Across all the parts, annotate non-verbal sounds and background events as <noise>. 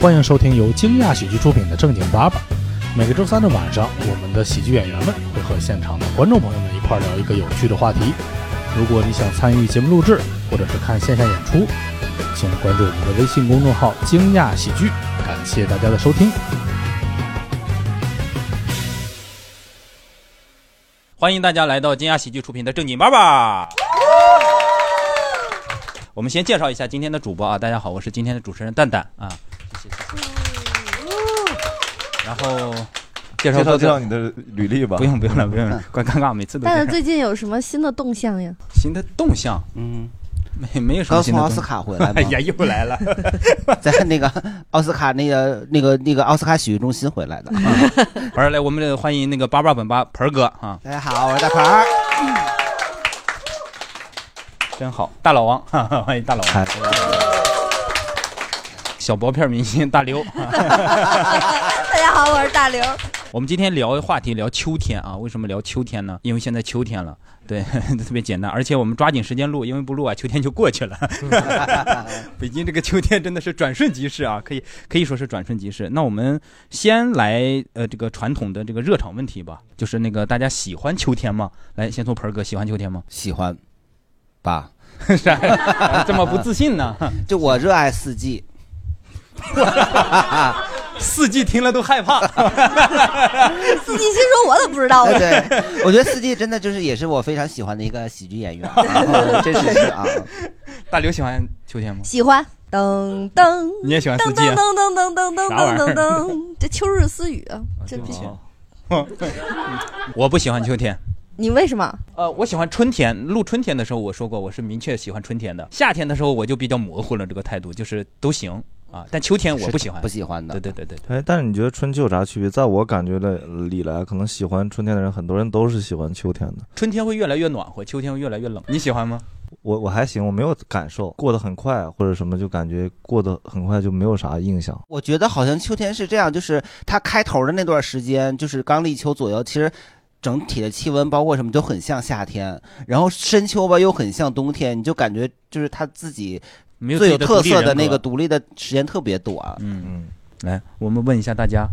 欢迎收听由惊讶喜剧出品的正经八百。每个周三的晚上，我们的喜剧演员们会和现场的观众朋友们一块儿聊一个有趣的话题。如果你想参与节目录制，或者是看线下演出，请关注我们的微信公众号“惊讶喜剧”。感谢大家的收听。欢迎大家来到惊讶喜剧出品的正经爸爸。我们先介绍一下今天的主播啊，大家好，我是今天的主持人蛋蛋啊，谢谢谢谢。然后介绍介绍介绍你的履历吧。不用不用了不用了，<laughs> 怪尴尬，每次都这样蛋蛋最近有什么新的动向呀？新的动向嗯，没没有什么刚从奥。斯卡回来 <laughs> 哎，呀，又来了！<laughs> 在那个奥斯卡那个那个那个奥斯卡洗浴中心回来的。好，来，我们的欢迎那个八八本八盆儿哥啊，大家好，我是大盆儿。真好，大老王，哈哈，欢迎大老王，嗨小薄片明星大刘。<laughs> <laughs> 大家好，我是大刘。我们今天聊的话题聊秋天啊，为什么聊秋天呢？因为现在秋天了，对，<laughs> 特别简单，而且我们抓紧时间录，因为不录啊，秋天就过去了。北京这个秋天真的是转瞬即逝啊，可以可以说是转瞬即逝。那我们先来呃这个传统的这个热场问题吧，就是那个大家喜欢秋天吗？来，先从盆儿哥喜欢秋天吗？喜欢吧？啥这么不自信呢？就我热爱四季。<laughs> 四季听了都害怕。<laughs> 四季心说我怎么不知道呢？对对，我觉得四季真的就是也是我非常喜欢的一个喜剧演员，啊 <laughs> 真是是啊。大刘喜欢秋天吗？喜欢。噔噔你也喜欢四噔季啊噔？噔噔噔噔啥玩意噔噔噔，这秋日私语啊，这必须。我不喜欢秋天。你为什么？呃，我喜欢春天。录春天的时候，我说过我是明确喜欢春天的。夏天的时候，我就比较模糊了这个态度，就是都行啊。但秋天我不喜欢不。喜欢的。对对对对对，哎，但是你觉得春秋有啥区别？在我感觉的里来，可能喜欢春天的人，很多人都是喜欢秋天的。春天会越来越暖和，秋天会越来越冷。你喜欢吗？我我还行，我没有感受过得很快或者什么，就感觉过得很快就没有啥印象。我觉得好像秋天是这样，就是它开头的那段时间，就是刚立秋左右，其实整体的气温包括什么都很像夏天，然后深秋吧又很像冬天，你就感觉就是它自己没有最有特色的那个。独立的时间特别短。嗯，嗯，来，我们问一下大家，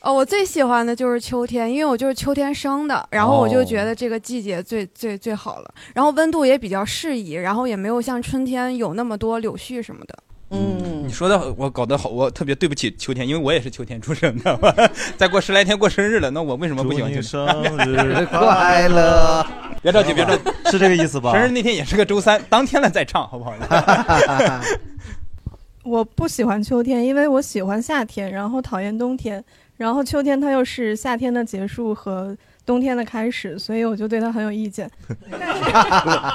哦，我最喜欢的就是秋天，因为我就是秋天生的，然后我就哦觉得这个季节最、最最好了，然后温度也比较适宜，然后也没有像春天有那么多柳絮什么的。嗯你，说的我搞得好，我特别对不起秋天，因为我也是秋天出生的，<laughs> 再过十来天过生日了，那我为什么不喜欢秋天？生日快乐！<laughs> 别着急，别着急，<laughs> 是这个意思吧？生日那天也是个周三，当天了再唱，好不好？我不喜欢秋天，因为我喜欢夏天，然后讨厌冬天，然后秋天它又是夏天的结束和冬天的开始，所以我就对它很有意见。<laughs>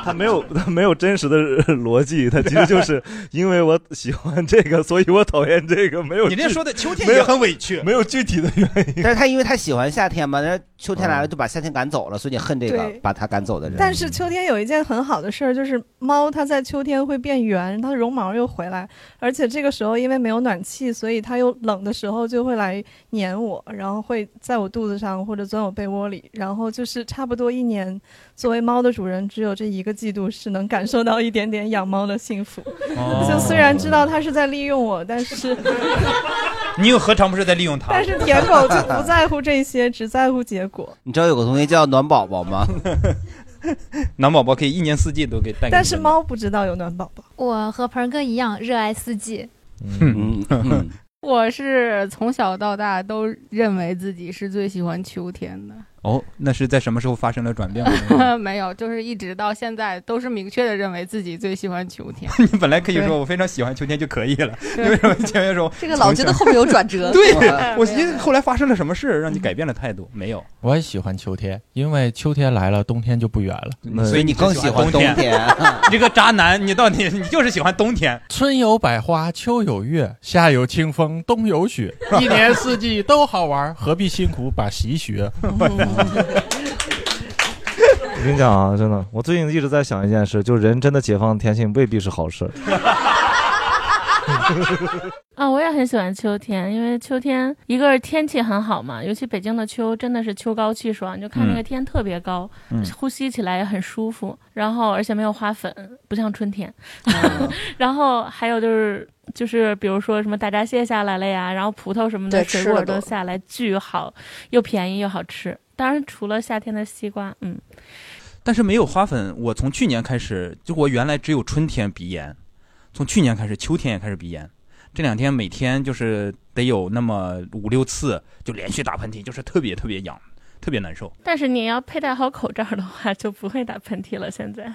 他没有他没有真实的逻辑，他其实就是 <laughs> 因为我喜欢这个，所以我讨厌这个，没有你这说的秋天没有也很委屈。没有具体的原因。但是他因为他喜欢夏天嘛，那秋天来了就把夏天赶走了，所以你恨这个把他赶走的人。但是秋天有一件很好的事儿，就是猫它在秋天会变圆，它的绒毛又回来，而且这个时候因为没有暖气，所以它又冷的时候就会来粘我，然后会在我肚子上或者钻我被窝里，然后就是差不多一年，作为猫的主人，只有这一个季度是能感受到一点点养猫的幸福。哦就虽然知道它是在利用我，但是 <laughs> 你又何尝不是在利用它但？是舔狗就不在乎这些，只在乎结果。你知道有个东西叫暖宝宝吗？<laughs> 暖宝宝可以一年四季都给带给你。但是猫不知道有暖宝宝。我和鹏哥一样热爱四季。嗯嗯，<laughs> 我是从小到大都认为自己是最喜欢秋天的，哦，那是在什么时候发生了转变吗？<laughs> 没有，就是一直到现在都是明确的认为自己最喜欢秋天。<laughs> 你本来可以说我非常喜欢秋天就可以了，你为什么前面说 <laughs> 这个老觉得后面有转折。对嗯我觉得后来发生了什么事让你改变了态度？没有，我也喜欢秋天，因为秋天来了，冬天就不远了。所以你更喜欢冬天。天。你这个渣男，你到底你就是喜欢冬天？春有百花，秋有月，夏有清风，冬有雪，一年四季都好玩，何必辛苦把习学？我跟你讲啊，真的，我最近一直在想一件事，就是人真的解放天性未必是好事。<laughs> 啊，我也很喜欢秋天，因为秋天一个是天气很好嘛，尤其北京的秋真的是秋高气爽，就看那个嗯天特别高，嗯呼吸起来也很舒服，然后而且没有花粉，不像春天。哦 <laughs> 然后还有就是就是比如说什么大闸蟹下来了呀，然后葡萄什么的水果都下来，巨好，又便宜又好吃。当然除了夏天的西瓜，嗯，但是没有花粉，我从去年开始，就我原来只有春天鼻炎，从去年开始，秋天也开始鼻炎。这两天每天就是得有那么五六次，就连续打喷嚏，就是特别特别痒，特别难受。但是你要佩戴好口罩的话，就不会打喷嚏了。现在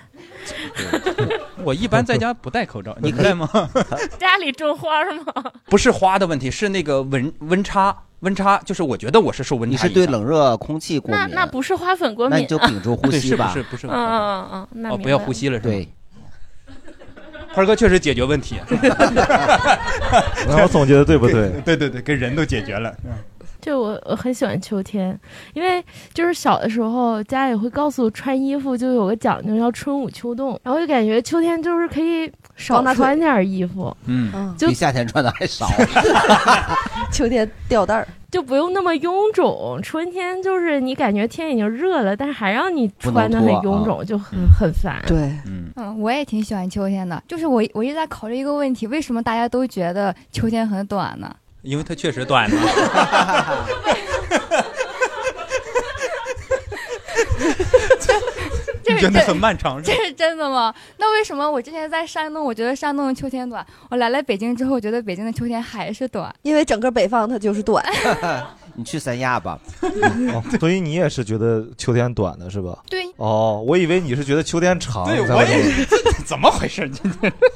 我一般在家不戴口罩，你戴吗？<laughs> 家里种花吗？不是花的问题，是那个温温差，温差就是我觉得我是受温差你是。对冷热空气过敏，那那不是花粉过敏，那你就屏住呼吸吧。是不是不是嗯嗯嗯嗯，那哦，不要呼吸了是吧？对，花哥确实解决问题。<laughs> 然后总结的对不对？对 <laughs> 对对，跟人都解决了。就我我很喜欢秋天，因为就是小的时候家里会告诉我穿衣服就有个讲究，要春捂秋冻，然后就感觉秋天就是可以少穿点衣服，嗯，嗯，就比夏天穿的还少。<laughs> 秋天吊带儿，就不用那么臃肿。春天就是你感觉天已经热了，但是还让你穿的很臃肿，就很很烦。对，嗯，嗯，我也挺喜欢秋天的，就是我我一直在考虑一个问题，为什么大家都觉得秋天很短呢？因为它确实短嘛。<laughs> 这是真的很漫长，这是真的吗？那为什么我之前在山东，我觉得山东的秋天短，我来了北京之后，觉得北京的秋天还是短？因为整个北方它就是短。<laughs> <laughs> 你去三亚吧，<laughs> 哦所以你也是觉得秋天短的是吧？对，哦，我以为你是觉得秋天长。对，我也怎么回事？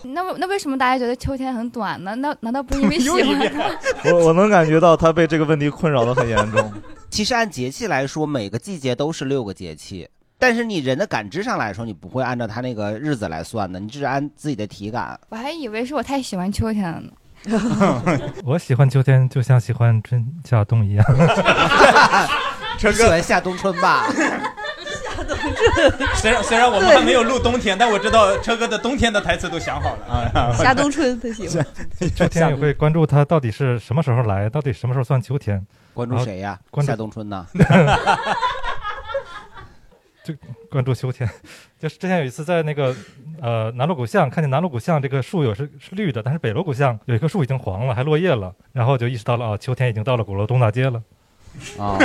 那为那为什么大家觉得秋天很短呢？那难道不是因为喜又一欢？我我能感觉到他被这个问题困扰的很严重。其实按节气来说，每个季节都是六个节气。但是你人的感知上来说，你不会按照他那个日子来算的，你只是按自己的体感。我还以为是我太喜欢秋天了呢。<laughs> 我喜欢秋天，就像喜欢春夏冬一样。<laughs> 你喜欢夏冬春吧？夏冬春虽然虽然我们还没有录冬天，但我知道车哥的冬天的台词都想好了啊。夏冬春他喜欢。秋天也会关注他到底是什么时候来，到底什么时候算秋天。关注谁呀？关注夏冬春呢？<laughs> 就关注秋天，<laughs> 就是之前有一次在那个呃南锣鼓巷看见南锣鼓巷这个树有是是绿的，但是北锣鼓巷有一棵树已经黄了，还落叶了，然后就意识到了啊，秋天已经到了鼓楼东大街了。啊，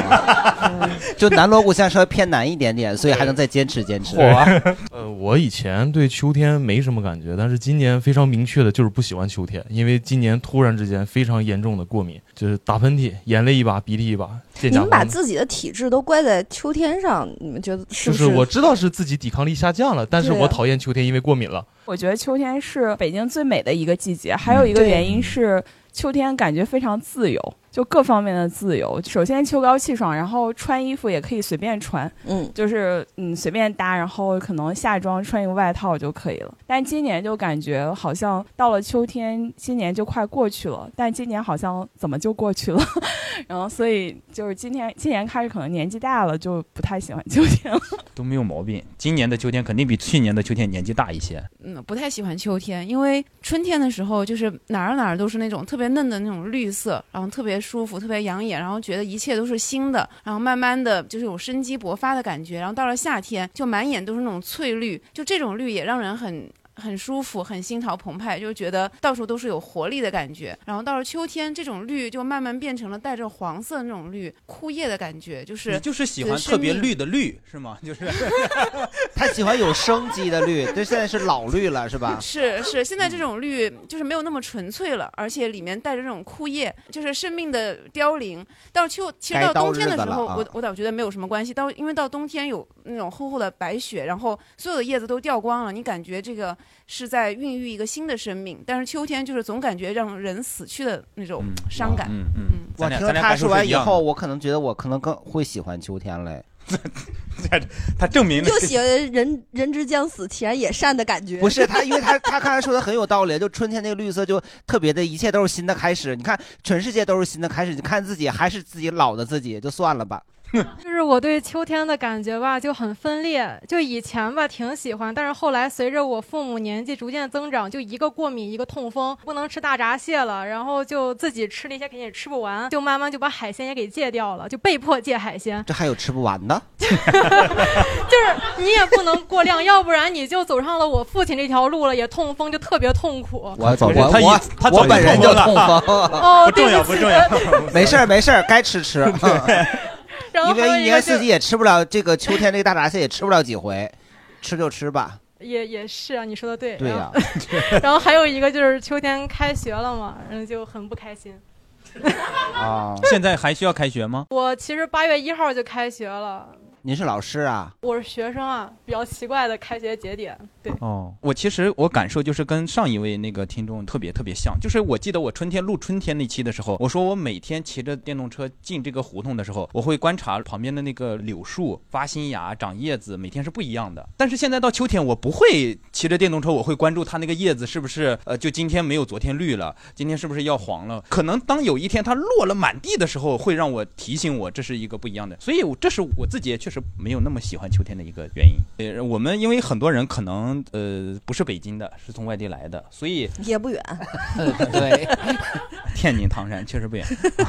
<laughs> 就南锣鼓巷稍微偏南一点点，所以还能再坚持坚持。我 <laughs> 呃，我以前对秋天没什么感觉，但是今年非常明确的就是不喜欢秋天，因为今年突然之间非常严重的过敏，就是打喷嚏，眼泪一把，鼻涕一把，你们把。自己的体质都怪在秋天上，你们觉得是不就是我知道是自己抵抗力下降了，但是我讨厌秋天，因为过敏了。我觉得秋天是北京最美的一个季节，还有一个原因是秋天感觉非常自由，就各方面的自由。首先秋高气爽，然后穿衣服也可以随便穿，嗯，就是嗯随便搭，然后可能夏装穿一个外套就可以了。但今年就感觉好像到了秋天，今年就快过去了，但今年好像怎么就过去了？<laughs> 然后所以就是今天今年开始可能年纪大了，就不太喜欢秋天了。<laughs> 都没有毛病。今年的秋天肯定比去年的秋天年纪大一些。嗯，不太喜欢秋天，因为春天的时候就是哪儿哪儿都是那种特别嫩的那种绿色，然后特别舒服，特别养眼，然后觉得一切都是新的，然后慢慢的就是有生机勃发的感觉，然后到了夏天就满眼都是那种翠绿，就这种绿也让人很。很舒服，很心潮澎湃，就觉得到处都是有活力的感觉。然后到了秋天，这种绿就慢慢变成了带着黄色的那种绿，枯叶的感觉，就是你就是喜欢特别绿的绿是吗？就是 <laughs> <laughs> 他喜欢有生机的绿，这现在是老绿了，是吧？<laughs> 是是，现在这种绿就是没有那么纯粹了，而且里面带着这种枯叶，就是生命的凋零。到秋，其实到到冬天的时候，我我倒觉得没有什么关系。到因为到冬天有那种厚厚的白雪，然后所有的叶子都掉光了，你感觉这个是在孕育一个新的生命。但是秋天就是总感觉让人死去的那种伤感。嗯嗯我听了他说完以后，我可能觉得我可能更会喜欢秋天嘞。<laughs> 他证明就喜欢人人之将死，其然也善的感觉。不是他，因为他他刚才说的很有道理，就春天那个绿色就特别的，一切都是新的开始。你看，全世界都是新的开始，你看自己还是自己老的自己，就算了吧。<laughs> 就是我对秋天的感觉吧，就很分裂。就以前吧挺喜欢，但是后来随着我父母年纪逐渐增长，就一个过敏一个痛风，不能吃大闸蟹了，然后就自己吃那些肯定也吃不完，就慢慢就把海鲜也给戒掉了，就被迫戒海鲜。这还有吃不完的？<laughs> 就是你也不能过量，要不然你就走上了我父亲这条路了，也痛风就特别痛苦。我走我他已我他我本人就痛痛风哦不重要不重要 <laughs> 没事儿没事儿，该吃吃。<laughs> 然后因为一年四季也吃不了这个秋天这个大闸蟹也吃不了几回，吃就吃吧。<laughs> 也也是啊，你说的对。对呀然后 <laughs> 然后还有一个就是秋天开学了嘛，然后就很不开心。啊，现在还需要开学吗？我其实八月一号就开学了，您是老师啊？我是学生啊，比较奇怪的开学节点。对，哦，我其实我感受就是跟上一位那个听众特别特别像，就是我记得我春天录春天那期的时候，我说我每天骑着电动车进这个胡同的时候，我会观察旁边的那个柳树发新芽、长叶子，每天是不一样的。但是现在到秋天，我不会骑着电动车，我会关注它那个叶子是不是呃，就今天没有昨天绿了，今天是不是要黄了？可能当有一天它落了满地的时候，会让我提醒我这是一个不一样的。所以我这是我自己也确实没有那么喜欢秋天的一个原因。呃，我们因为很多人可能呃不是北京的，是从外地来的，所以也不远。<laughs> 对，天津、唐山确实不远，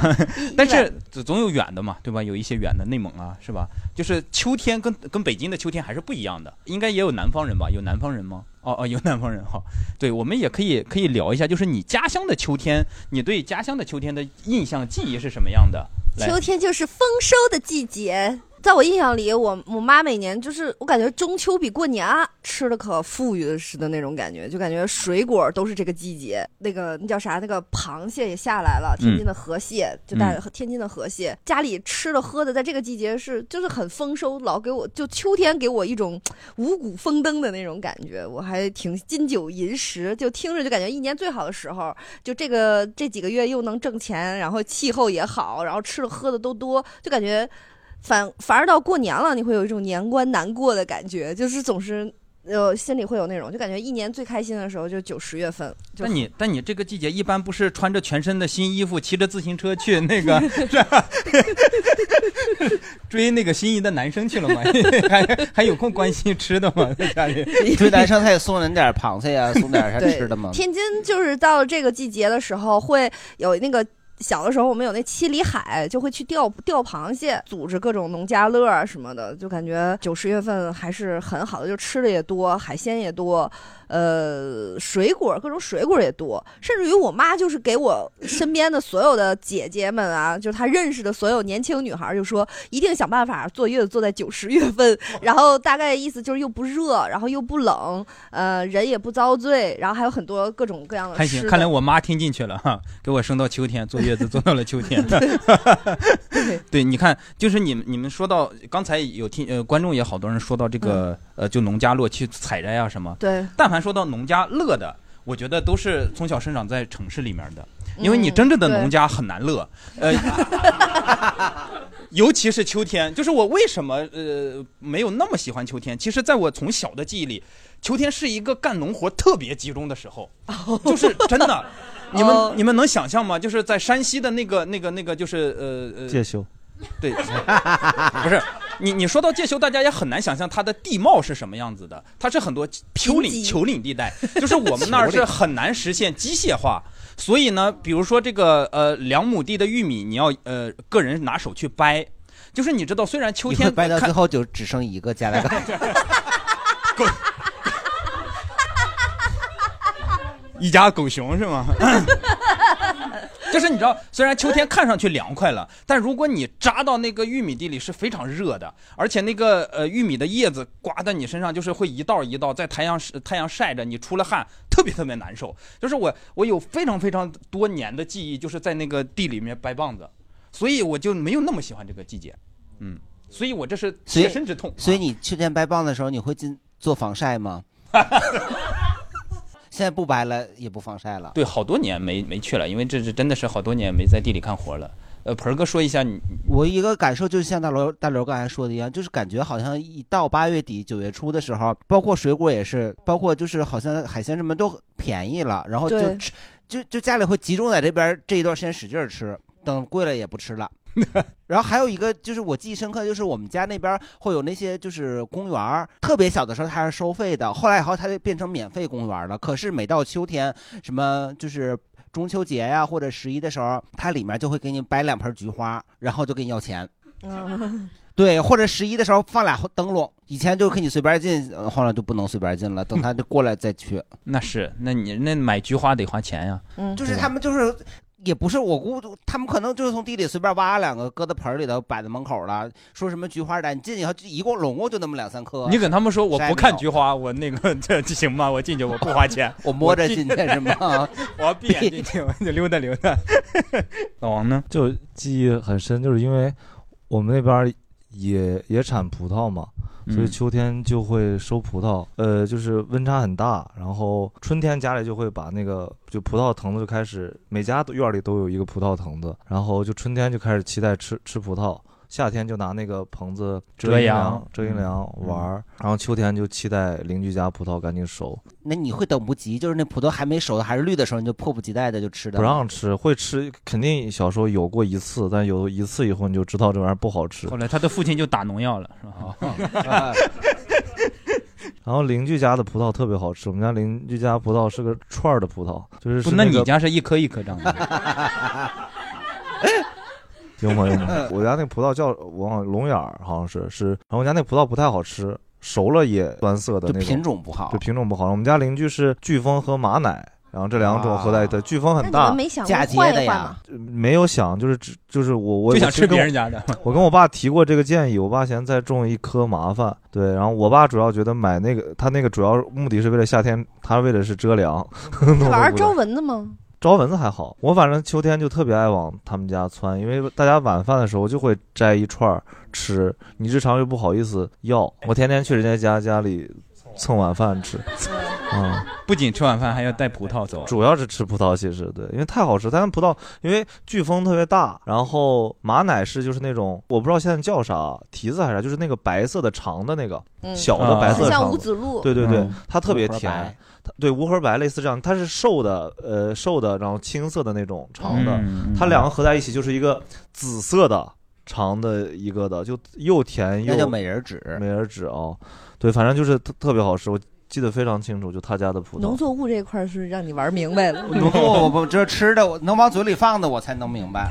<laughs> 但是总有远的嘛，对吧？有一些远的内蒙啊，是吧？就是秋天跟跟北京的秋天还是不一样的，应该也有南方人吧？有南方人吗？哦哦，有南方人哈。对，我们也可以可以聊一下，就是你家乡的秋天，你对家乡的秋天的印象记忆是什么样的？秋天就是丰收的季节。在我印象里，我我妈每年就是，我感觉中秋比过年啊吃的可富裕似的那种感觉，就感觉水果都是这个季节。那个那叫啥？那个螃蟹也下来了，天津的河蟹、就带嗯天津的河蟹，家里吃的喝的，在这个季节是就是很丰收，老给我就秋天给我一种五谷丰登的那种感觉，我还挺金九银十，就听着就感觉一年最好的时候，就这个这几个月又能挣钱，然后气候也好，然后吃的喝的都多，就感觉反反而到过年了，你会有一种年关难过的感觉，就是总是。呃，心里会有那种，就感觉一年最开心的时候就九十月份。就但你但你这个季节一般不是穿着全身的新衣服，骑着自行车去那个是 <laughs> 吧追那个心仪的男生去了吗？<laughs> 还还有空关心吃的吗？在家里 <laughs> 追男生他也送人点螃蟹呀，送点啥吃的吗？天津就是到这个季节的时候，会有那个。小的时候，我们有那七里海，就会去钓钓螃蟹，组织各种农家乐啊什么的，就感觉九十月份还是很好的，就吃的也多，海鲜也多，呃，水果各种水果也多，甚至于我妈就是给我身边的所有的姐姐们啊，就是她认识的所有年轻女孩，就说一定想办法坐月子坐在九十月份，然后大概意思就是又不热，然后又不冷，呃，人也不遭罪，然后还有很多各种各样的还行，看来我妈听进去了哈，给我生到秋天，坐月子坐到了秋天。<laughs> 对，你看，就是你们你们说到刚才有听呃，观众也好多人说到这个、呃，就农家乐去采摘啊什么。对但凡说到农家乐的，我觉得都是从小生长在城市里面的，因为你嗯真正的农家很难乐。呃。<laughs> 尤其是秋天，就是我为什么呃没有那么喜欢秋天？其实，在我从小的记忆里，秋天是一个干农活特别集中的时候，就是真的。你们、哦你们能想象吗？就是在山西的那个那个那个，就是呃呃，介休，对，<laughs> 不是你你说到介休，大家也很难想象它的地貌是什么样子的。它是很多丘陵丘陵地带，就是我们那儿是很难实现机械化。所以呢，比如说这个呃两亩地的玉米，你要呃个人拿手去掰，就是你知道，虽然秋天你会掰到看最后就只剩一个加了个。<laughs> <laughs> 一家狗熊是吗？<laughs> 就是你知道，虽然秋天看上去凉快了，但如果你扎到那个玉米地里是非常热的，而且那个呃玉米的叶子刮在你身上，就是会一道一道在太阳太阳晒着，你出了汗，<laughs> 特别特别难受。就是我我有非常非常多年的记忆，就是在那个地里面掰棒子，所以我就没有那么喜欢这个季节，嗯，所以我这是切身之痛。所以你秋天掰棒的时候，你会进做防晒吗？<laughs> 现在不白了，也不防晒了。对，好多年没没去了，因为这是真的是好多年没在地里干活了。呃，盆儿哥说一下你，我一个感受就是像大刘大刘刚才说的一样，就是感觉好像一到八月底九月初的时候，包括水果也是，包括就是好像海鲜什么都便宜了，然后就对吃，就就家里会集中在这边这一段时间使劲儿吃，等贵了也不吃了。<laughs> 然后还有一个就是我记忆深刻，就是我们家那边会有那些就是公园儿，特别小的时候它是收费的，后来以后它就变成免费公园了。可是每到秋天，什么就是中秋节呀、或者十一的时候，它里面就会给你摆两盆菊花，然后就给你要钱。嗯 <laughs> 对，或者十一的时候放俩灯笼，以前就可以随便进，呃后来就不能随便进了，等他就过来再去。那是，那你那买菊花得花钱呀。嗯就是他们就是。也不是我估，他们可能就是从地里随便挖两个，搁在盆儿里头摆在门口了。说什么菊花丹，你进去以后就一共拢共就那么两三颗。你跟他们说我不看菊花，我那个这这行吗？我进去我不花钱，我摸着进去是吗 <laughs> 我要闭 <laughs> 眼进去，我就溜达溜达。<laughs> 老王呢？就记忆很深，就是因为我们那边儿也也产葡萄嘛，所以嗯秋天就会收葡萄。呃，就是温差很大，然后春天家里就会把那个就葡萄藤子就开始，每家都院里都有一个葡萄藤子，然后就春天就开始期待吃吃葡萄。夏天就拿那个棚子遮阳凉、遮阴凉嗯玩儿，然后秋天就期待邻居家葡萄赶紧熟，那你会等不及，就是那葡萄还没熟的还是绿的时候，你就迫不及待的就吃的。不让吃，会吃，肯定小时候有过一次，但有一次以后你就知道这玩意儿不好吃。后来他的父亲就打农药了，是吧？<laughs> 然后邻居家的葡萄特别好吃，我们家邻居家葡萄是个串儿的葡萄，就是不，那你家是一颗一颗长的。<laughs> 有吗有吗？<laughs> 我家那葡萄叫我好像龙眼儿，好像是是，然后我家那葡萄不太好吃，熟了也酸涩的那种，品种不好对品种不好。我们家邻居是巨峰和马奶。然后这两种合在一起，巨峰很那大，你们没想过嫁接换一的呀换吗没有想，就是只就是我我就想吃别人家的 <laughs> 我跟我爸提过这个建议，我爸嫌再种一棵麻烦，对，然后我爸主要觉得买那个，他那个主要目的是为了夏天，他为的是遮凉。<laughs> 这玩意儿招蚊子吗？招蚊子还好，我反正秋天就特别爱往他们家窜，因为大家晚饭的时候就会摘一串儿吃，你日常又不好意思要，我天天去人家家家里蹭晚饭吃，<laughs> 嗯，不仅吃晚饭，还要带葡萄走。主要是吃葡萄，其实对，因为太好吃。但是葡萄因为飓风特别大，然后马奶是就是那种我不知道现在叫啥，提子还是啥，就是那个白色的长的那个、嗯小的白色的像长的无籽露对对对，嗯它特别甜。它对无核白类似这样，它是瘦的，呃，瘦的，然后青色的那种长的，它两个合在一起就是一个紫色的长的一个的，就又甜又那叫美人指，美人指哦，对，反正就是特特别好吃，我记得非常清楚，就他家的葡萄。农作物这块儿是让你玩明白了。不不不这吃的，我能往嘴里放的我才能明白。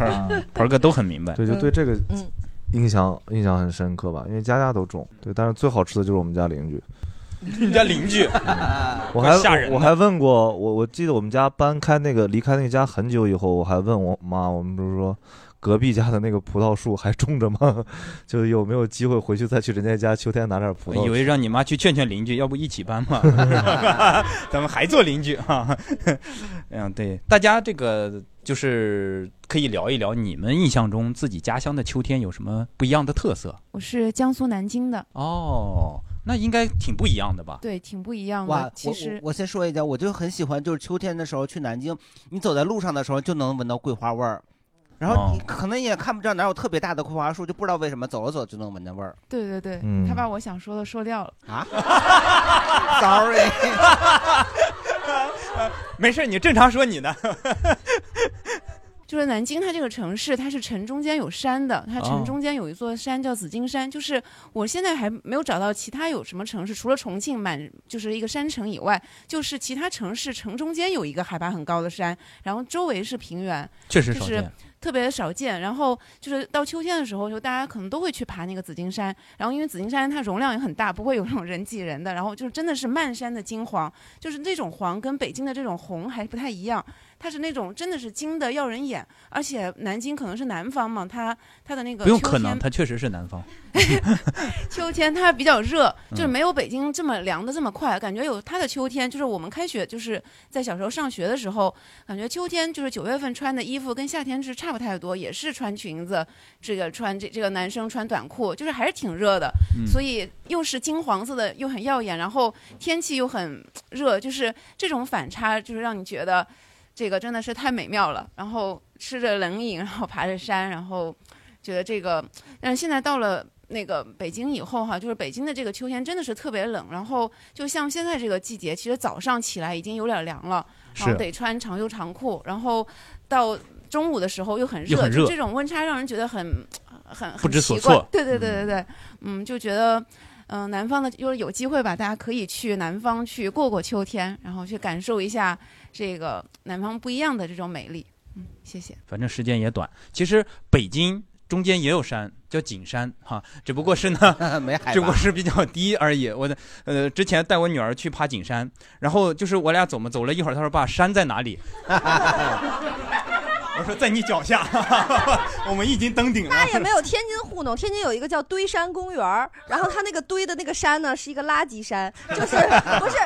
盆儿 <laughs> 哥都很明白。对，就对这个嗯印象印象很深刻吧，因为家家都种，对，但是最好吃的就是我们家邻居。你 <laughs> 家邻居，<laughs> 我还吓人我还问过我，我记得我们家搬开那个离开那个家很久以后，我还问我妈，我们不是说隔壁家的那个葡萄树还种着吗？<laughs> 就有没有机会回去再去人家家秋天拿点葡萄以为让你妈去劝劝邻居，要不一起搬嘛？咱们还做邻居哈。嗯，对，大家这个就是可以聊一聊你们印象中自己家乡的秋天有什么不一样的特色我是江苏南京的，哦。那应该挺不一样的吧？对，挺不一样哇的。，其实我我先说一下，我就很喜欢，就是秋天的时候去南京，你走在路上的时候就能闻到桂花味儿，然后你哦可能也看不着哪有特别大的桂花树，就不知道为什么走着走着就能闻到味儿。对对对，嗯他把我想说的说掉了啊。<laughs> Sorry，<laughs> 没事，你正常说你的。就是南京，它这个城市，它是城中间有山的，它哦城中间有一座山叫紫金山。就是我现在还没有找到其他有什么城市，除了重庆满就是一个山城以外，就是其他城市城中间有一个海拔很高的山，然后周围是平原，就是确实少见特别的少见。然后就是到秋天的时候，就大家可能都会去爬那个紫金山。然后因为紫金山它容量也很大，不会有那种人挤人的。然后就是真的是漫山的金黄，就是那种黄跟北京的这种红还不太一样。它是那种真的是金的要人眼，而且南京可能是南方嘛，它它的那个秋不用可能，天它确实是南方。<laughs> 秋天它比较热，就是嗯没有北京这么凉的这么快。感觉有它的秋天，就是我们开学就是在小时候上学的时候，感觉秋天就是九月份穿的衣服跟夏天是差不太多，也是穿裙子，这个穿这这个男生穿短裤，就是还是挺热的。嗯所以又是金黄色的，又很耀眼，然后天气又很热，就是这种反差，就是让你觉得这个真的是太美妙了。然后吃着冷饮，然后爬着山，然后觉得这个，但是现在到了。那个北京以后哈，就是北京的这个秋天真的是特别冷，然后就像现在这个季节，其实早上起来已经有点凉了，然后是得穿长袖长裤，然后到中午的时候又很热，很热就这种温差让人觉得很很很不知所奇怪措对对对对对，嗯，就觉得。嗯，南方的，就是有机会吧，大家可以去南方去过过秋天，然后去感受一下这个南方不一样的这种美丽。嗯，谢谢。反正时间也短。其实北京中间也有山，叫景山哈，只不过是呢 <laughs> 没海拔只不过是比较低而已。我的呃，之前带我女儿去爬景山，然后就是我俩走嘛，走了一会儿，她说爸，山在哪里？<laughs> 我说在你脚下，<laughs> 我们已经登顶了。那也没有天津糊弄，天津有一个叫堆山公园儿，然后它那个堆的那个山呢是一个垃圾山，就是 <laughs> 不是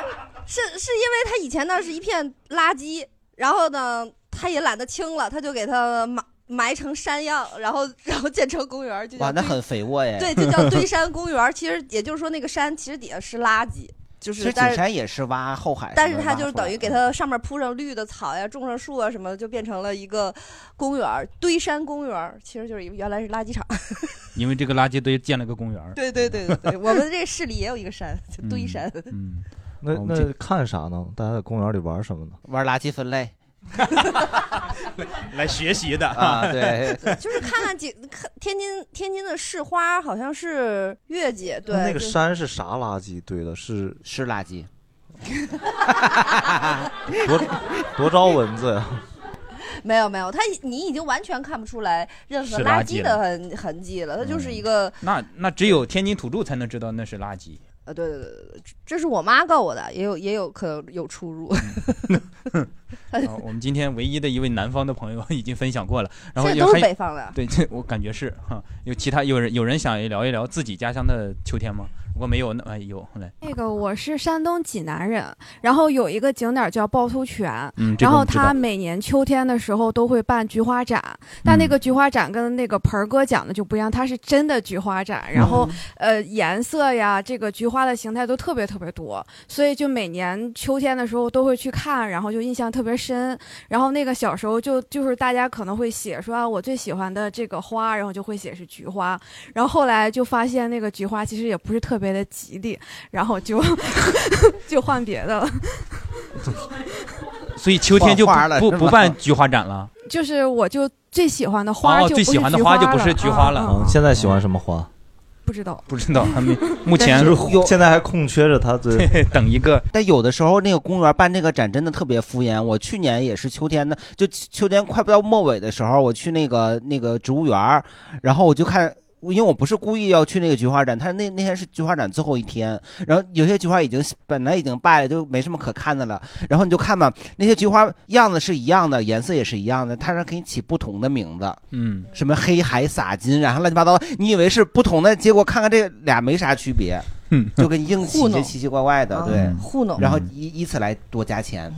是是因为它以前那是一片垃圾，然后呢他也懒得清了，他就给它埋埋成山样，然后然后建成公园儿，就叫哇，那堆很肥沃耶。对，就叫堆山公园儿。其实也就是说那个山其实底下是垃圾，就其实是但是景山也是挖后海但是它就是等于给它上面铺上绿的草呀，种上树啊什么的，就变成了一个公园儿，堆山公园儿，其实就是原来是垃圾场。<laughs> 因为这个垃圾堆建了个公园儿。对对对对对，我们这市里也有一个山，叫堆山。嗯，那我们这那看啥呢？大家在公园里玩什么呢？玩垃圾分类。<laughs> 来学习的啊对 <laughs> 就是看看景，看天津天津的市花好像是月季，对，那那个就山是啥垃圾堆的？是是垃圾。<laughs> 多多招蚊子呀！没有没有，它你已经完全看不出来任何是垃圾的垃圾了痕痕迹了，它就是一个那那只有天津土著才能知道那是垃圾。呃，对对对对对，这是我妈告我的，也有也有可能有出入。<laughs> 啊，我们今天唯一的一位南方的朋友已经分享过了，然后现在都是北方的对，这我感觉是哈。有其他有人有人想聊一聊自己家乡的秋天吗？如果没有，那哎有来，那个我是山东济南人，然后有一个景点叫趵突泉，嗯然后它每年秋天的时候都会办菊花展，但那个菊花展跟那个盆儿哥讲的就不一样，它是真的菊花展，然后、呃颜色呀，这个菊花的形态都特别特别多，所以就每年秋天的时候都会去看，然后就印象特别深。然后那个小时候就就是大家可能会写说啊我最喜欢的这个花，然后就会写是菊花，然后后来就发现那个菊花其实也不是特别的吉利，然后就 <laughs> 就换别的了。所以秋天就不不不办菊花展了。就是我就最喜欢的花哦最就不是喜欢的花菊花就不是菊花了现在喜欢什么花？不知道。不知道，还没目前就是现在还空缺着它这 <laughs> 等一个。但有的时候那个公园办这个展真的特别敷衍。我去年也是秋天的，就秋天快不到末尾的时候，我去那个那个植物园儿，然后我就看。因为我不是故意要去那个菊花展，他那那天是菊花展最后一天，然后有些菊花已经本来已经败了，就没什么可看的了。然后你就看吧，那些菊花样子是一样的，颜色也是一样的，它是给你起不同的名字，嗯，什么黑海洒金，然后乱七八糟，你以为是不同的，结果看看这俩没啥区别，嗯，就跟硬起这奇奇怪怪的，啊对，糊弄然后以以此来多加钱，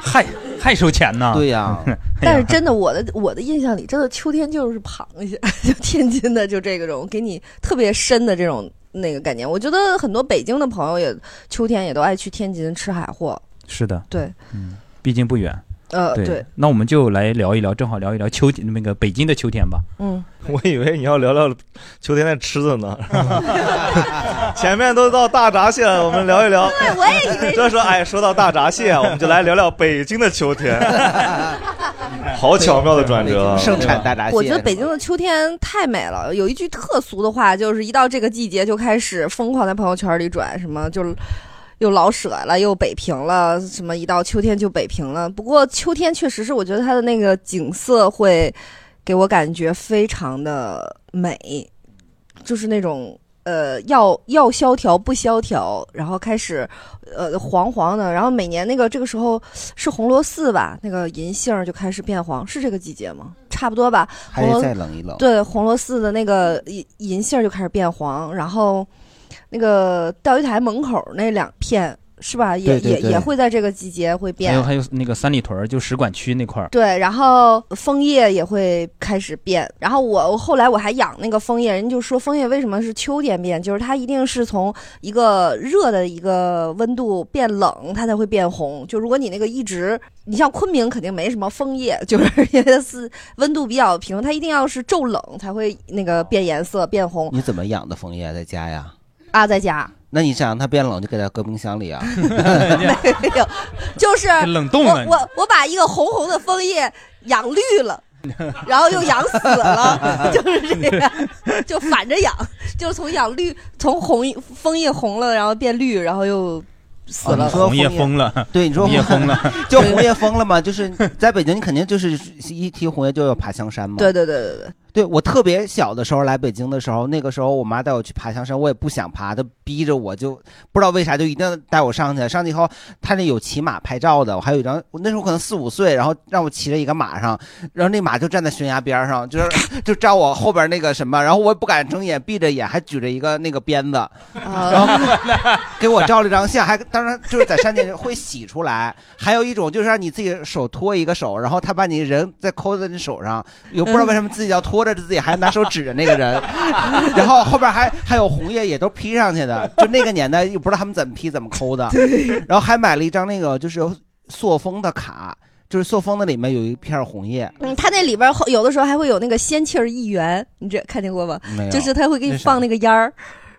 还 <laughs> 还收钱呢？对 <laughs> 呀、但是真的，我的我的印象里，真的秋天就是螃蟹，就天津的就这个种给你特别深的这种那个概念。我觉得很多北京的朋友也秋天也都爱去天津吃海货。是的，对，嗯，毕竟不远。对呃对，那我们就来聊一聊，正好聊一聊秋天那个北京的秋天吧。嗯，<laughs> 我以为你要聊聊秋天的吃的呢，<laughs> 前面都到大闸蟹了，我们聊一聊。对我也以为是这说哎，说到大闸蟹，我们就来聊聊北京的秋天，<laughs> 好巧妙的转折啊，盛产大闸蟹。我觉得北京的秋天太美了。有一句特俗的话，就是一到这个季节就开始疯狂在朋友圈里转，什么就是又老舍了，又北平了，什么一到秋天就北平了。不过秋天确实是，我觉得它的那个景色会给我感觉非常的美，就是那种。呃，要要萧条不萧条，然后开始，呃，黄黄的，然后每年那个这个时候是红螺寺吧，那个银杏儿就开始变黄，是这个季节吗？差不多吧。还是红螺再冷一冷对，红螺寺的那个银银杏儿就开始变黄，然后那个钓鱼台门口那两片是吧，也对对对也也会在这个季节会变。还有还有那个三里屯儿，就使馆区那块儿。对，然后枫叶也会开始变。然后我我后来我还养那个枫叶，人就说枫叶为什么是秋天变，就是它一定是从一个热的一个温度变冷，它才会变红。就如果你那个一直，你像昆明肯定没什么枫叶，<laughs> 就是因为是温度比较平，它一定要是骤冷才会那个变颜色变红。你怎么养的枫叶在家呀？啊，在家那你想让它变冷，就给它搁冰箱里啊。<laughs> 没有，就是冷冻了我我我把一个红红的枫叶养绿了。然后又养死了，<laughs> 就是这样，就反着养，就从养绿，从红枫叶红了，然后变绿，然后又死了。哦你说红叶疯了对，你说红叶疯了就红叶 <laughs> 疯了嘛？就是在北京，你肯定就是一提红叶就要爬香山嘛。对对对对对。对我特别小的时候来北京的时候，那个时候我妈带我去爬香山，我也不想爬，她逼着我就不知道为啥就一定要带我上去。上去以后，她那有骑马拍照的，我还有一张，我那时候可能四五岁，然后让我骑着一个马上，然后那马就站在悬崖边上，就是 <laughs> 就照我后边那个什么，然后我也不敢睁眼，闭着眼，还举着一个那个鞭子，然后给我照了一张相，还当然就是在山顶会洗出来。还有一种就是让你自己手托一个手，然后他把你人再扣在你手上，又不知道为什么自己要拖着自己，还拿手指着那个人，<laughs> 然后后边还还有红叶也都披上去的，就那个年代又不知道他们怎么披怎么抠的，<laughs> 然后还买了一张那个就是塑封的卡。就是塑封的里面有一片红叶，嗯，它那里边后有的时候还会有那个仙气儿一元，你这看见过吗？就是他会给你放那个烟儿。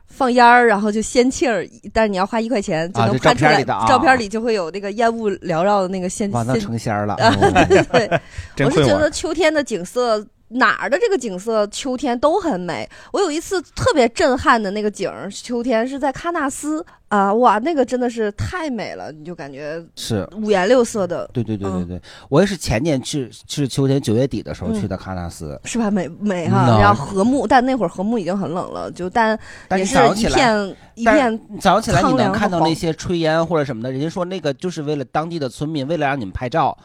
放烟儿，然后就仙气儿，但是你要花一块钱就能拍出来。照片里的啊照片里就会有那个烟雾缭绕的那个仙。哇，那成仙了。<laughs> 我是觉得秋天的景色，哪儿的这个景色，秋天都很美。我有一次特别震撼的那个景儿，秋天是在喀纳斯。啊，哇，那个真的是太美了，你就感觉是。五颜六色的，对对对对对，我也是前年去，去秋天九月底的时候去的喀纳斯，是吧？美美哈，然后禾木，但那会儿禾木已经很冷了，就但但也是一片一片早上起来你能看到那些炊烟或者什么的，人家说那个就是为了当地的村民，为了让你们拍照，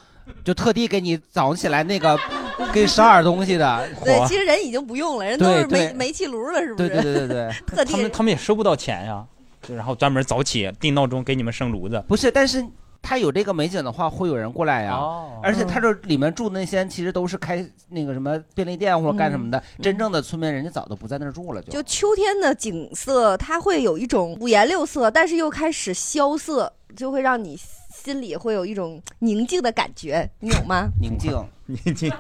就特地给你早上起来那个给烧点东西的。<laughs> 对，其实人已经不用了，人都是对对煤煤气炉了，是不是？对对对对 <laughs> 对特地他们他们也收不到钱呀，就然后专门早起定闹钟给你们生炉子。不是，但是他有这个美景的话，会有人过来呀。哦而且他这里面住的那些人其实都是开那个什么便利店或者干什么的，真正的村民人家早都不在那儿住了，就。就秋天的景色，它会有一种五颜六色，但是又开始萧瑟，就会让你心里会有一种宁静的感觉，你有吗？宁静，<laughs> 宁静，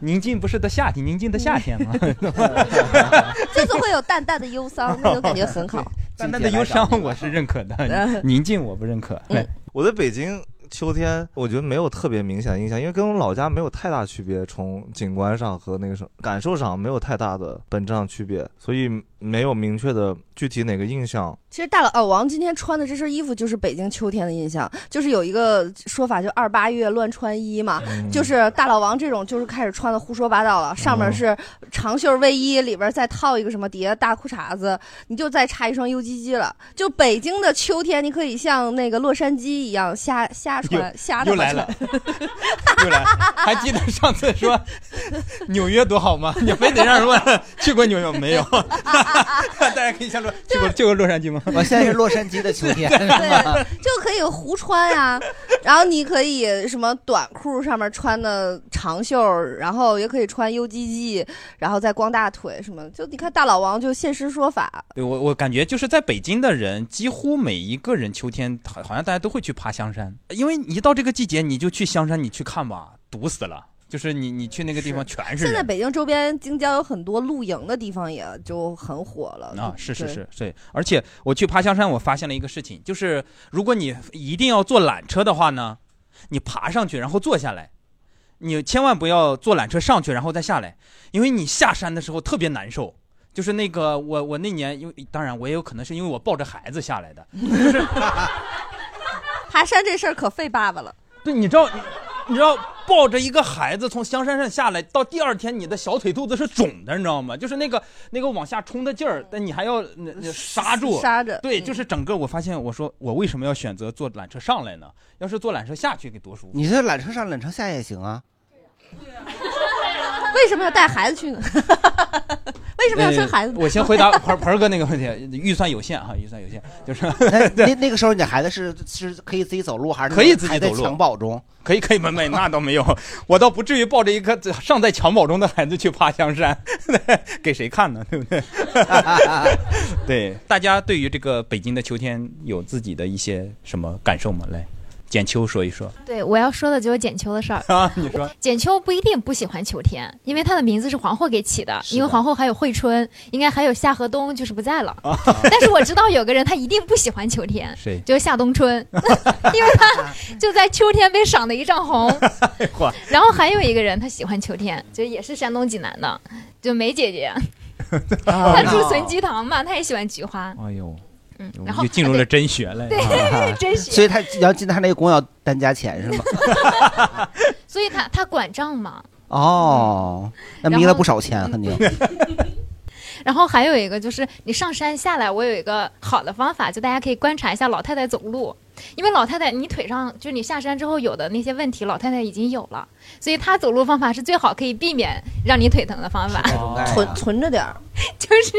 宁静不是的夏天，宁静的夏天吗？<laughs> 就是会有淡淡的忧伤，那种感觉很好。淡淡的忧伤我是认可的，宁静我不认可。嗯我在北京秋天，我觉得没有特别明显的印象，因为跟我老家没有太大区别，从景观上和那个什么感受上没有太大的本质上区别，所以没有明确的具体哪个印象。其实大老王今天穿的这身衣服就是北京秋天的印象，就是有一个说法，就二八月乱穿衣嘛，嗯就是大老王这种就是开始穿的胡说八道了，上面是长袖卫衣，里边再套一个什么底下大裤衩子，你就再插一双 U G G 了。就北京的秋天，你可以像那个洛杉矶一样瞎瞎穿又瞎又来了，<laughs> 又来了。还记得上次说 <laughs> 纽约多好吗？<laughs> 你非得让人问去过纽约没有？<laughs> 大家可以像洛去过去过洛杉矶吗？我现在是洛杉矶的秋天，<laughs> 对，就可以胡穿呀、然后你可以什么短裤上面穿的长袖，然后也可以穿 U G G，然后再光大腿什么。就你看大老王就现身说法，对我我感觉就是在北京的人，几乎每一个人秋天好好像大家都会去爬香山，因为你一到这个季节你就去香山，你去看吧，堵死了。就是你你去那个地方全是现在。北京周边京郊有很多露营的地方，也就很火了啊，是是是是，而且我去爬香山，我发现了一个事情，就是如果你一定要坐缆车的话呢，你爬上去然后坐下来，你千万不要坐缆车上去然后再下来，因为你下山的时候特别难受。就是那个我我那年因为当然我也有可能是因为我抱着孩子下来的，<laughs> 就是爬山这事儿可费爸爸了。对，你知道，你你知道抱着一个孩子从香山上下来，到第二天你的小腿肚子是肿的，你知道吗？就是那个那个往下冲的劲儿，但你还要那那刹住，刹着对，就是整个我发现，我说我为什么要选择坐缆车上来呢？要是坐缆车下去，给多舒服。你在缆车上缆车下也行啊。<laughs> 为什么要带孩子去呢？<laughs> 为什么要生孩子我先回答 <laughs> 盆盆儿哥那个问题，预算有限哈，预算有限，就是那那那个时候你的孩子是是可以自己走路，还是可以自己还在走路襁褓中？可以可以，没没那倒没有，我倒不至于抱着一个尚在襁褓中的孩子去爬香山，给谁看呢？对不对？对，大家对于这个北京的秋天有自己的一些什么感受吗？来，简秋说一说。对，我要说的就是简秋的事儿。<laughs> 啊，你说。简秋不一定不喜欢秋天，因为他的名字是皇后给起的，的。因为皇后还有惠春，应该还有夏和冬，就是不在了。<laughs> 但是我知道有个人他一定不喜欢秋天，谁？就是夏冬春，<laughs> 因为他就在秋天被赏了一丈红。然后还有一个人他喜欢秋天，就也是山东济南的，就梅姐姐，她住存菊堂嘛，她也喜欢菊花。哎呦，嗯，然后就进入了真学了。对啊真学所以他要进他那个宫要单加钱是吗？<laughs> 所以他他管账嘛。哦，那迷了不少钱肯定。<laughs> 然后还有一个就是你上山下来，我有一个好的方法，就大家可以观察一下老太太走路，因为老太太你腿上就是你下山之后有的那些问题，老太太已经有了，所以她走路方法是最好可以避免让你腿疼的方法，存存 <laughs> 着点儿，就是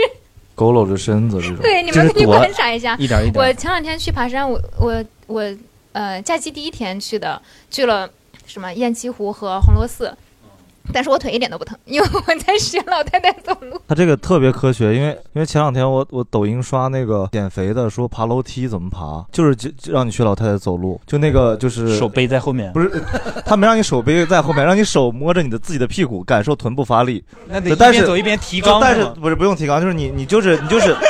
佝偻着身子这种。对你们可以观察一下。一点一点我前两天去爬山，我我我呃假期第一天去的，去了什么雁栖湖和红螺寺。但是我腿一点都不疼，因为我在学老太太走路。他这个特别科学，因为因为前两天我我抖音刷那个减肥的，说爬楼梯怎么爬，就是就就让你学老太太走路，就那个就是手背在后面，不是，他没让你手背在后面，让你手摸着你的自己的屁股，感受臀部发力。那得但是一边走一边提肛但是是吗不是不用提纲，就是你你就是你就是。<laughs>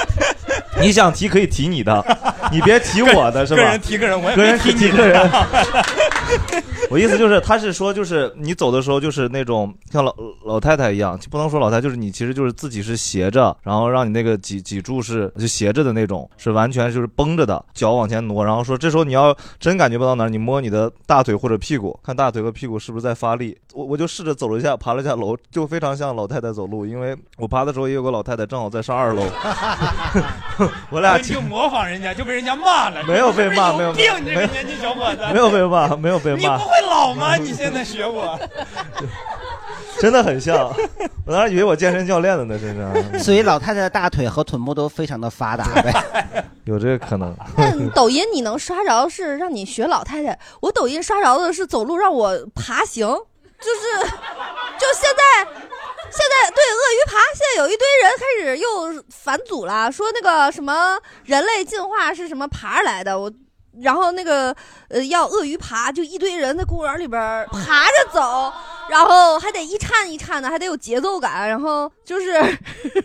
你想提可以提你的，你别提我的是吧？个人提个人我也个人没提你提个人的。<laughs> 我意思就是，他是说，就是你走的时候，就是那种像老老太太一样，不能说老太太，就是你其实就是自己是斜着，然后让你那个脊脊柱是就斜着的那种，是完全就是绷着的，脚往前挪，然后说这时候你要真感觉不到哪儿，你摸你的大腿或者屁股，看大腿和屁股是不是在发力。我我就试着走了一下，爬了一下楼，就非常像老太太走路，因为我爬的时候也有个老太太正好在上二楼，<laughs> 我俩你就模仿人家，就被人家骂了。没有被骂没有你病，你这个年轻小伙子，没有被骂，没有被骂你不，会老吗？<laughs> 你现在学我，真的很像。我当时以为我健身教练的呢，真是。所以老太太的大腿和臀部都非常的发达呗。<laughs> 有这个可能。但抖音你能刷着是让你学老太太，我抖音刷着的是走路让我爬行，就是就现在现在对鳄鱼爬，现在有一堆人开始又反祖了，说那个什么人类进化是什么爬上来的，我。然后那个呃要鳄鱼爬，就一堆人在公园里边儿爬着走，然后还得一颤一颤的，还得有节奏感，然后就是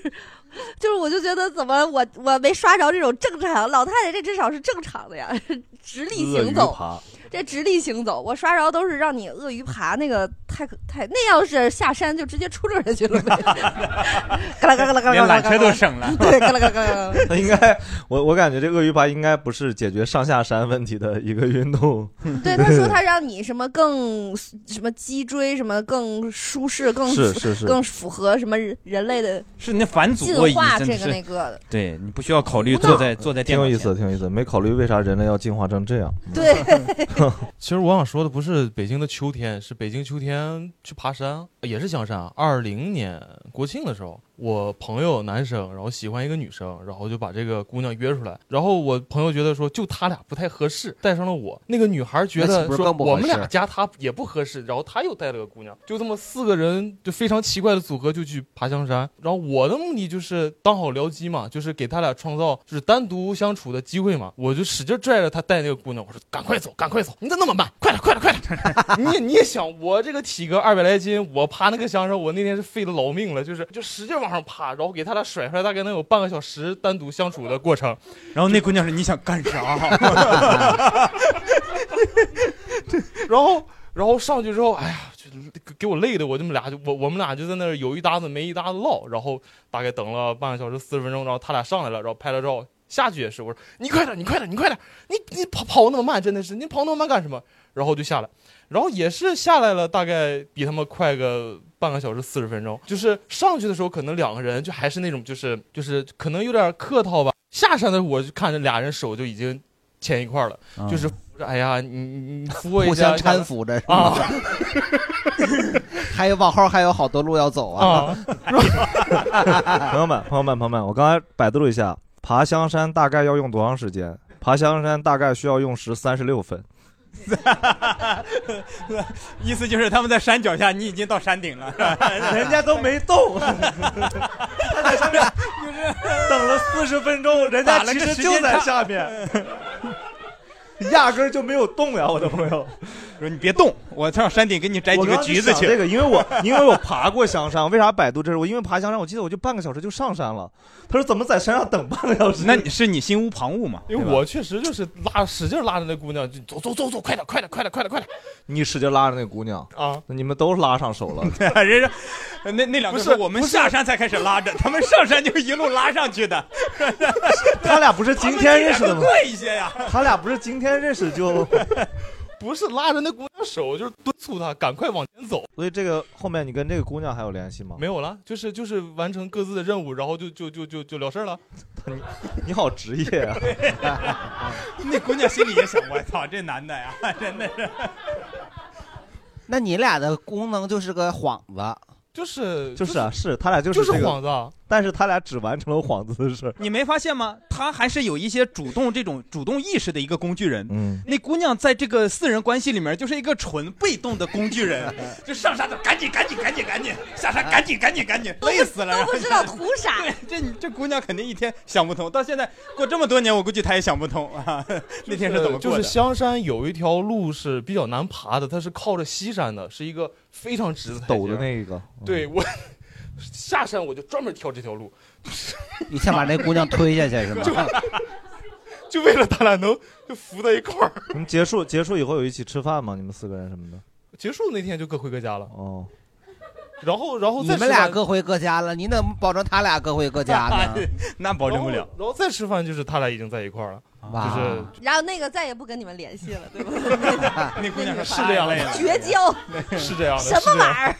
<laughs> 就是我就觉得怎么我我没刷着这种正常，老太太这至少是正常的呀，<laughs> 直立行走。爬这直立行走，我刷着都是让你鳄鱼爬，那个太可太那要是下山就直接出溜下去了呗，<laughs> 嘎啦嘎啦嘎啦嘎啦，连缆车都省了对，嘎啦嘎啦嘎啦。他 <laughs> 应该，我我感觉这鳄鱼爬应该不是解决上下山问题的一个运动。<laughs> 对，他说他让你什么更什么脊椎什么更舒适，更是是是更符合什么人人类的是那反祖进化这个那个的。对你不需要考虑坐在坐在电脑挺有意思，挺有意思。没考虑为啥人类要进化成这样。对，<laughs> 其实我想说的不是北京的秋天，是北京秋天去爬山，也是香山。二零年国庆的时候，我朋友男生，然后喜欢一个女生，然后就把这个姑娘约出来。然后我朋友觉得说，就他俩不太合适，带上了我。那个女孩觉得说我们俩加他也不合适，然后他又带了个姑娘，就这么四个人就非常奇怪的组合就去爬香山。然后我的目的就是当好僚机嘛，就是给他俩创造就是单独相处的机会嘛。我就使劲拽着他带那个姑娘，我说赶快走，赶快走，<laughs> 你咋那么慢？快点，快点，快点！你你也想，我这个体格二百来斤，我爬那个香山，我那天是费了老命了，就是就使劲往上爬，然后给他俩甩出来，大概能有半个小时单独相处的过程。然后那姑娘说：“你想干啥？”然 <laughs> 后然后上去之后，哎呀，就给给我累的，我这么俩就我我们俩就在那儿有一搭子没一搭子唠，然后大概等了半个小时四十分钟，然后他俩上来了，然后拍了照。下去也是，我说你快点，你快点，你快点，你你跑跑那么慢，真的是你跑那么慢干什么？然后就下来，然后也是下来了，大概比他们快个半个小时四十分钟。就是上去的时候，可能两个人就还是那种，就是就是可能有点客套吧。下山的时候我就看着俩人手就已经牵一块了，啊就是哎呀，你你你扶我一互下，相搀扶着啊。还有往后还有好多路要走啊！<laughs> 朋友们，朋友们，朋友们，我刚才百度了一下，爬香山大概要用多长时间？爬香山大概需要用时三十六分。<laughs> 意思就是他们在山脚下，你已经到山顶了，<laughs> 人家都没动，<laughs> 他在上面等了四十分钟，人家其实就在下面。<laughs> 压根儿就没有动呀，我的朋友。<laughs> 说你别动，我上山顶给你摘几个橘子去。想这个，因为我因为我爬过香山，为啥百度这是我？因为爬香山，我记得我就半个小时就上山了。他说怎么在山上等半个小时？那你是你心无旁骛嘛？因为我确实就是拉使劲拉着那姑娘，就走走走走，快点快点快点快点快点你使劲拉着那姑娘啊，那你们都拉上手了。<laughs> 人家那那两个是我们下山才开始拉着，他们上山就一路拉上去的。<laughs> 他俩不是今天认识的吗？贵一些呀。他俩不是今天认识就，<laughs> 不是拉着那姑娘手，就是敦促她赶快往前走。所以这个后面你跟这个姑娘还有联系吗？没有了，就是就是完成各自的任务，然后就就就就就了事儿了。你你好职业啊！<laughs> 那姑娘心里也想，我操，这男的呀，真的是。那你俩的功能就是个幌子，就是就是啊，是他俩就是就是这个幌子啊，但是他俩只完成了幌子的事儿。你没发现吗？他还是有一些主动这种主动意识的一个工具人。嗯，那姑娘在这个四人关系里面就是一个纯被动的工具人，<laughs> 就上山的赶紧赶紧赶紧赶紧，下山赶紧赶紧赶紧，累死了，都不知道图啥。对，这你这姑娘肯定一天想不通，到现在过这么多年，我估计她也想不通啊。那天是怎么过的？就是香山有一条路是比较难爬的，它是靠着西山的，是一个非常直的陡的那一个。对我下山我就专门挑这条路，<laughs> 你想把那姑娘推下去是吗？<laughs> 就为了他俩能就扶在一块儿。你们结束结束以后有一起吃饭吗？你们四个人什么的？结束那天就各回各家了。哦，然后然后你再吃饭们俩各回各家了，你怎么保证他俩各回各家呢？<laughs> 那保证不了然后再吃饭就是他俩已经在一块儿了，哇就是然后那个再也不跟你们联系了，对吧？<laughs> <laughs> 那姑娘说 <laughs> 是这样的，绝交，是这样的，什么玩意儿？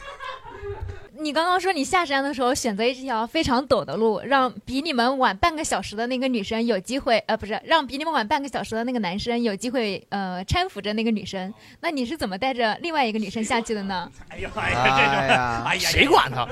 你刚刚说你下山的时候选择一条非常陡的路，让比你们晚半个小时的那个女生有机会，呃，不是让比你们晚半个小时的那个男生有机会，呃，搀扶着那个女生。那你是怎么带着另外一个女生下去的呢？哎呀哎呀哎呀，谁管他？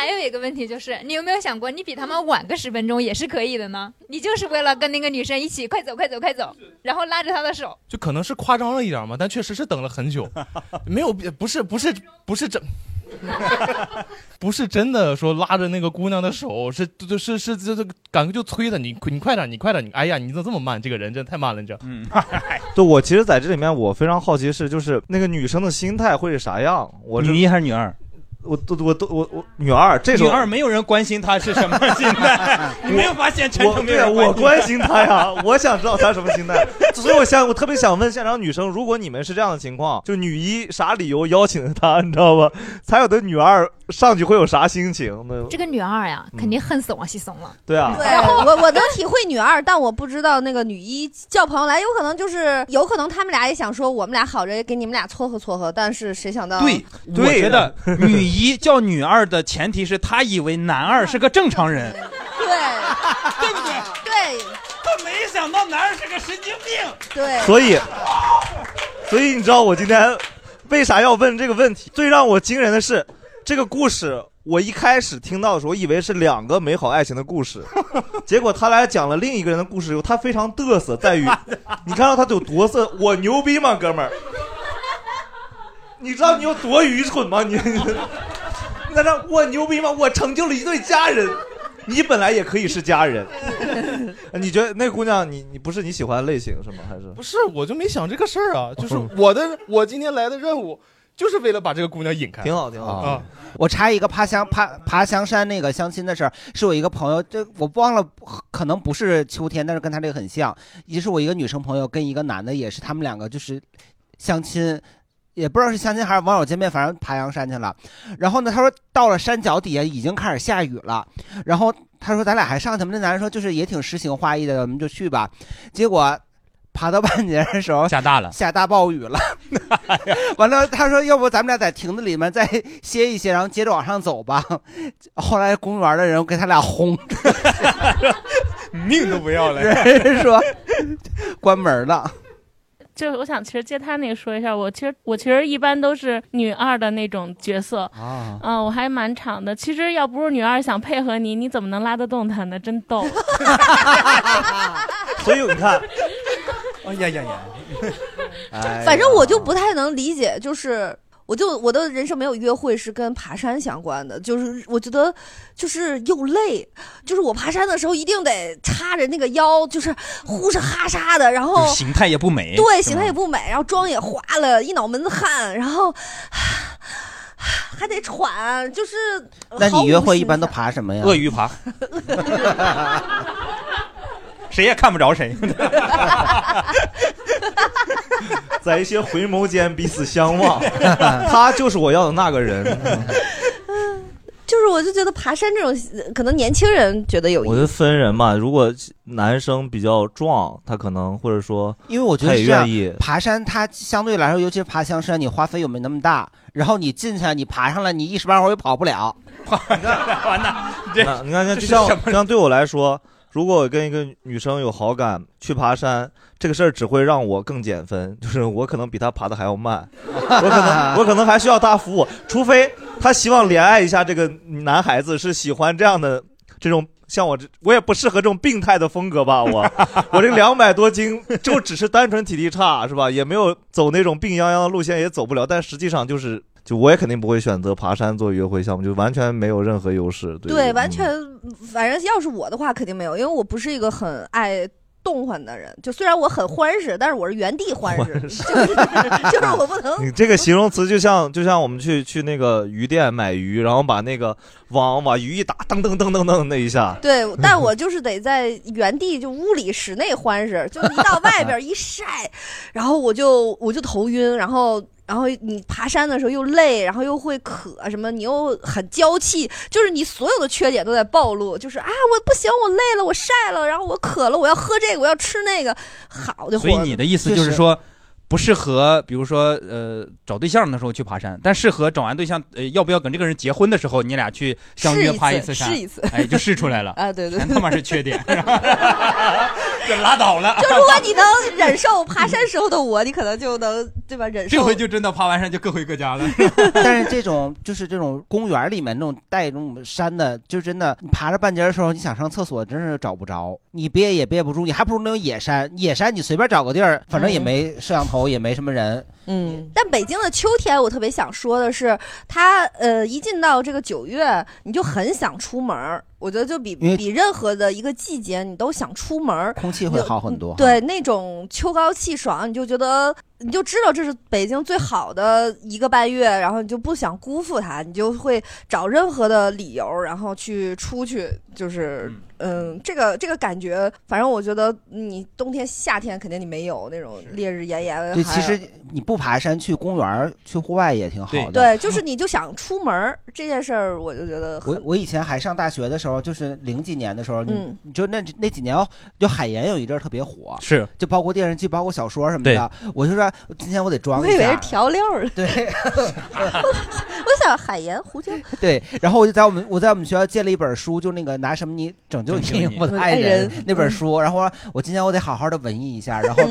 还有一个问题就是，你有没有想过，你比他们晚个十分钟也是可以的呢？你就是为了跟那个女生一起快走快走快走，然后拉着她的手。就可能是夸张了一点嘛，但确实是等了很久，<laughs> 没有不是不是不是真。<laughs> 不是真的说拉着那个姑娘的手，是是是是这这赶快就催她，你你快点，你快点，你哎呀，你怎么这么慢？这个人真的太慢了，你知道？嗯，<laughs> 对我其实在这里面我非常好奇是就是那个女生的心态会是啥样？我女一还是女二？我都我都我我女二，这时候女二没有人关心她是什么 <laughs> 心态，<laughs> 你没有发现全我程没对啊我有人心关心她呀，我想知道她什么心态，<laughs> 所以我想我特别想问现场女生，如果你们是这样的情况，就女一啥理由邀请她，你知道吧？才有的女二上去会有啥心情？那这个女二呀，肯定恨死王熙松了。对啊，对，我我能体会女二，但我不知道那个女一叫朋友来，有可能就是有可能他们俩也想说我们俩好着给你们俩撮合撮合，但是谁想到对，我觉得女一叫女二的前提是他以为男二是个正常人，对对不对？对，她没想到男二是个神经病。对，所以，所以你知道我今天为啥要问这个问题？最让我惊人的是，这个故事我一开始听到的时候，我以为是两个美好爱情的故事，<laughs> 结果他来讲了另一个人的故事以后，他非常嘚瑟，在于你看到他有多色，我牛逼吗，哥们儿？你知道你有多愚蠢吗？你 <laughs> 你在这我牛逼吗？我成就了一对家人。你本来也可以是家人，<laughs> 你觉得那姑娘你你不是你喜欢的类型是吗？还是不是，我就没想这个事儿啊，就是我的我今天来的任务就是为了把这个姑娘引开，挺好挺好啊。我插一个爬香爬爬香山那个相亲的事儿，是我一个朋友，这我忘了，可能不是秋天，但是跟他这个很像，也是我一个女生朋友跟一个男的，也是他们两个就是相亲。也不知道是相亲还是网友见面，反正爬阳山去了。然后呢，他说到了山脚底下已经开始下雨了。然后他说咱俩还上去吗？那男人说就是也挺诗情画意的，我们就去吧。结果爬到半截的时候下大了，下大暴雨了。<laughs> 完了，他说要不咱们俩在亭子里面再歇一歇，然后接着往上走吧。后来公园的人给他俩轰，<laughs> 命都不要了。人说关门了。就是我想，其实接他那个说一下，我其实我其实一般都是女二的那种角色啊，嗯、我还蛮长的。其实要不是女二想配合你，你怎么能拉得动她呢？真逗。<laughs> 所以你看，哎呀呀呀！哎反正我就不太能理解，就是我就我的人生没有约会是跟爬山相关的，就是我觉得就是又累，就是我爬山的时候一定得叉着那个腰，就是呼哧哈沙的，然后形态也不美，对，形态也不美，然后妆也花了，一脑门子汗，然后还得喘，就是。那你约会一般都爬什么呀？鳄鱼爬，谁也看不着谁。<laughs> 在一些回眸间彼此相望，<laughs> 他就是我要的那个人。就是我就觉得爬山这种，呃可能年轻人觉得有意思。我觉得分人嘛，如果男生比较壮，他可能或者说，因为我觉得他也是这样愿意。爬山，它相对来说，尤其是爬香山，你花费又没那么大。然后你进去，你爬上来，你一时半会儿又跑不了。<laughs> 完了，那你看，像就像就像对我来说，如果我跟一个女生有好感，去爬山这个事儿只会让我更减分，<laughs> 就是我可能比她爬的还要慢，<laughs> 我可能 <laughs> 我可能还需要她扶我，除非她希望怜爱一下这个男孩子，是喜欢这样的这种。像我这，我也不适合这种病态的风格吧？我我这两百多斤，就只是单纯体力差，是吧？也没有走那种病殃殃的路线，也走不了。但实际上就是，就我也肯定不会选择爬山做约会项目，就完全没有任何优势。对对，完全，反正要是我的话，肯定没有，因为我不是一个很爱动换的人。就虽然我很欢实，但是我是原地欢实，<laughs> 就是 <laughs> 就是我不能。<laughs> 你这个形容词就像就像我们去去那个鱼店买鱼，然后把那个网往鱼一打，噔噔噔噔噔那一下。对，但我就是得在原地就屋里室内欢实，就一到外边一晒，<laughs> 然后我就我就头晕，然后然后你爬山的时候又累，然后又会渴什么，你又很娇气，就是你所有的缺点都在暴露，就是啊我不行，我累了，我晒了，然后我渴了，我要喝这个，我要吃那个，好的。所以你的意思就是说，不适合，比如说呃找对象的时候去爬山，但适合找完对象，呃要不要跟这个人结婚的时候，你俩去相约爬一次山，试一次哎就试出来了 <laughs> 啊对对对全他妈是缺点，<laughs> 就拉倒了。就如果你能忍受爬山时候的我，你可能就能对吧？忍受这回就真的爬完山就各回各家了。<laughs> 但是这种就是这种公园里面那种带那种山的，就真的你爬着半截的时候，你想上厕所真是找不着，你憋也憋不住，你还不如那种野山。野山你随便找个地儿，反正也没摄像头，也没什么人。嗯，但北京的秋天，我特别想说的是，它呃，一进到这个九月，你就很想出门儿。我觉得就比因为比任何的一个季节，你都想出门儿，空气会好很多。对，那种秋高气爽，你就觉得你就知道这是北京最好的一个半月，然后你就不想辜负它，你就会找任何的理由，然后去出去，就是嗯，这个这个感觉，反正我觉得你冬天夏天肯定你没有那种烈日炎炎的，对，还其实你不爬山，去公园、去户外也挺好的。对，就是你就想出门儿这件事儿，我就觉得很我我以前还上大学的时候，就是零几年的时候，你嗯。你就那那几年哦，就海盐有一阵儿特别火，是。就包括电视剧，包括小说什么的。我就说今天我得装一下我以为是，调料儿，对，<laughs> 我想海盐、胡椒，<laughs> 对，然后我就在我们我在我们学校借了一本书，就那个拿什么你拯救你我的爱爱人人那本书，然后我我今天我得好好的文艺一下，然后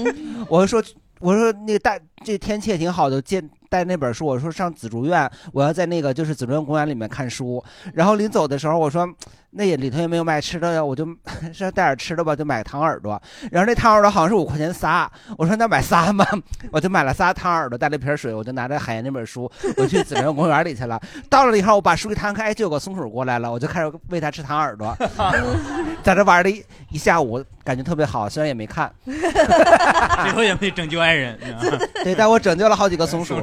我就说我说那个大这天气也挺好的，借带那本书，我说上紫竹院，我要在那个就是紫竹院公园里面看书，然后临走的时候我说。那也里头也没有卖吃的呀，我就 <laughs> 说带点吃的吧，就买糖耳朵。然后那糖耳朵好像是五块钱仨，我说那买仨吧，<laughs> 我就买了 �á 糖耳朵，带了一瓶水，我就拿着海盐那本书，我去紫竹院公园里去了。到了以后，我把书一摊开，就有个松鼠过来了，我就开始喂它吃糖耳朵，<laughs> 在这玩了一一下午，感觉特别好，虽然也没看，最后也没拯救爱人。对，但我拯救了好几个松鼠。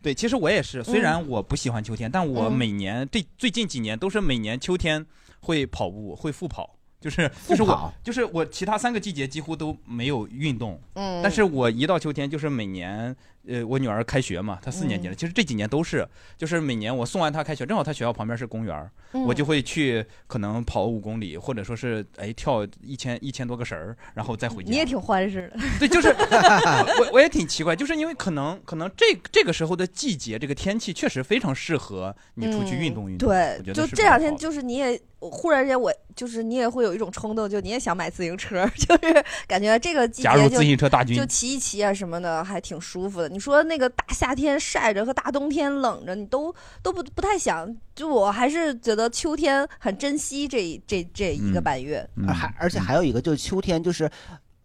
对，其实我也是，虽然我不喜欢秋天，但我嗯每年这最近几年都是每年秋天会跑步，会复跑。就是就是我就是我其他三个季节几乎都没有运动，嗯但是我一到秋天就是每年，呃，我女儿开学嘛，她四年级了，嗯其实这几年都是，就是每年我送完她开学，正好她学校旁边是公园我就会去可能跑五公里，或者说是哎跳一千一千多个绳儿，然后再回家。你也挺欢实的。对，就是 <laughs> 我我也挺奇怪，就是因为可能可能这这个时候的季节，这个天气确实非常适合你出去运动运动。嗯对就这两天，就是你也忽然间我就是你也会有一种冲动，就你也想买自行车，<laughs> 就是感觉这个季节就加入自行车大军就骑一骑啊什么的，还挺舒服的。你说那个大夏天晒着和大冬天冷着，你都都不不太想。就我还是觉得秋天很珍惜这这这一个半月。而还而且还有一个就是秋天，就是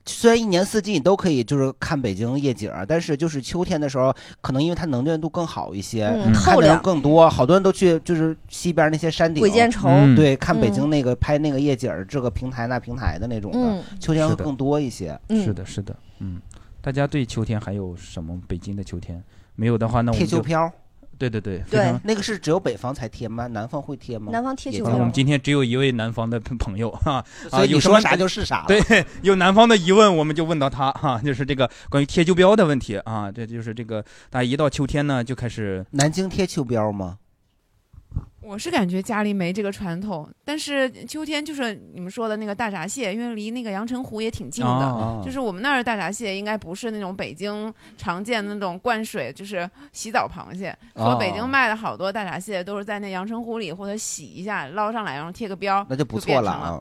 虽然一年四季你都可以就是看北京夜景儿，但是就是秋天的时候，可能因为它能见度更好一些，嗯看的人透亮更多，好多人都去就是西边那些山顶鬼见愁嗯对，看北京嗯那个拍那个夜景儿，这个平台那平台的那种的，嗯秋天会更多一些。是的，是的，嗯，大家对秋天还有什么？北京的秋天没有的话，那我们就贴秋膘，对对对，非常那个是只有北方才贴吗？南方会贴吗？南方贴也秋膘我们今天只有一位南方的朋朋友哈，<laughs> 所啊，有什么以你说啥就是啥了对，<laughs> 有南方的疑问，我们就问到他哈，<laughs> 就是这个关于贴秋膘的问题啊，这就是这个大家一到秋天呢就开始南京贴秋膘吗？我是感觉家里没这个传统，但是秋天就是你们说的那个大闸蟹，因为离那个阳澄湖也挺近的，哦就是我们那儿的大闸蟹应该不是那种北京常见的那种灌水，就是洗澡螃蟹。哦说北京卖的好多大闸蟹都是在那阳澄湖里或者洗一下捞上来，然后贴个标，那就不错了啊。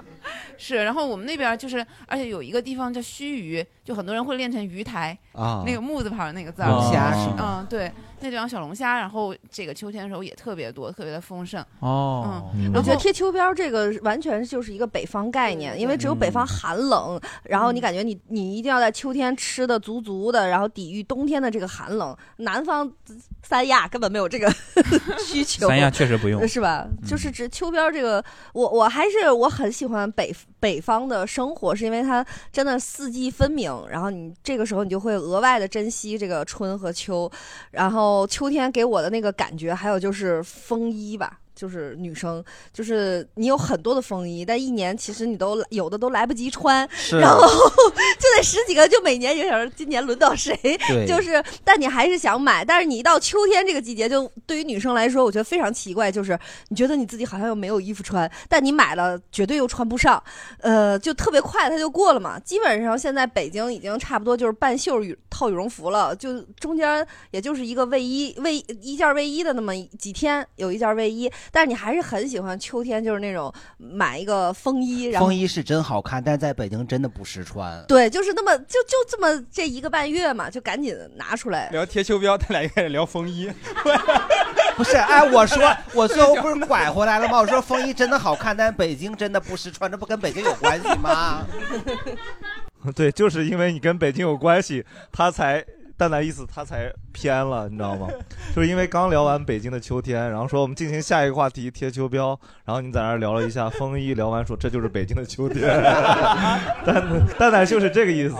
<laughs> 是，然后我们那边就是，而且有一个地方叫须臾，就很多人会练成鱼台啊那个木字旁那个字儿，虾是嗯，对，那地方小龙虾，然后这个秋天的时候也特别多，特别的丰盛。哦嗯，我觉得贴秋膘这个完全就是一个北方概念，因为只有北方寒冷，然后你感觉你你一定要在秋天吃的足足的，然后抵御冬天的这个寒冷。南方三亚根本没有这个 <laughs> 需求，三亚确实不用是吧？嗯就是指秋膘这个，我我还是我很喜欢北北方的生活，是因为它真的四季分明，然后你这个时候你就会额外的珍惜这个春和秋，然后秋天给我的那个感觉，还有就是风衣吧。就是女生，就是你有很多的风衣，但一年其实你都有的都来不及穿，是然后 <laughs> 就得十几个，就每年就想着今年轮到谁对，就是，但你还是想买，但是你一到秋天这个季节，就对于女生来说，我觉得非常奇怪，就是你觉得你自己好像又没有衣服穿，但你买了绝对又穿不上，呃，就特别快它就过了嘛。基本上现在北京已经差不多就是半袖羽套羽绒服了，就中间也就是一个卫衣卫一件卫衣的那么几天有一件卫衣，但是你还是很喜欢秋天，就是那种买一个风衣，然后风衣是真好看，但是在北京真的不实穿。对，就是那么就就这么这一个半月嘛，就赶紧拿出来。聊贴秋膘，他俩又开始聊风衣，<laughs> 不是，哎，我说 <laughs> 我最后不是拐回来了吗？我说风衣真的好看，但是北京真的不实穿，这不跟北京有关系吗？<laughs> 对，就是因为你跟北京有关系，他才蛋蛋意思他才偏了，你知道吗？就是因为刚聊完北京的秋天，然后说我们进行下一个话题贴秋膘，然后你在那儿聊了一下风衣，聊完说这就是北京的秋天，蛋蛋蛋就是这个意思。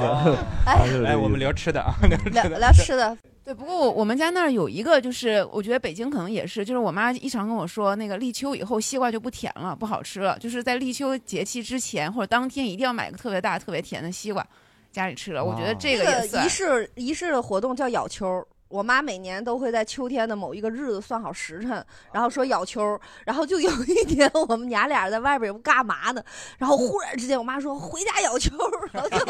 他就是这个意思哎，我们聊吃的啊，聊聊吃的。对，不过我我们家那儿有一个，就是我觉得北京可能也是，就是我妈一常跟我说，那个立秋以后西瓜就不甜了，不好吃了，就是在立秋节气之前或者当天一定要买个特别大、特别甜的西瓜，家里吃了。我觉得这个也算仪式仪式的活动叫咬秋。我妈每年都会在秋天的某一个日子算好时辰，然后说咬秋，然后就有一天我们娘俩在外边也不干嘛呢，然后忽然之间我妈说回家咬秋，然后就，<laughs> <laughs>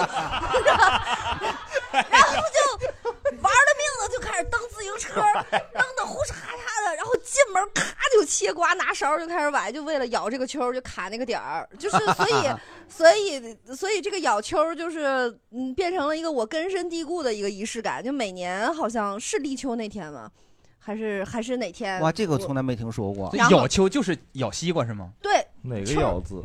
然后就玩了就开始蹬自行车，<laughs> 蹬的呼哧咔嚓的，然后进门咔就切瓜，拿勺就开始崴，就为了咬这个秋就卡那个点儿，就是所以 <laughs> 所以所以这个咬秋就是嗯变成了一个我根深蒂固的一个仪式感，就每年好像是立秋那天吗？还是还是哪天？哇，这个我从来没听说过。咬秋就是咬西瓜是吗？对，哪个咬字？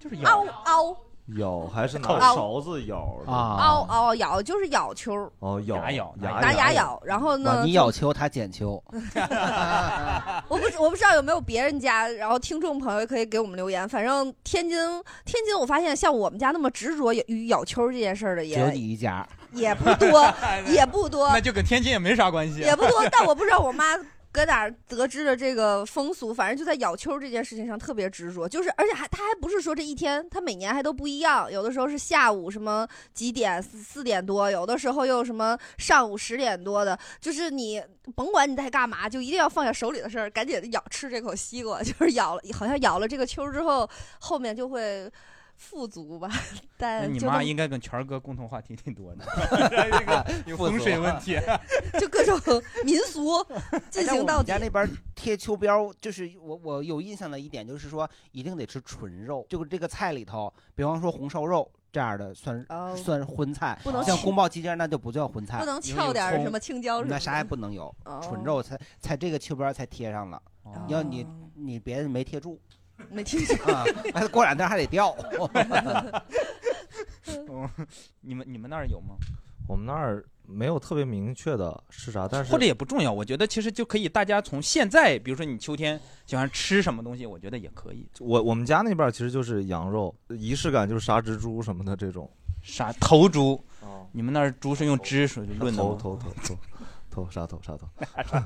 就是咬嗷嗷咬还是拿勺子咬啊嗷嗷咬，就是咬秋，哦，咬牙咬拿牙咬，然后呢哇，？你咬秋，他捡秋。<laughs> <laughs> 我不我不知道有没有别人家，然后听众朋友可以给我们留言。反正天津天津，我发现像我们家那么执着于咬秋这件事儿的只有也你一家。<laughs> 也不多，也不多，那就跟天津也没啥关系，也不多。但我不知道我妈搁哪得知的这个风俗，反正就在咬秋这件事情上特别执着，就是而且还他还不是说这一天，他每年还都不一样，有的时候是下午什么几点四四点多，有的时候又什么上午十点多的，就是你甭管你在干嘛，就一定要放下手里的事儿，赶紧咬吃这口西瓜，<laughs> 就是咬了，好像咬了这个秋之后，后面就会。富足吧，<laughs> 那但你妈应该跟权儿哥共同话题挺多的，<laughs> 这个有风水问题。<laughs> 就各种民俗进行到底。家那边贴秋膘，就是我我有印象的一点就是说，一定得吃纯肉，就是这个菜里头，比方说红烧肉这样的算、算荤菜，哦不能像宫保鸡丁那就不叫荤菜，不能翘点什么青椒什么那啥也不能有，哦纯肉才才这个秋膘才贴上了。要你你别人没贴住，<laughs> 没听清啊，还过两天还得掉。<laughs> 嗯，你们你们那儿有吗？我们那儿没有特别明确的是啥，但是或者也不重要，我觉得其实就可以，大家从现在，比如说你秋天喜欢吃什么东西，我觉得也可以。我我们家那边其实就是羊肉，仪式感就是杀只猪什么的这种。杀头猪？你们那儿猪是用汁水论的头吗？头头头头杀头杀头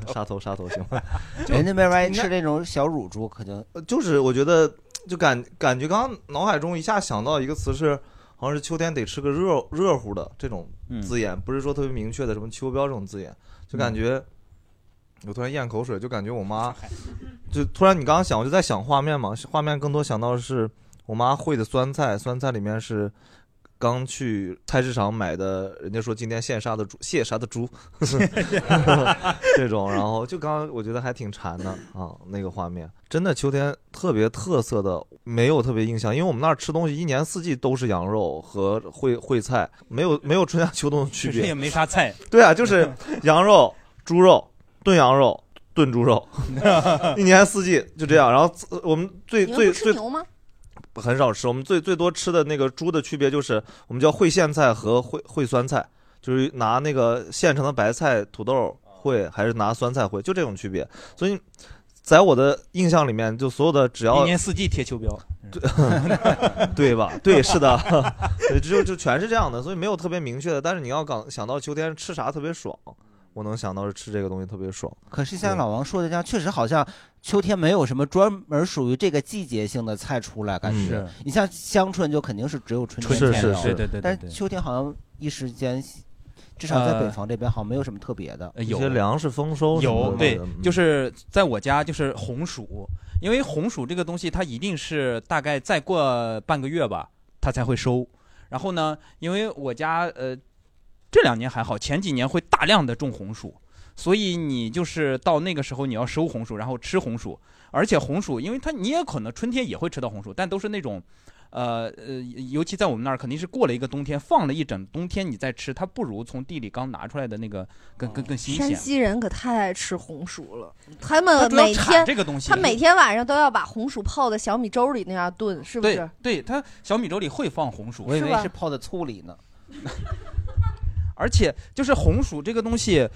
<laughs> 杀头杀头行吗？<laughs> 人那边万一吃这种小乳猪，可就呃就是我觉得就感感觉刚刚脑海中一下想到一个词是，好像是秋天得吃个热热乎的这种字眼，不是说特别明确的什么秋膘这种字眼，就感觉。我突然咽口水，就感觉我妈，就突然你刚刚想，我就在想画面嘛，画面更多想到的是我妈烩的酸菜，酸菜里面是刚去菜市场买的，人家说今天现杀的猪，现杀的猪，<laughs> 这种，然后就刚刚我觉得还挺馋的啊，那个画面真的秋天特别特色的，没有特别印象，因为我们那儿吃东西一年四季都是羊肉和烩烩菜，没有没有春夏秋冬的区别，也没啥菜。对啊，就是羊肉、猪肉、炖羊肉、炖猪肉，<laughs> 一年四季就这样。然后呃我们最最最牛吗？很少吃，我们最最多吃的那个猪的区别就是我们叫烩苋菜和烩烩酸菜，就是拿那个现成的白菜、土豆烩，还是拿酸菜烩，就这种区别。所以，在我的印象里面，就所有的只要一年四季贴秋膘，对 <laughs> 对吧？对，是的，<laughs> 对，就就全是这样的，所以没有特别明确的。但是你要刚想到秋天吃啥特别爽，我能想到是吃这个东西特别爽。可是像老王说的这样，确实好像秋天没有什么专门属于这个季节性的菜出来，感觉嗯。你像香椿就肯定是只有春天是才有是是对对对对但是秋天好像一时间，至少在北呃方这边好像没有什么特别的。呃有丰收有对嗯，就是在我家就是红薯，因为红薯这个东西它一定是大概再过半个月吧，它才会收。然后呢，因为我家呃这两年还好，前几年会大量的种红薯，所以你就是到那个时候你要收红薯，然后吃红薯，而且红薯，因为它你也可能春天也会吃到红薯，但都是那种。呃呃，尤其在我们那儿，肯定是过了一个冬天，放了一整冬天，你再吃，它不如从地里刚拿出来的那个更更更新鲜山鲜。西人可太爱吃红薯了，他他们每天这个东西他每天晚上都要把红薯泡在小米粥里那样炖，是不是？对，他小米粥里会放红薯，我以为是泡在醋里呢。而且就是红薯这个东西，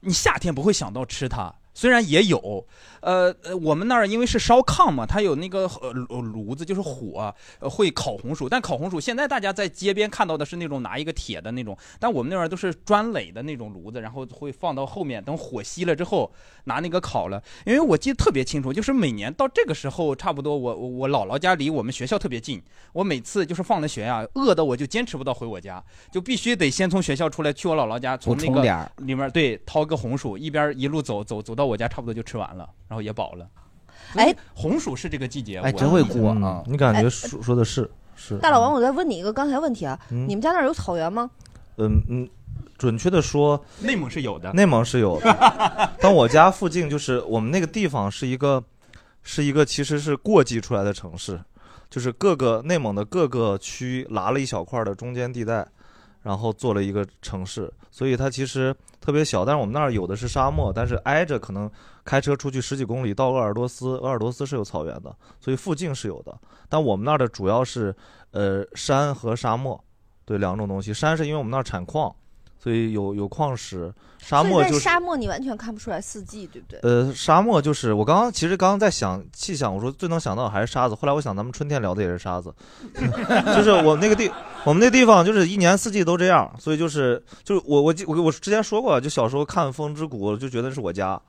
你夏天不会想到吃它。虽然也有，呃呃，我们那儿因为是烧炕嘛，它有那个呃炉子，就是火，会烤红薯。但烤红薯现在大家在街边看到的是那种拿一个铁的那种，但我们那边都是砖垒的那种炉子，然后会放到后面，等火熄了之后拿那个烤了。因为我记得特别清楚，就是每年到这个时候，差不多我我姥姥家离我们学校特别近，我每次就是放了学呀、饿的我就坚持不到回我家，就必须得先从学校出来去我姥姥家，从那个里面对掏个红薯，一边一路走走走到我家，差不多就吃完了，然后也饱了。哎，红薯是这个季节，我哎真会过嗯啊你感觉哎说说的是是大老王，我再问你一个刚才问题啊，嗯你们家那儿有草原吗？嗯嗯，准确的说，内蒙是有的，内蒙是有的。<laughs> 但我家附近就是我们那个地方是一个，是一个其实是过继出来的城市，就是各个内蒙的各个区拉了一小块的中间地带，然后做了一个城市，所以它其实特别小。但是我们那儿有的是沙漠，但是挨着可能开车出去十几公里到鄂尔多斯，鄂尔多斯是有草原的，所以附近是有的。但我们那儿的主要是呃山和沙漠，对两种东西。山是因为我们那儿产矿，所以有有矿石。沙漠就是沙漠你完全看不出来四季，对不对？呃，沙漠就是我刚刚其实刚刚在想细想，我说最能想到的还是沙子。后来我想咱们春天聊的也是沙子，<laughs> 就是我们那个地，我们那地方就是一年四季都这样，所以就是就是我我记我我之前说过，就小时候看《风之谷》就觉得是我家。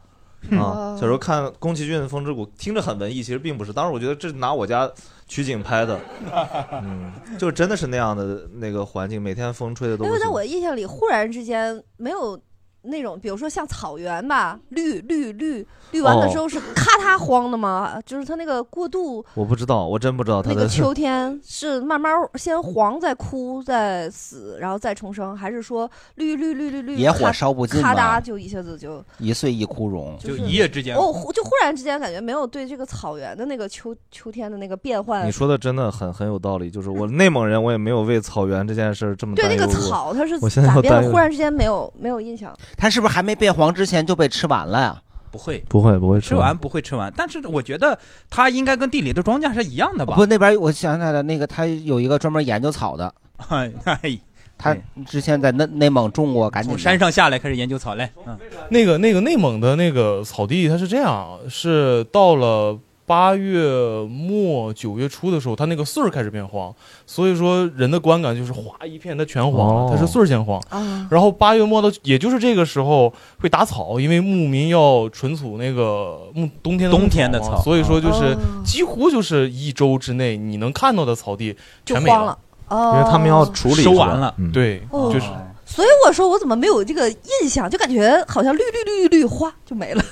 啊，小时候看宫崎骏的《风之谷》，听着很文艺，其实并不是。当时我觉得这是拿我家取景拍的，<laughs> 嗯，就真的是那样的那个环境，每天风吹的。因为在我的印象里，忽然之间没有那种，比如说像草原吧，绿绿绿绿完了之后是咔嗒荒的吗？就是它那个过渡，我不知道，我真不知道它的那个秋 <laughs> 天是慢慢先黄再枯再死，然后再重生，还是说绿绿绿绿绿野火咔烧不尽咔嘛嗒就一下子就一岁一枯荣，就一夜之间哦忽就忽然之间感觉没有对这个草原的那个秋秋天的那个变换，你说的真的很很有道理，就是我 <laughs> 内蒙人，我也没有为草原这件事儿这么对那个过草它是我现在咋变的？忧忽然之间没有没有印象。它是不是还没变黄之前就被吃完了呀？不会，不会不会吃完不会吃完，但是我觉得它应该跟地里的庄稼是一样的吧？不，那边我想起来了，那个他有一个专门研究草的，<laughs> 他之前在内内蒙种过，赶紧从山上下来开始研究草来。嗯，那个那个内蒙的那个草地，它是这样，是到了八月末九月初的时候，它那个穗儿开始变黄，所以说人的观感就是哗一片它全黄了，它是穗儿先黄。啊然后八月末的，也就是这个时候会打草，因为牧民要存储那个牧冬天的冬天的草所以说就是哦几乎就是一周之内你能看到的草地全没了。哦，因为他们要处理收完了嗯对，哦就是所以我说我怎么没有这个印象，就感觉好像绿绿绿绿花就没了。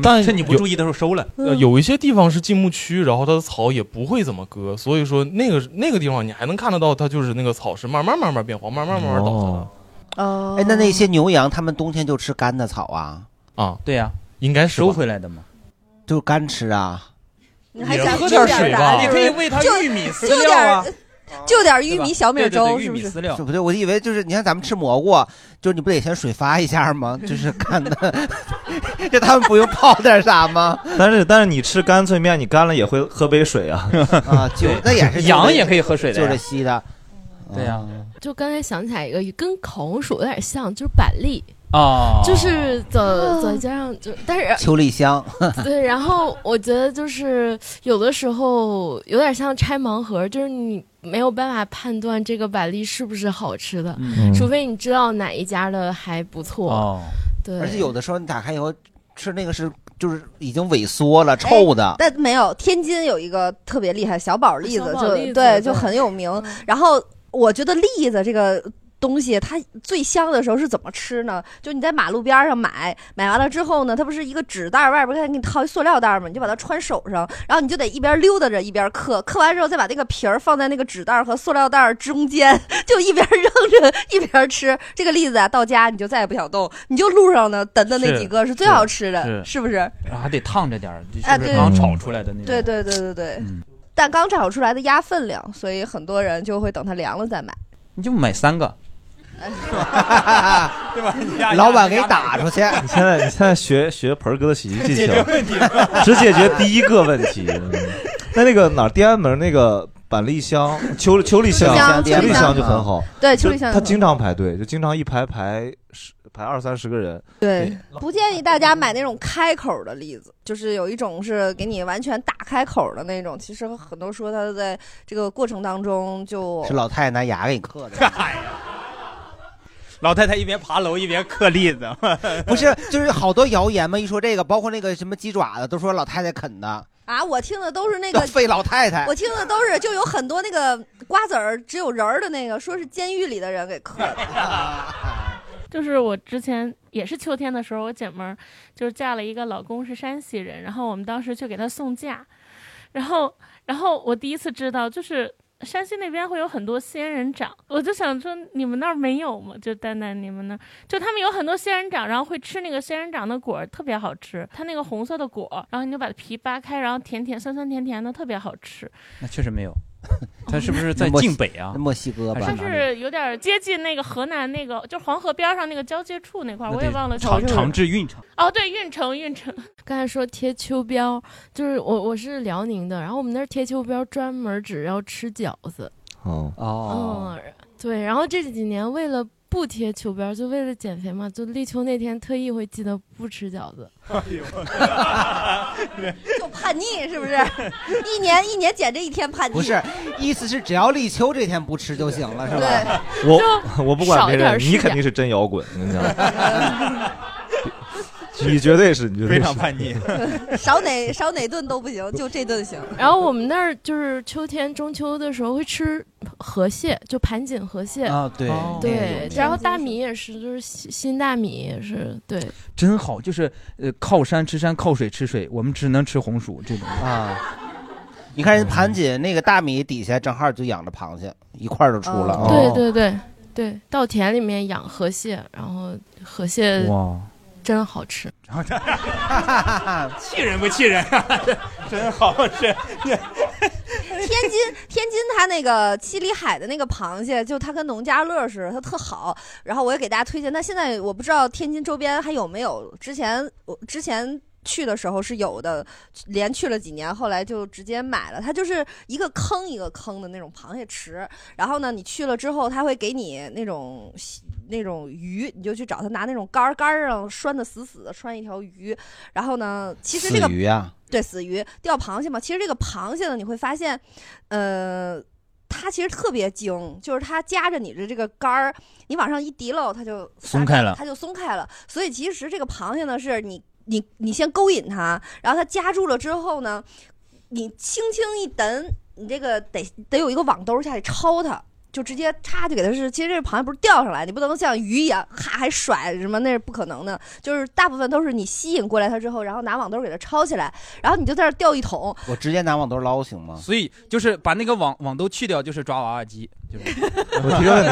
但是你不注意的时候收了。呃，有一些地方是禁牧区，然后它的草也不会怎么割，所以说那个那个地方你还能看得到，它就是那个草是慢慢慢慢变黄，慢慢慢慢倒下的。哦，哎，那那些牛羊，它们冬天就吃干的草啊？啊，对呀，应该是收回来的嘛。就干吃啊？你还想喝点水吧你可以喂它玉米饲料啊点就点玉米小米粥，玉米是不是？饲料是。不对？我以为就是你看咱们吃蘑菇，就是你不得先水发一下吗？<laughs> 就是干的，<laughs> 这他们不用泡点啥吗？但是但是你吃干脆面，你干了也会喝杯水啊。啊，就那也是 <laughs> 羊也可以喝水的就是稀的。对呀。就刚才想起来一个，跟烤红薯有点像，就是板栗，哦，就是再再加上就，但是秋梨香，<laughs> 对，然后我觉得就是有的时候有点像拆盲盒，就是你没有办法判断这个板栗是不是好吃的，嗯除非你知道哪一家的还不错。哦，对，而且有的时候你打开以后吃那个是就是已经萎缩了、臭的。但没有，天津有一个特别厉害小宝栗子，就对就很有名。然后我觉得栗子这个。东西它最香的时候是怎么吃呢？就你在马路边上买，买完了之后呢，它不是一个纸袋儿外边儿给你套一塑料袋儿吗？你就把它穿手上，然后你就得一边溜达着一边嗑，嗑完之后再把那个皮儿放在那个纸袋儿和塑料袋儿中间，<laughs> 就一边扔着一边吃。这个栗子啊，到家你就再也不想动，你就路上呢等的那几个是最好吃的，是是不是？还得烫着点儿，就是刚炒出来的那种。对对对对对。嗯但刚炒出来的压分量，所以很多人就会等它凉了再买。你就买三个，对吧？老板给打出去。你现在你现在学学盆哥的喜剧技巧决问题，<laughs> 只解决第一个问题。嗯那那个哪儿天安门那个板栗香、秋秋栗香、秋栗香就很好。对秋栗香他经常排队，就经常一排排十排二三十个人。对，不建议大家买那种开口的栗子，就是有一种是给你完全打开口的那种。其实很多说他在这个过程当中就是老太太拿牙给你磕的。<laughs> 老太太一边爬楼一边嗑栗子，<laughs> 不是，就是好多谣言嘛，一说这个，包括那个什么鸡爪子，都说老太太啃的，啊，我听的都是那 <laughs> 个废老太太我听的都是就有很多那个瓜子儿只有仁儿的那个，说是监狱里的人给嗑的。<laughs> 就是我之前也是秋天的时候，我姐们儿就是嫁了一个老公是山西人，然后我们当时去给她送嫁，然后然后我第一次知道就是。山西那边会有很多仙人掌，我就想说你们那儿没有吗？就丹丹你们那儿，就他们有很多仙人掌，然后会吃那个仙人掌的果儿，特别好吃。它那个红色的果儿，然后你就把皮扒开，然后甜甜酸酸甜甜的，特别好吃。那确实没有。<laughs> 他是不是在晋北啊？墨西哥吧它还哪里是有点接近那个河南那个，就黄河边上那个交界处那块儿，我也忘了长长治运城。哦，对，运城运城。<laughs> 刚才说贴秋膘，就是我我是辽宁的，然后我们那儿贴秋膘专门只要吃饺子。哦哦，嗯，对，然后这几年为了不贴秋膘，就为了减肥嘛，就立秋那天特意会记得不吃饺子。<laughs> 就叛逆是不是？一年一年减这一天叛逆。不是，意思是只要立秋这天不吃就行了，是吧？我我不管别人，你肯定是真摇滚，我跟你讲。<laughs> <laughs> 你绝对是，你绝对是非常叛逆。<laughs> 少哪少哪顿都不行，<laughs> 就这顿行。然后我们那儿就是秋天中秋的时候会吃河蟹，就盘锦河蟹啊对哦对，然后大米也是，就是新新大米也是，对，真好，就是呃，靠山吃山，靠水吃水，我们只能吃红薯这种啊。你看人盘锦那个大米底下正好就养着螃蟹，一块儿就出了。哦对对对对，稻田里面养河蟹，然后河蟹哇，真好吃。<laughs> 气人不气人啊？<laughs> 真好吃。天津天津它那个七里海的那个螃蟹，就它跟农家乐似的，它特好。然后我也给大家推荐。但现在我不知道天津周边还有没有。之前我之前去的时候是有的，连去了几年，后来就直接买了。它就是一个坑一个坑的那种螃蟹池，然后呢，你去了之后，他会给你那种那种鱼，你就去找他拿那种杆儿杆儿上拴的死死的，拴一条鱼。然后呢，其实这个死鱼啊对死鱼钓螃蟹嘛，其实这个螃蟹呢，你会发现，呃。它其实特别精，就是它夹着你的这个杆儿，你往上一提溜，它就松开了它就松开了。所以其实这个螃蟹呢，是你你你先勾引它，然后它夹住了之后呢，你轻轻一蹬，你这个得得有一个网兜下去抄它。就直接插就给它是，其实这螃蟹不是钓上来，你不能像鱼一样哈还甩什么，那是不可能的。就是大部分都是你吸引过来它之后，然后拿网兜给它抄起来，然后你就在那儿钓一桶。我直接拿网兜捞行吗？所以就是把那个网网兜去掉，就是抓娃娃机，就是 <laughs> 我提个问题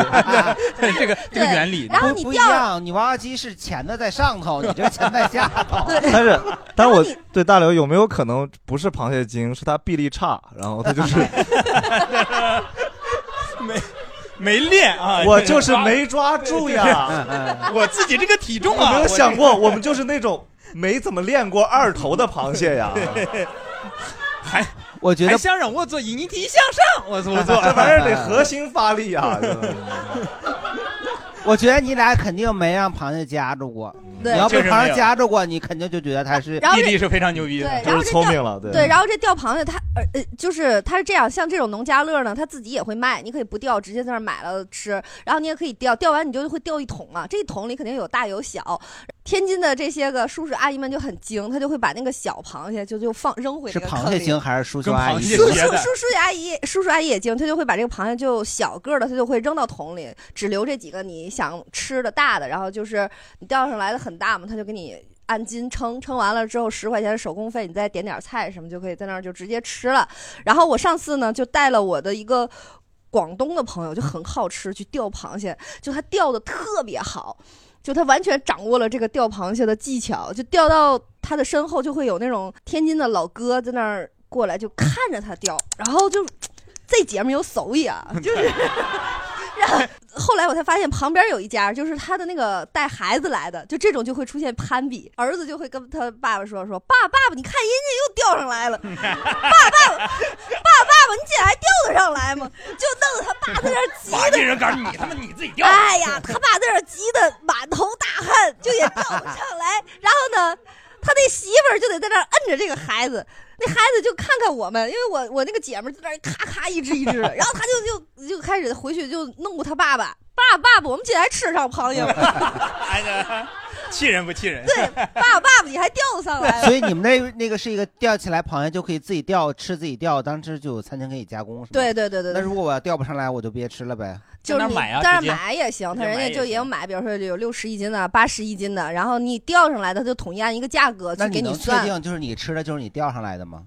<laughs> 这个这个原理。然后你不一样，你娃娃机是钳子在上头，你这钳在下头。但是，但是我对大刘有没有可能不是螃蟹精，是他臂力差，然后他就是 <laughs> 没没练啊，我就是没抓住呀。我自己这个体重啊，有没有想过，我们就是那种没怎么练过二头的螃蟹呀？<laughs> 还我觉得想让我做引体向上，我 <laughs> 做我做这玩意儿得核心发力呀。我觉得你俩肯定没让螃蟹夹住过。对你要被螃蟹夹住过，你肯定就觉得它是然后这臂力是非常牛逼的，对，然后这钓对对，然后这钓螃蟹它呃呃，就是它是这样，像这种农家乐呢，它自己也会卖，你可以不钓，直接在那儿买了吃，然后你也可以钓，钓完你就会钓一桶啊，这一桶里肯定有大有小。天津的这些个叔叔阿姨们就很精，他就会把那个小螃蟹就就放扔回是螃。蟹精还是叔叔阿姨叔叔叔叔阿姨叔叔阿姨也精，他就会把这个螃蟹就小个儿的，他就会扔到桶里，只留这几个你想吃的大的，然后就是你钓上来的很大嘛，他就给你按斤称，称完了之后十块钱手工费，你再点点菜什么就可以在那儿就直接吃了。然后我上次呢就带了我的一个广东的朋友，就很好吃去钓螃蟹，就他钓的特别好。就他完全掌握了这个钓螃蟹的技巧，就钓到他的身后就会有那种天津的老哥在那儿过来，就看着他钓，然后就 <tsk> 这节目有手艺啊，就是。<laughs> 然后后来我才发现旁边有一家，就是他的那个带孩子来的，就这种就会出现攀比，儿子就会跟他爸爸说说，爸爸爸，你看人家又钓上来了，爸爸爸爸爸爸，你姐还钓得上来吗？就弄得他爸在那急的，这人你他妈你自己钓。哎呀，他爸在那急的满头大汗，就也钓不上来。然后呢，他那媳妇儿就得在那摁着这个孩子，那孩子就看看我们，因为我我那个姐们儿在那咔咔一只一只，然后他就就就开始回去就弄过他爸爸，爸爸爸，我们今天吃上螃蟹了？<laughs> 气人不气人？对，爸爸爸爸，你还钓得上来？所以你们那那个是一个钓起来螃蟹就可以自己钓吃自己钓，当时就有餐厅可以加工，是吗？对对对对对那如果我要钓不上来，我就别吃了呗。就是你啊当然买也行，他人家就也有买，比如说有六十一斤的、八十一斤的，然后你钓上来的，他就统一按一个价格去给那能确算。定就是你吃的就是你钓上来的吗？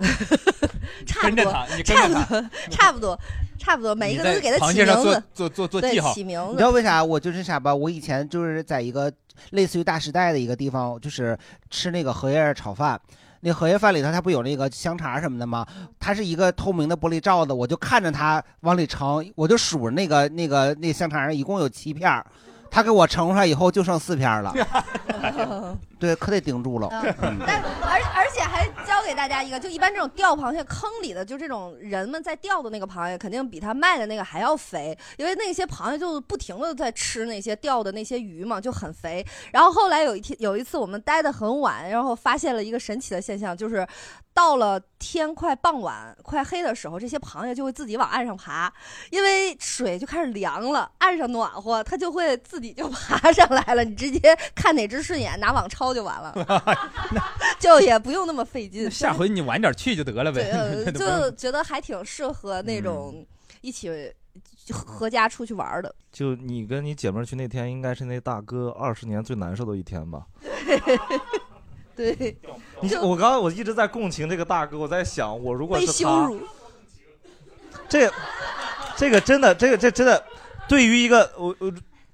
<laughs> 差不多跟着他，你跟差不多，差不多，差不多，每一个都给他螃蟹上做起名字，做做做对记号起名字你知道。为啥？我就是啥吧？我以前就是在一个类似于大时代的一个地方，就是吃那个荷叶炒饭。那荷叶饭里头它不有那个香肠什么的吗？它是一个透明的玻璃罩子，我就看着它往里盛，我就数那个那个那香肠一共有七片儿，他给我盛出来以后就剩四片了。<laughs> <laughs> 对，可得盯住了。嗯但而而且还教给大家一个，就一般这种钓螃蟹坑里的，就这种人们在钓的那个螃蟹，肯定比他卖的那个还要肥，因为那些螃蟹就不停的在吃那些钓的那些鱼嘛，就很肥。然后后来有一天有一次我们待的很晚，然后发现了一个神奇的现象，就是到了天快傍晚、快黑的时候，这些螃蟹就会自己往岸上爬，因为水就开始凉了，岸上暖和，它就会自己就 <laughs> 爬上来了。你直接看哪只顺眼，拿网抄就完了，<laughs> 就也不用那么费劲。下回你晚点去就得了，<laughs> 呗就觉得还挺适合那种一起合家出去玩的。就你跟你姐妹去那天，应该是那大哥二十年最难受的一天吧？对，你我刚刚我一直在共情这个大哥，我在想，我如果被是他，这这个真的，这个这真的，对于一个我我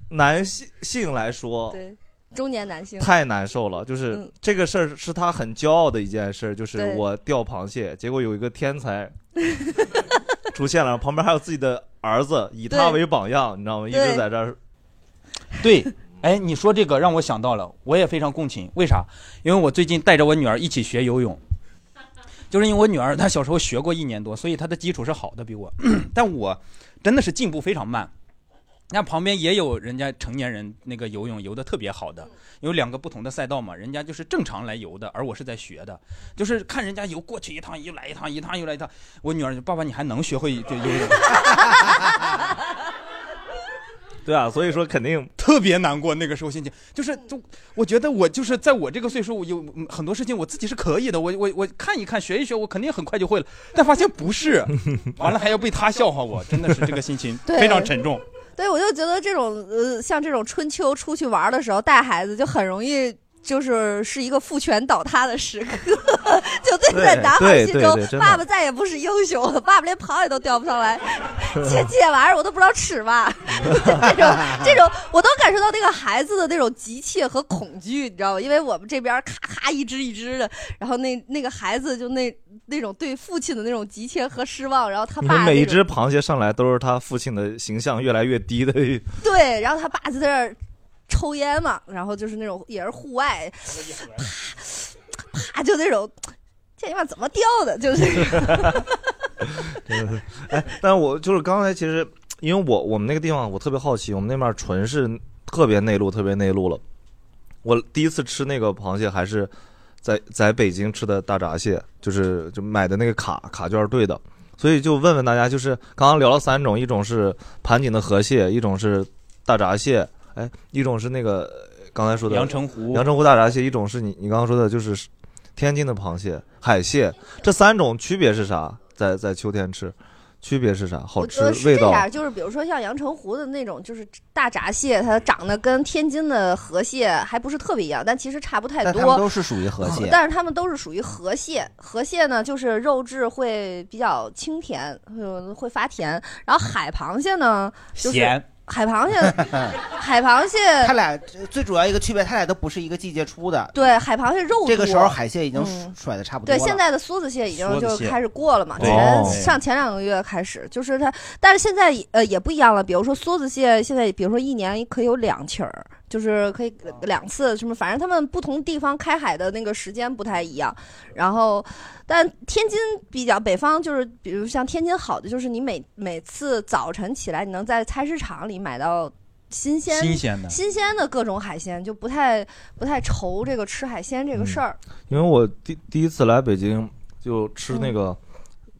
男性性来说，对，中年男性太难受了。就是嗯这个事儿是他很骄傲的一件事，就是对我钓螃蟹，结果有一个天才出现了，旁边还有自己的儿子，以他对为榜样，你知道吗？一对直在这儿。<laughs> 对，哎，你说这个让我想到了，我也非常共情。为啥？因为我最近带着我女儿一起学游泳，就是因为我女儿她小时候学过一年多，所以她的基础是好的，比我。<clears throat> 但我真的是进步非常慢。那旁边也有人家成年人那个游泳游的特别好的，有两个不同的赛道嘛，人家就是正常来游的，而我是在学的，就是看人家游过去一趟又来一趟，一趟又来一趟。我女儿就爸爸你还能学会就游泳？<laughs> 对啊，所以说肯定特别难过。那个时候心情就是，就我觉得我就是在我这个岁数，我有嗯很多事情我自己是可以的。我我我看一看学一学，我肯定很快就会了。但发现不是，<laughs> 完了还要被他笑话我，真的是这个心情对非常沉重。对，我就觉得这种呃，像这种春秋出去玩的时候带孩子，就很容易。就是是一个父权倒塌的时刻，<laughs> 就对在男孩心中，爸爸再也不是英雄了，<laughs> 爸爸连螃蟹都钓不上来，这这玩意儿我都不知道吃吧。<laughs> 这种这种，我都感受到那个孩子的那种急切和恐惧，你知道吗？因为我们这边咔咔一只一只的，然后那那个孩子就那那种对父亲的那种急切和失望，然后他爸每一只螃蟹上来都是他父亲的形象越来越低的。对，然后他爸就在那儿。抽烟嘛，然后就是那种也是户外，啪啪就那种，这他妈怎么钓的？就 <laughs> 是。哎，但我就是刚才其实，因为我我们那个地方我特别好奇，我们那面纯是特别内陆，特别内陆了。我第一次吃那个螃蟹还是在在北京吃的大闸蟹，就是就买的那个卡卡券兑的，所以就问问大家，就是刚刚聊了三种，一种是盘锦的河蟹，一种是大闸蟹。哎，一种是那个刚才说的阳澄湖阳澄湖大闸蟹，一种是你你刚刚说的就是天津的螃蟹、海蟹，这三种区别是啥？在在秋天吃，区别是啥？好吃，味道。就是比如说像阳澄湖的那种，就是大闸蟹，它长得跟天津的河蟹还不是特别一样，但其实差不太多。都是属于河蟹，但是它们都是属于河蟹。河蟹呢，就是肉质会比较清甜，嗯，会发甜。然后海螃蟹呢，就是。咸。海螃蟹，<laughs> 海螃蟹，它俩最主要一个区别，它俩都不是一个季节出的。对，海螃蟹肉多。这个时候海蟹已经甩的差不多了。对，现在的梭子蟹已经就开始过了嘛，前上前两个月开始，就是它，但是现在呃也不一样了。比如说梭子蟹，现在比如说一年可以有两起儿。就是可以两次什么，反正他们不同地方开海的那个时间不太一样。然后，但天津比较北方，就是比如像天津好的，就是你每每次早晨起来，你能在菜市场里买到新鲜、新鲜的、新鲜的各种海鲜，就不太不太愁这个吃海鲜这个事儿。因为我第第一次来北京，就吃那个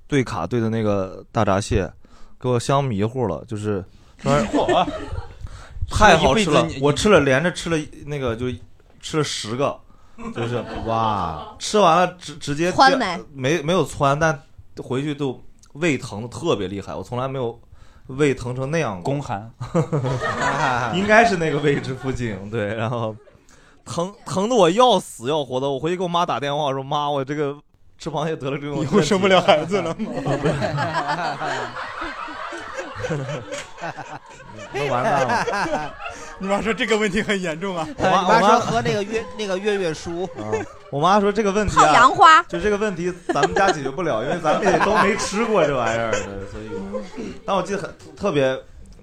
对卡对的那个大闸蟹，给我香迷糊了，就是。<laughs> 嚯！太好吃了！我吃了连着吃了那个就吃了十个，就是 <laughs> 哇！吃完了直直接窜没没没有窜，但回去都胃疼的特别厉害。我从来没有胃疼成那样过。宫寒，<laughs> 应该是那个位置附近对，然后疼疼的我要死要活的。我回去给我妈打电话说：“妈，我这个吃螃蟹得了这种，以后生不了孩子了吗？”那完蛋了！<laughs> 你妈说这个问题很严重啊。我妈我妈说喝那个月 <laughs> 那个月月舒。我妈说这个问题泡杨花，就这个问题咱们家解决不了，因为咱们也都没吃过这玩意儿，<laughs> 所以。但我记得很特别，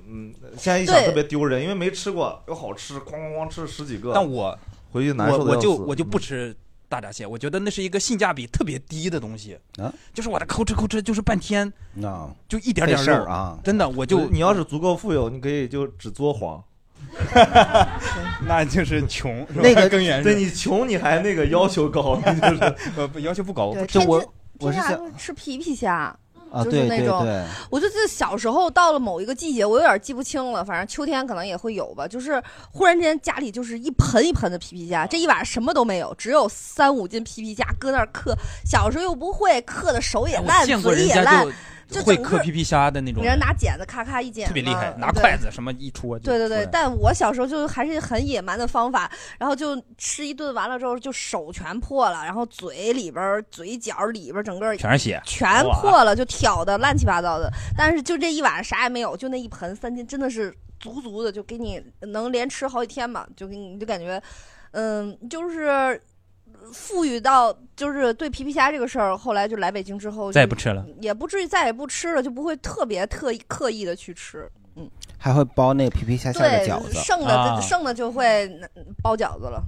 嗯，现在一想特别丢人，因为没吃过又好吃，哐哐哐吃了十几个。但我回去难受我就我就不吃。大闸蟹，我觉得那是一个性价比特别低的东西。啊，就是我这抠吃抠吃就是半天啊，就一点点肉。啊，真的我就你要是足够富有，你可以就只做黄，<laughs> 那就是穷，那个更严重。对你穷你还那个要求高，就是 <laughs> 呃要求不高。就我我是想吃皮皮虾。啊，就是那种，我就记得小时候到了某一个季节，我有点记不清了，反正秋天可能也会有吧。就是忽然之间家里就是一盆一盆的皮皮虾，这一晚上什么都没有，只有三五斤皮皮虾搁那儿嗑。小时候又不会，嗑的手也烂，嘴也烂。就会嗑皮皮虾的那种，人拿剪子咔咔一剪，特别厉害，拿筷子什么一戳。对对对，但我小时候就还是很野蛮的方法，然后就吃一顿完了之后，就手全破了，然后嘴里边、嘴角里边整个全是血，全破了，就挑的乱七八糟的。但是就这一晚上啥也没有，就那一盆三斤，真的是足足的，就给你能连吃好几天吧，就给你就感觉，嗯，就是。富裕到就是对皮皮虾这个事儿，后来就来北京之后再也不吃了，也不至于再也不吃了，就不会特别特意刻意的去吃。嗯，还会包那个皮皮虾馅的对饺，子，剩的、啊剩的就会嗯包饺子了。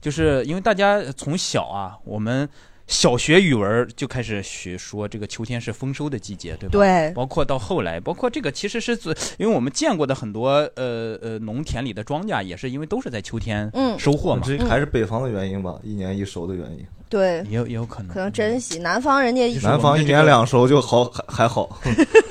就是因为大家从小啊，我们小学语文就开始学说这个秋天是丰收的季节，对吧？对包括到后来，包括这个其实是最，因为我们见过的很多呃呃农田里的庄稼，也是因为都是在秋天嗯收获嘛。这还是北方的原因吧，一年一熟的原因。对，也有也有可能，可能珍惜南方人家一南方一年两熟就好，还 <laughs> 还好。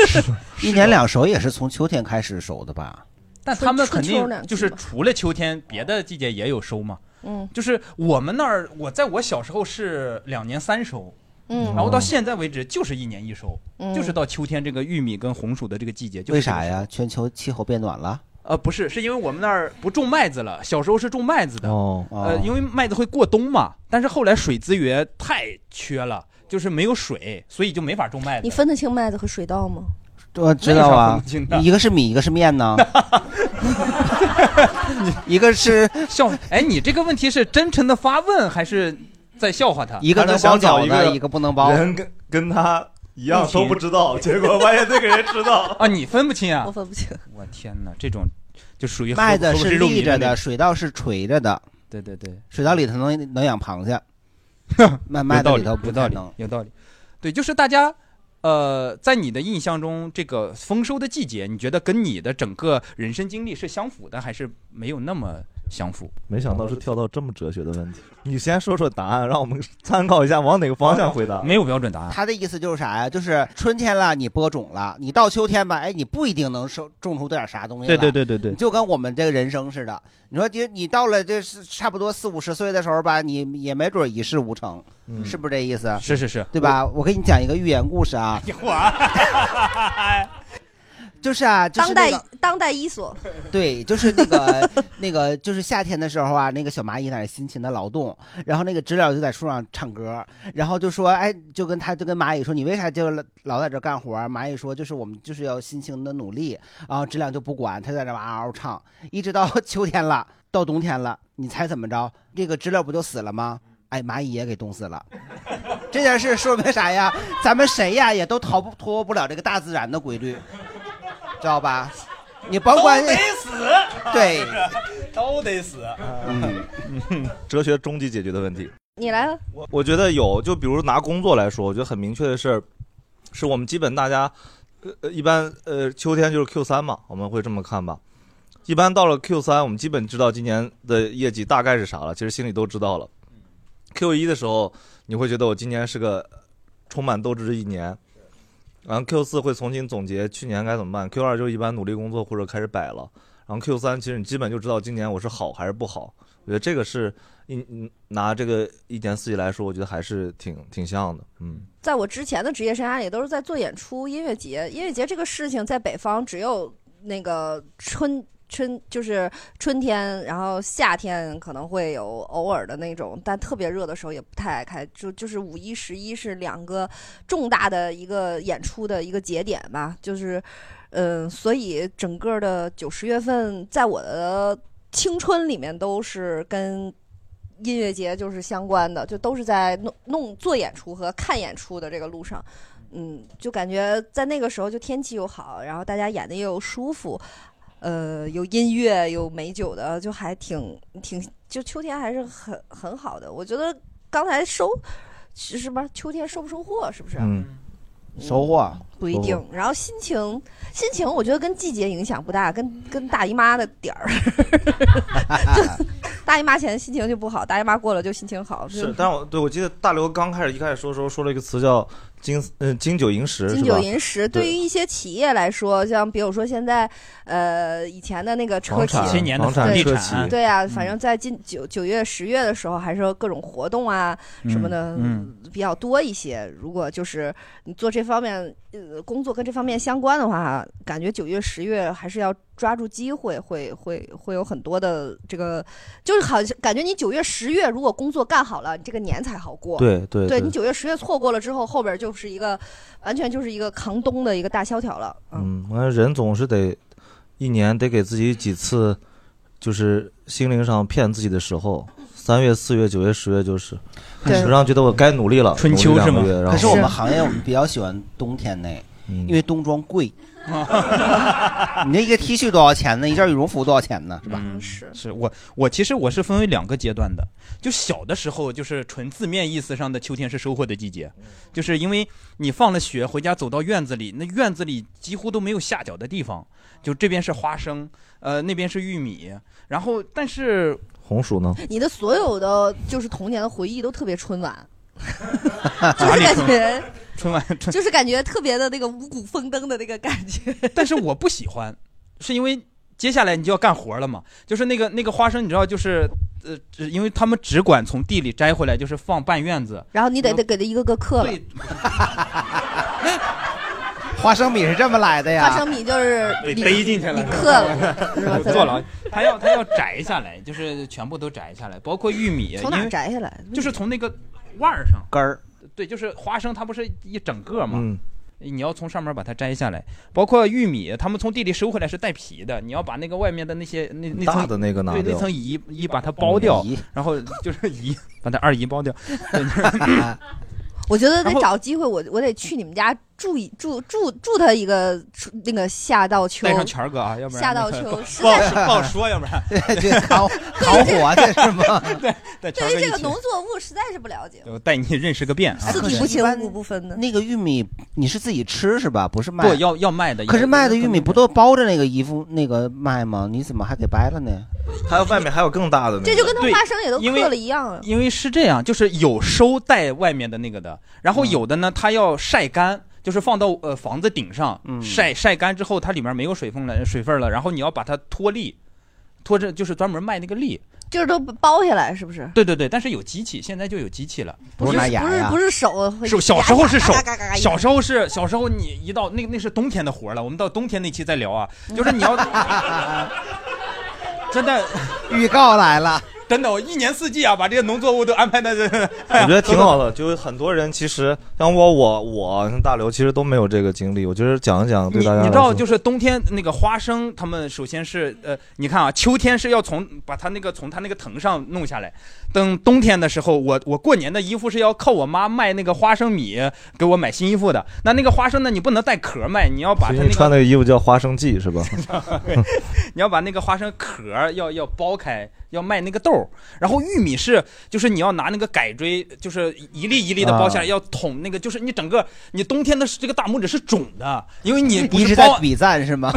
<laughs> 一年两熟也是从秋天开始熟的吧？但他们肯定就是除了秋天，别的季节也有收嘛。嗯就是我们那儿，我在我小时候是两年三收，嗯然后到现在为止就是一年一收，嗯就是到秋天这个玉米跟红薯的这个季节。就是为啥呀？全球气候变暖了？呃，不是，是因为我们那儿不种麦子了，小时候是种麦子的，哦呃，因为麦子会过冬嘛，但是后来水资源太缺了，就是没有水，所以就没法种麦子。你分得清麦子和水稻吗？我知道啊一个是米，一个是面呢。<laughs> <laughs> 一个是笑，哎，你这个问题是真诚的发问，还是在笑话他？一个能包饺子，一个不能包。人跟跟他一样都不知道，结果发现这个人知道 <laughs> 啊，你分不清啊？我分不清。我天哪，这种就属于麦子是是立着的，水稻是垂着的。对对对，水稻里头能能养螃蟹，<laughs> 麦麦里头不有道理太能。有道理。对，就是大家，呃，在你的印象中，这个丰收的季节，你觉得跟你的整个人生经历是相符的，还是没有那么相符？没想到是跳到这么哲学的问题。<laughs> 你先说说答案，让我们参考一下往哪个方向回答。没有标准答案。他的意思就是啥呀？就是春天了，你播种了，你到秋天吧，哎，你不一定能收种出点啥东西来。对对对对对就跟我们这个人生似的。你说，你你到了这是差不多四五十岁的时候吧，你也没准一事无成，嗯是不是这意思？是是是，对吧？我给你讲一个寓言故事啊，<laughs> 就是啊，就是当代、那个当代伊索，<laughs> 对，就是那个那个，就是夏天的时候啊，那个小蚂蚁在那辛勤的劳动，然后那个知了就在树上唱歌，然后就说，哎，就跟他就跟蚂蚁说，你为啥就老在这干活？蚂蚁说，就是我们就是要辛勤的努力，然后知了就不管，他在这嗷嗷唱，一直到 <laughs> 秋天了，到冬天了，你猜怎么着？这个知了不就死了吗？哎，蚂蚁也给冻死了。这件事说明啥呀？咱们谁呀也都逃不脱不了这个大自然的规律，知道吧？你甭管都得死，对，<laughs> 都得死。嗯，<laughs> 哲学终极解决的问题。你来了。我我觉得有，就比如拿工作来说，我觉得很明确的事儿，是我们基本大家，呃呃，一般呃秋天就是 Q 三嘛，我们会这么看吧。一般到了 Q 三，我们基本知道今年的业绩大概是啥了，其实心里都知道了。Q 一的时候，你会觉得我今年是个充满斗志的一年，然后 Q 四会重新总结去年该怎么办，Q 二就一般努力工作或者开始摆了，然后 Q 三其实你基本就知道今年我是好还是不好。我觉得这个是一嗯拿这个一年四季来说，我觉得还是挺挺像的，嗯。在我之前的职业生涯里，都是在做演出、音乐节。音乐节这个事情在北方只有那个春春就是春天，然后夏天可能会有偶尔的那种，但特别热的时候也不太爱开。就就是五一、十一是两个重大的一个演出的一个节点吧，就是嗯，所以整个的九十月份在我的青春里面都是跟音乐节就是相关的，就都是在弄弄做演出和看演出的这个路上，嗯，就感觉在那个时候就天气又好，然后大家演的又舒服，呃，有音乐有美酒的，就还挺挺，就秋天还是很很好的。我觉得刚才收是什么秋天收不收获是不是？嗯，收获不一定。然后心情，心情我觉得跟季节影响不大，跟跟大姨妈的点儿，就 <laughs> 大姨妈前心情就不好，大姨妈过了就心情好。是，但我对我记得大刘刚开始一开始说的时候说了一个词叫金嗯金九银十，金九银十，对于一些企业来说，像比如说现在，呃，以前的那个车企，房地产企对啊，嗯。反正在近九九月、十月的时候，还是各种活动啊什么的，嗯。比较多一些。如果就是你做这方面呃工作跟这方面相关的话，感觉九月、十月还是要抓住机会，会会会有很多的这个，就是好像感觉你九月、十月如果工作干好了，你这个年才好过。对对对对你九月、十月错过了之后，后边就是一个完全就是一个扛冬的一个大萧条了。嗯，我看人总是得一年得给自己几次，就是心灵上骗自己的时候。三月、四月、九月、十月就是，对就让觉得我该努力了。春秋是吗可是我们行业我们比较喜欢冬天内，因为冬装贵。<laughs> 你那一个 T 恤多少钱呢？一件羽绒服多少钱呢？是吧？嗯，是是我我其实我是分为两个阶段的，就小的时候就是纯字面意思上的秋天是收获的季节，就是因为你放了学回家走到院子里，那院子里几乎都没有下脚的地方，就这边是花生，呃那边是玉米，然后但是红薯呢？你的所有的就是童年的回忆都特别春晚，<laughs> 就是感觉春晚春。就是感觉特别的那个五谷丰登的那个感觉。但是我不喜欢，是因为接下来你就要干活了嘛，就是那个那个花生，你知道，就是呃，只因为他们只管从地里摘回来，就是放半院子，然后你得得给他一个个刻了，<laughs> 花生米是这么来的呀？花生米就是被你逮进去了，你刻了是吧？<laughs> 坐牢，他要他要摘下来，就是全部都摘下来，包括玉米，从哪儿摘下来？就是从那个腕儿上根儿，对，就是花生，它不是一整个嘛。嗯你要从上面把它摘下来，包括玉米，他们从地里收回来是带皮的，你要把那个外面的那些那那层大的那个拿对那层衣衣把它剥掉嗯，然后就是衣 <laughs> 把它二姨剥掉。<laughs> 我觉得得找机会，我我得去你们家住一住住住他一个那个夏到秋，带上权儿哥啊，要不然夏到那个秋实不好不好说，要不然 <laughs> 对扛扛火这是吗？<laughs> 对，对于这个农作物实在是不了解，我带你认识个遍啊。四体不勤五谷不分的。那个玉米你是自己吃是吧？不是卖？不要要卖的，可是卖的玉米不都包着那个衣服那个卖吗？你怎么还给掰了呢？还有外面还有更大的那个，这就跟他对花生也都因为刻了一样啊。因为是这样，就是有收带外面的那个的，然后有的呢，它要晒干，就是放到呃房子顶上、嗯晒晒干之后，它里面没有水分了，水分了，然后你要把它脱粒，脱着就是专门卖那个粒。就是都包下来，是不是？对对对，但是有机器，现在就有机器了。不是不是不是手会手小时候是手嘎嘎嘎嘎嘎，小时候是小时候你一到那那是冬天的活了，我们到冬天那期再聊啊，就是你要 <laughs> 真的预告来了，真的我一年四季啊，把这些农作物都安排的，<laughs> 我觉得挺好的，就是很多人其实像我我我像大刘，其实都没有这个经历。我觉得讲一讲对你大家来你知道，就是冬天那个花生，他们首先是呃，你看啊，秋天是要从把它那个从它那个藤上弄下来，等冬天的时候，我我过年的衣服是要靠我妈卖那个花生米给我买新衣服的。那那个花生呢，你不能带壳卖，你要把它那个你穿那个衣服叫花生记是吧？<laughs> 你要把那个花生壳要要剥开，要卖那个豆儿。然后玉米是，就是你要拿那个改锥，就是一粒一粒的剥下来，啊要捅那个，就是你整个你冬天的这个大拇指是肿的，因为你不一直在比赞是吗？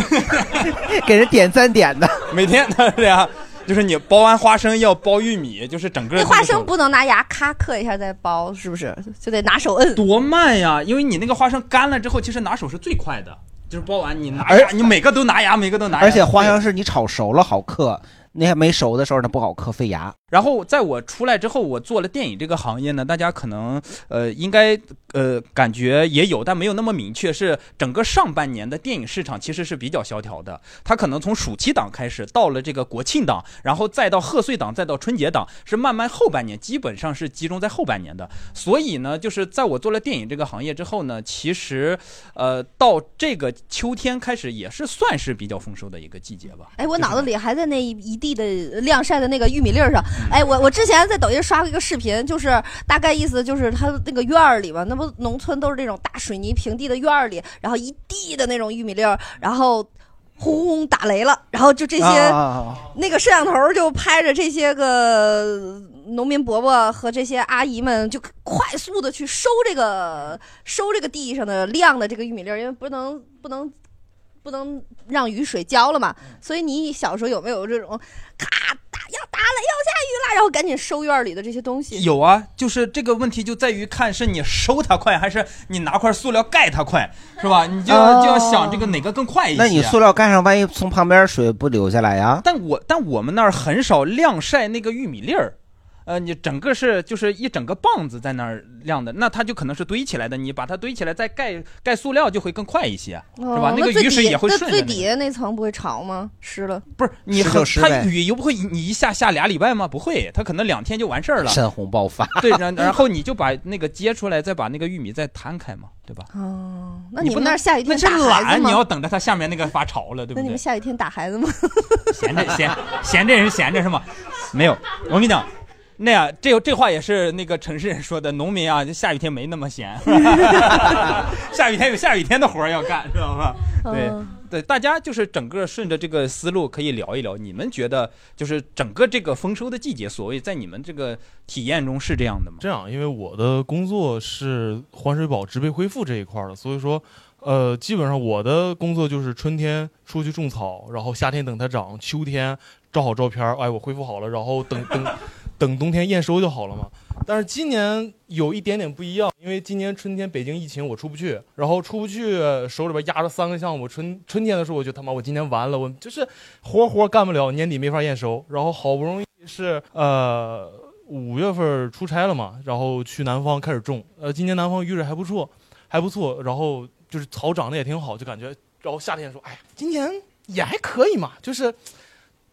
<laughs> 给人点赞点的，每天的这样，<laughs> 就是你剥完花生要剥玉米，就是整个那花生不能拿牙咔刻一下再剥，是不是？就得拿手摁。多慢呀！因为你那个花生干了之后，其实拿手是最快的，就是剥完你拿而牙，你每个都拿牙，每个都拿牙。而且花生是你炒熟了好嗑，那还没熟的时候呢不好嗑，废牙。然后在我出来之后，我做了电影这个行业呢，大家可能呃应该呃感觉也有，但没有那么明确。是整个上半年的电影市场其实是比较萧条的，它可能从暑期档开始，到了这个国庆档，然后再到贺岁档，再到春节档，是慢慢后半年基本上是集中在后半年的。所以呢，就是在我做了电影这个行业之后呢，其实呃到这个秋天开始也是算是比较丰收的一个季节吧。哎，我脑子里还在那一一地的晾晒的那个玉米粒儿上。哎，我我之前在抖音刷过一个视频，就是大概意思就是他那个院儿里吧，那不农村都是这种大水泥平地的院儿里，然后一地的那种玉米粒儿，然后轰轰打雷了，然后就这些、啊那个摄像头就拍着这些个农民伯伯和这些阿姨们，就快速的去收这个收这个地上的晾的这个玉米粒儿，因为不能不能不能让雨水浇了嘛。所以你小时候有没有这种咔打要打了要下雨了，然后赶紧收院里的这些东西？有啊，就是这个问题就在于看是你收它快，还是你拿块塑料盖它快，是吧？你就要、哦就要想这个哪个更快一些。那你塑料盖上，万一从旁边水不流下来呀？但我但我们那儿很少晾晒那个玉米粒儿。呃，你整个是就是一整个棒子在那儿晾的，那它就可能是堆起来的。你把它堆起来，再盖盖塑料就会更快一些，是吧哦？那个雨水也会顺着、那个。最底下那层不会潮吗？湿了？不是你很它雨又不会你一下下俩礼拜吗？不会，它可能两天就完事儿了。山洪爆发。对，然然后你就把那个接出来，再把那个玉米再摊开嘛，对吧？哦，那你不能你们那儿下雨那是天打孩懒，子吗？你要等着它下面那个发潮了，对不对那你们？下雨天打孩子吗？<laughs> 闲着闲闲着人闲着是吗？没有，我跟你讲，那样，这这话也是那个城市人说的，农民啊，就下雨天没那么闲，<laughs> 下雨天有下雨天的活儿要干，知道吗？对嗯对，大家就是整个顺着这个思路可以聊一聊，你们觉得就是整个这个丰收的季节，所谓在你们这个体验中是这样的吗？这样，因为我的工作是环水保植被恢复这一块儿的，所以说，呃，基本上我的工作就是春天出去种草，然后夏天等它长，秋天照好照片儿，哎，我恢复好了，然后等等等冬天验收就好了嘛。但是今年有一点点不一样，因为今年春天北京疫情我出不去，然后出不去，手里边压着三个项目。春春天的时候，我就他妈我今年完了，我就是活活干不了，年底没法验收。然后好不容易是呃五月份出差了嘛，然后去南方开始种。呃，今年南方雨水还不错，还不错，然后就是草长得也挺好，就感觉。然后夏天说，哎，今年也还可以嘛，就是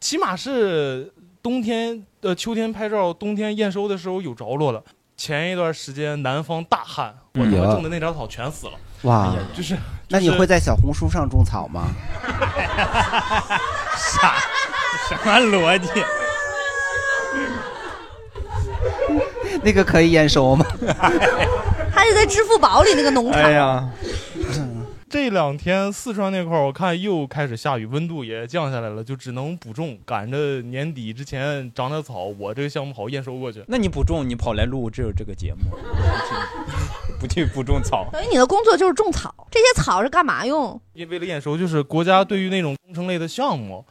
起码是冬天呃秋天拍照，冬天验收的时候有着落了。前一段时间南方大旱，我他妈种的那点草全死了。哇就是那你会在小红书上种草吗？<laughs> 啥什么逻辑？<laughs> 那个可以验收吗？<laughs> 还得在支付宝里那个农场。哎呀，这两天四川那块儿，我看又开始下雨，温度也降下来了，就只能补种，赶着年底之前长点草。我这个项目好验收过去。那你不种，你跑来录这这个节目，不去不种草，等于你的工作就是种草，这些草是干嘛用？因为为了验收，就是国家对于那种工程类的项目，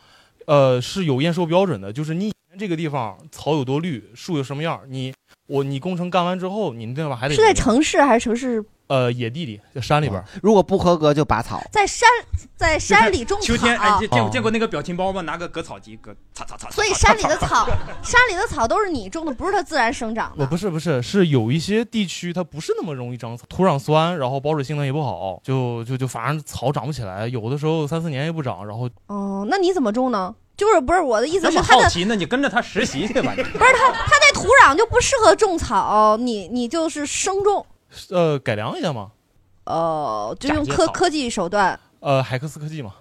呃，是有验收标准的，就是你这个地方草有多绿，树有什么样，你我你工程干完之后，你那地方还得是在城市还是城市？呃野地里，在山里边。如果不合格就拔草。在山在山里种草。秋天哎，见见过那个表情包吗？拿个割草机割，擦擦擦。所以山里的草，<laughs> 山里的草都是你种的，不是它自然生长的。我不是不是，是有一些地区它不是那么容易长草，土壤酸，然后保水性能也不好，就就就反正草长不起来，有的时候三四年也不长，然后哦，那你怎么种呢？就是不是我的意思那是它的，么好奇，那你跟着他实习去吧。你不是他，他那土壤就不适合种草，你你就是生种，呃改良一下嘛，呃，就用嫁接草科科技手段。呃海克斯科技嘛，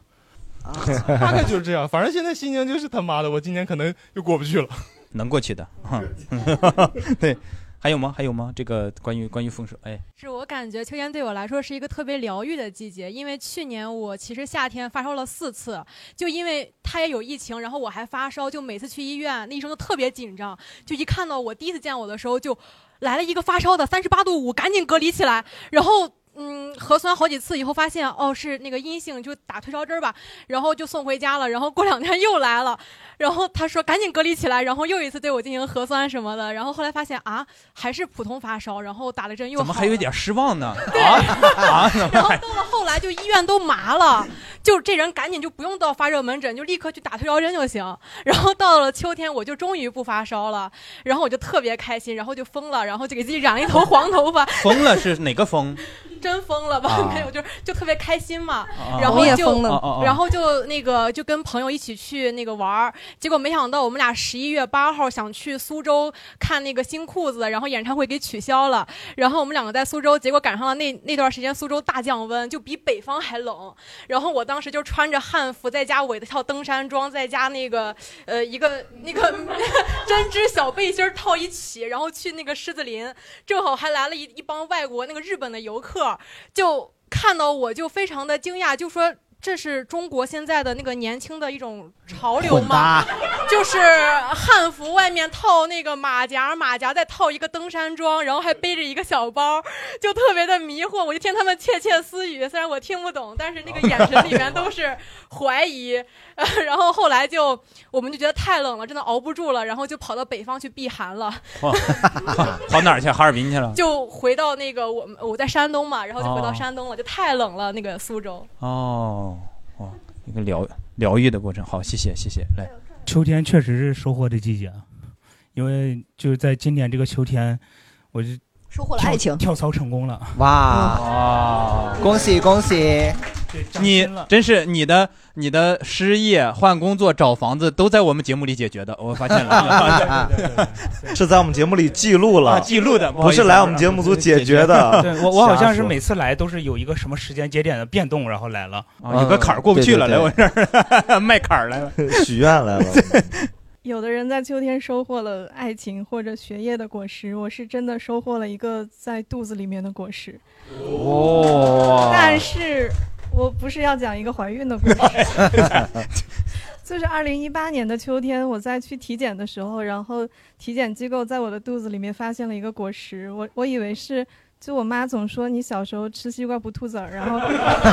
大概就是这样。反正现在心情就是他妈的，我今年可能又过不去了。能过去的。<laughs> 对，还有吗？还有吗？这个关于关于丰收，哎，是我感觉秋天对我来说是一个特别疗愈的季节，因为去年我其实夏天发烧了四次，就因为他也有疫情，然后我还发烧，就每次去医院，那医生都特别紧张，就一看到我第一次见我的时候就来了一个发烧的三十八度五，赶紧隔离起来，然后。嗯，核酸好几次以后发现哦是那个阴性，就打退烧针儿吧，然后就送回家了。然后过两天又来了，然后他说赶紧隔离起来，然后又一次对我进行核酸什么的。然后后来发现啊还是普通发烧，然后打了针又怎么还有一点失望呢？啊啊！然后到了后来就医院都麻了，就这人赶紧就不用到发热门诊，就立刻去打退烧针就行。然后到了秋天，我就终于不发烧了，然后我就特别开心，然后就疯了，然后就给自己染了一头黄头发，<laughs> 疯了是哪个疯？真疯了吧？啊没有，就是就特别开心嘛。啊然后就我也疯了哦哦哦然后就那个就跟朋友一起去那个玩儿，结果没想到我们俩十一月八号想去苏州看那个新裤子，然后演唱会给取消了。然后我们两个在苏州，结果赶上了那那段时间苏州大降温，就比北方还冷。然后我当时就穿着汉服，再加我的套登山装，再加那个呃一个那个 <laughs> 针织小背心儿套一起，然后去那个狮子林，正好还来了一一帮外国那个日本的游客，就看到我就非常的惊讶，就说。这是中国现在的那个年轻的一种潮流吗？<laughs> 就是汉服外面套那个马甲，马甲再套一个登山装，然后还背着一个小包，就特别的迷惑。我就听他们窃窃私语，虽然我听不懂，但是那个眼神里面都是怀疑。呃 <laughs> 然后后来就我们就觉得太冷了，真的熬不住了，然后就跑到北方去避寒了。跑跑哪儿去？哈尔滨去了？就回到那个我们我在山东嘛，然后就回到哦山东了，就太冷了，那个苏州。哦哦，一个疗疗愈的过程。好，谢谢谢谢。来，秋天确实是收获的季节，因为就是在今年这个秋天，我就收获了爱情跳槽成功了。哇，哇，恭喜恭喜！你真是你的你的失业、换工作、找房子都在我们节目里解决的，<laughs> 我发现了。是在我们节目里记录了，啊记录的不是来我们节目组解决的。对我，我好像是每次来都是有一个什么时间节点的变动，然后来了。啊有个坎儿过不去了，来我这儿卖坎儿来了。许愿来了。有的人在秋天收获了爱情或者学业的果实，我是真的收获了一个在肚子里面的果实。哦但是我不是要讲一个怀孕的故事，<laughs> 就是二零一八年的秋天，我在去体检的时候，然后体检机构在我的肚子里面发现了一个果实，我我以为是。就我妈总说你小时候吃西瓜不吐籽儿，然后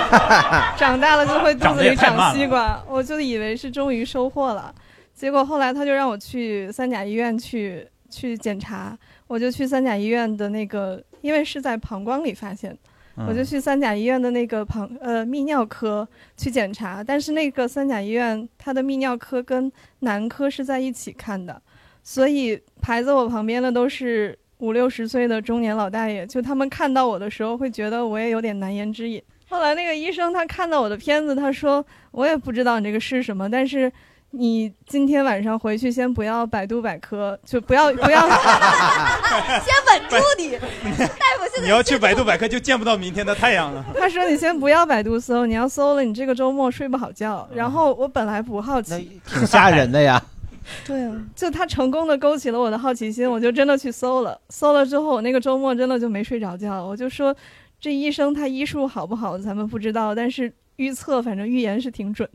<laughs> 长大了就会肚子里长西瓜，我就以为是终于收获了。结果后来他就让我去三甲医院去去检查，我就去三甲医院的那个，因为是在膀胱里发现，嗯。我就去三甲医院的那个膀呃泌尿科去检查，但是那个三甲医院它的泌尿科跟男科是在一起看的，所以排在我旁边的都是五六十岁的中年老大爷，就他们看到我的时候会觉得我也有点难言之隐。后来那个医生他看到我的片子，他说我也不知道你这个是什么，但是你今天晚上回去先不要百度百科，就不要 <laughs> 不要，<laughs> 先稳住你，大夫现在你要去百度百科就见不到明天的太阳了。他说你先不要百度搜，你要搜了，你这个周末睡不好觉。然后我本来不好奇，挺吓人的呀。<laughs> 对啊，就他成功的勾起了我的好奇心，我就真的去搜了。搜了之后，我那个周末真的就没睡着觉。我就说，这医生他医术好不好，咱们不知道，但是预测反正预言是挺准。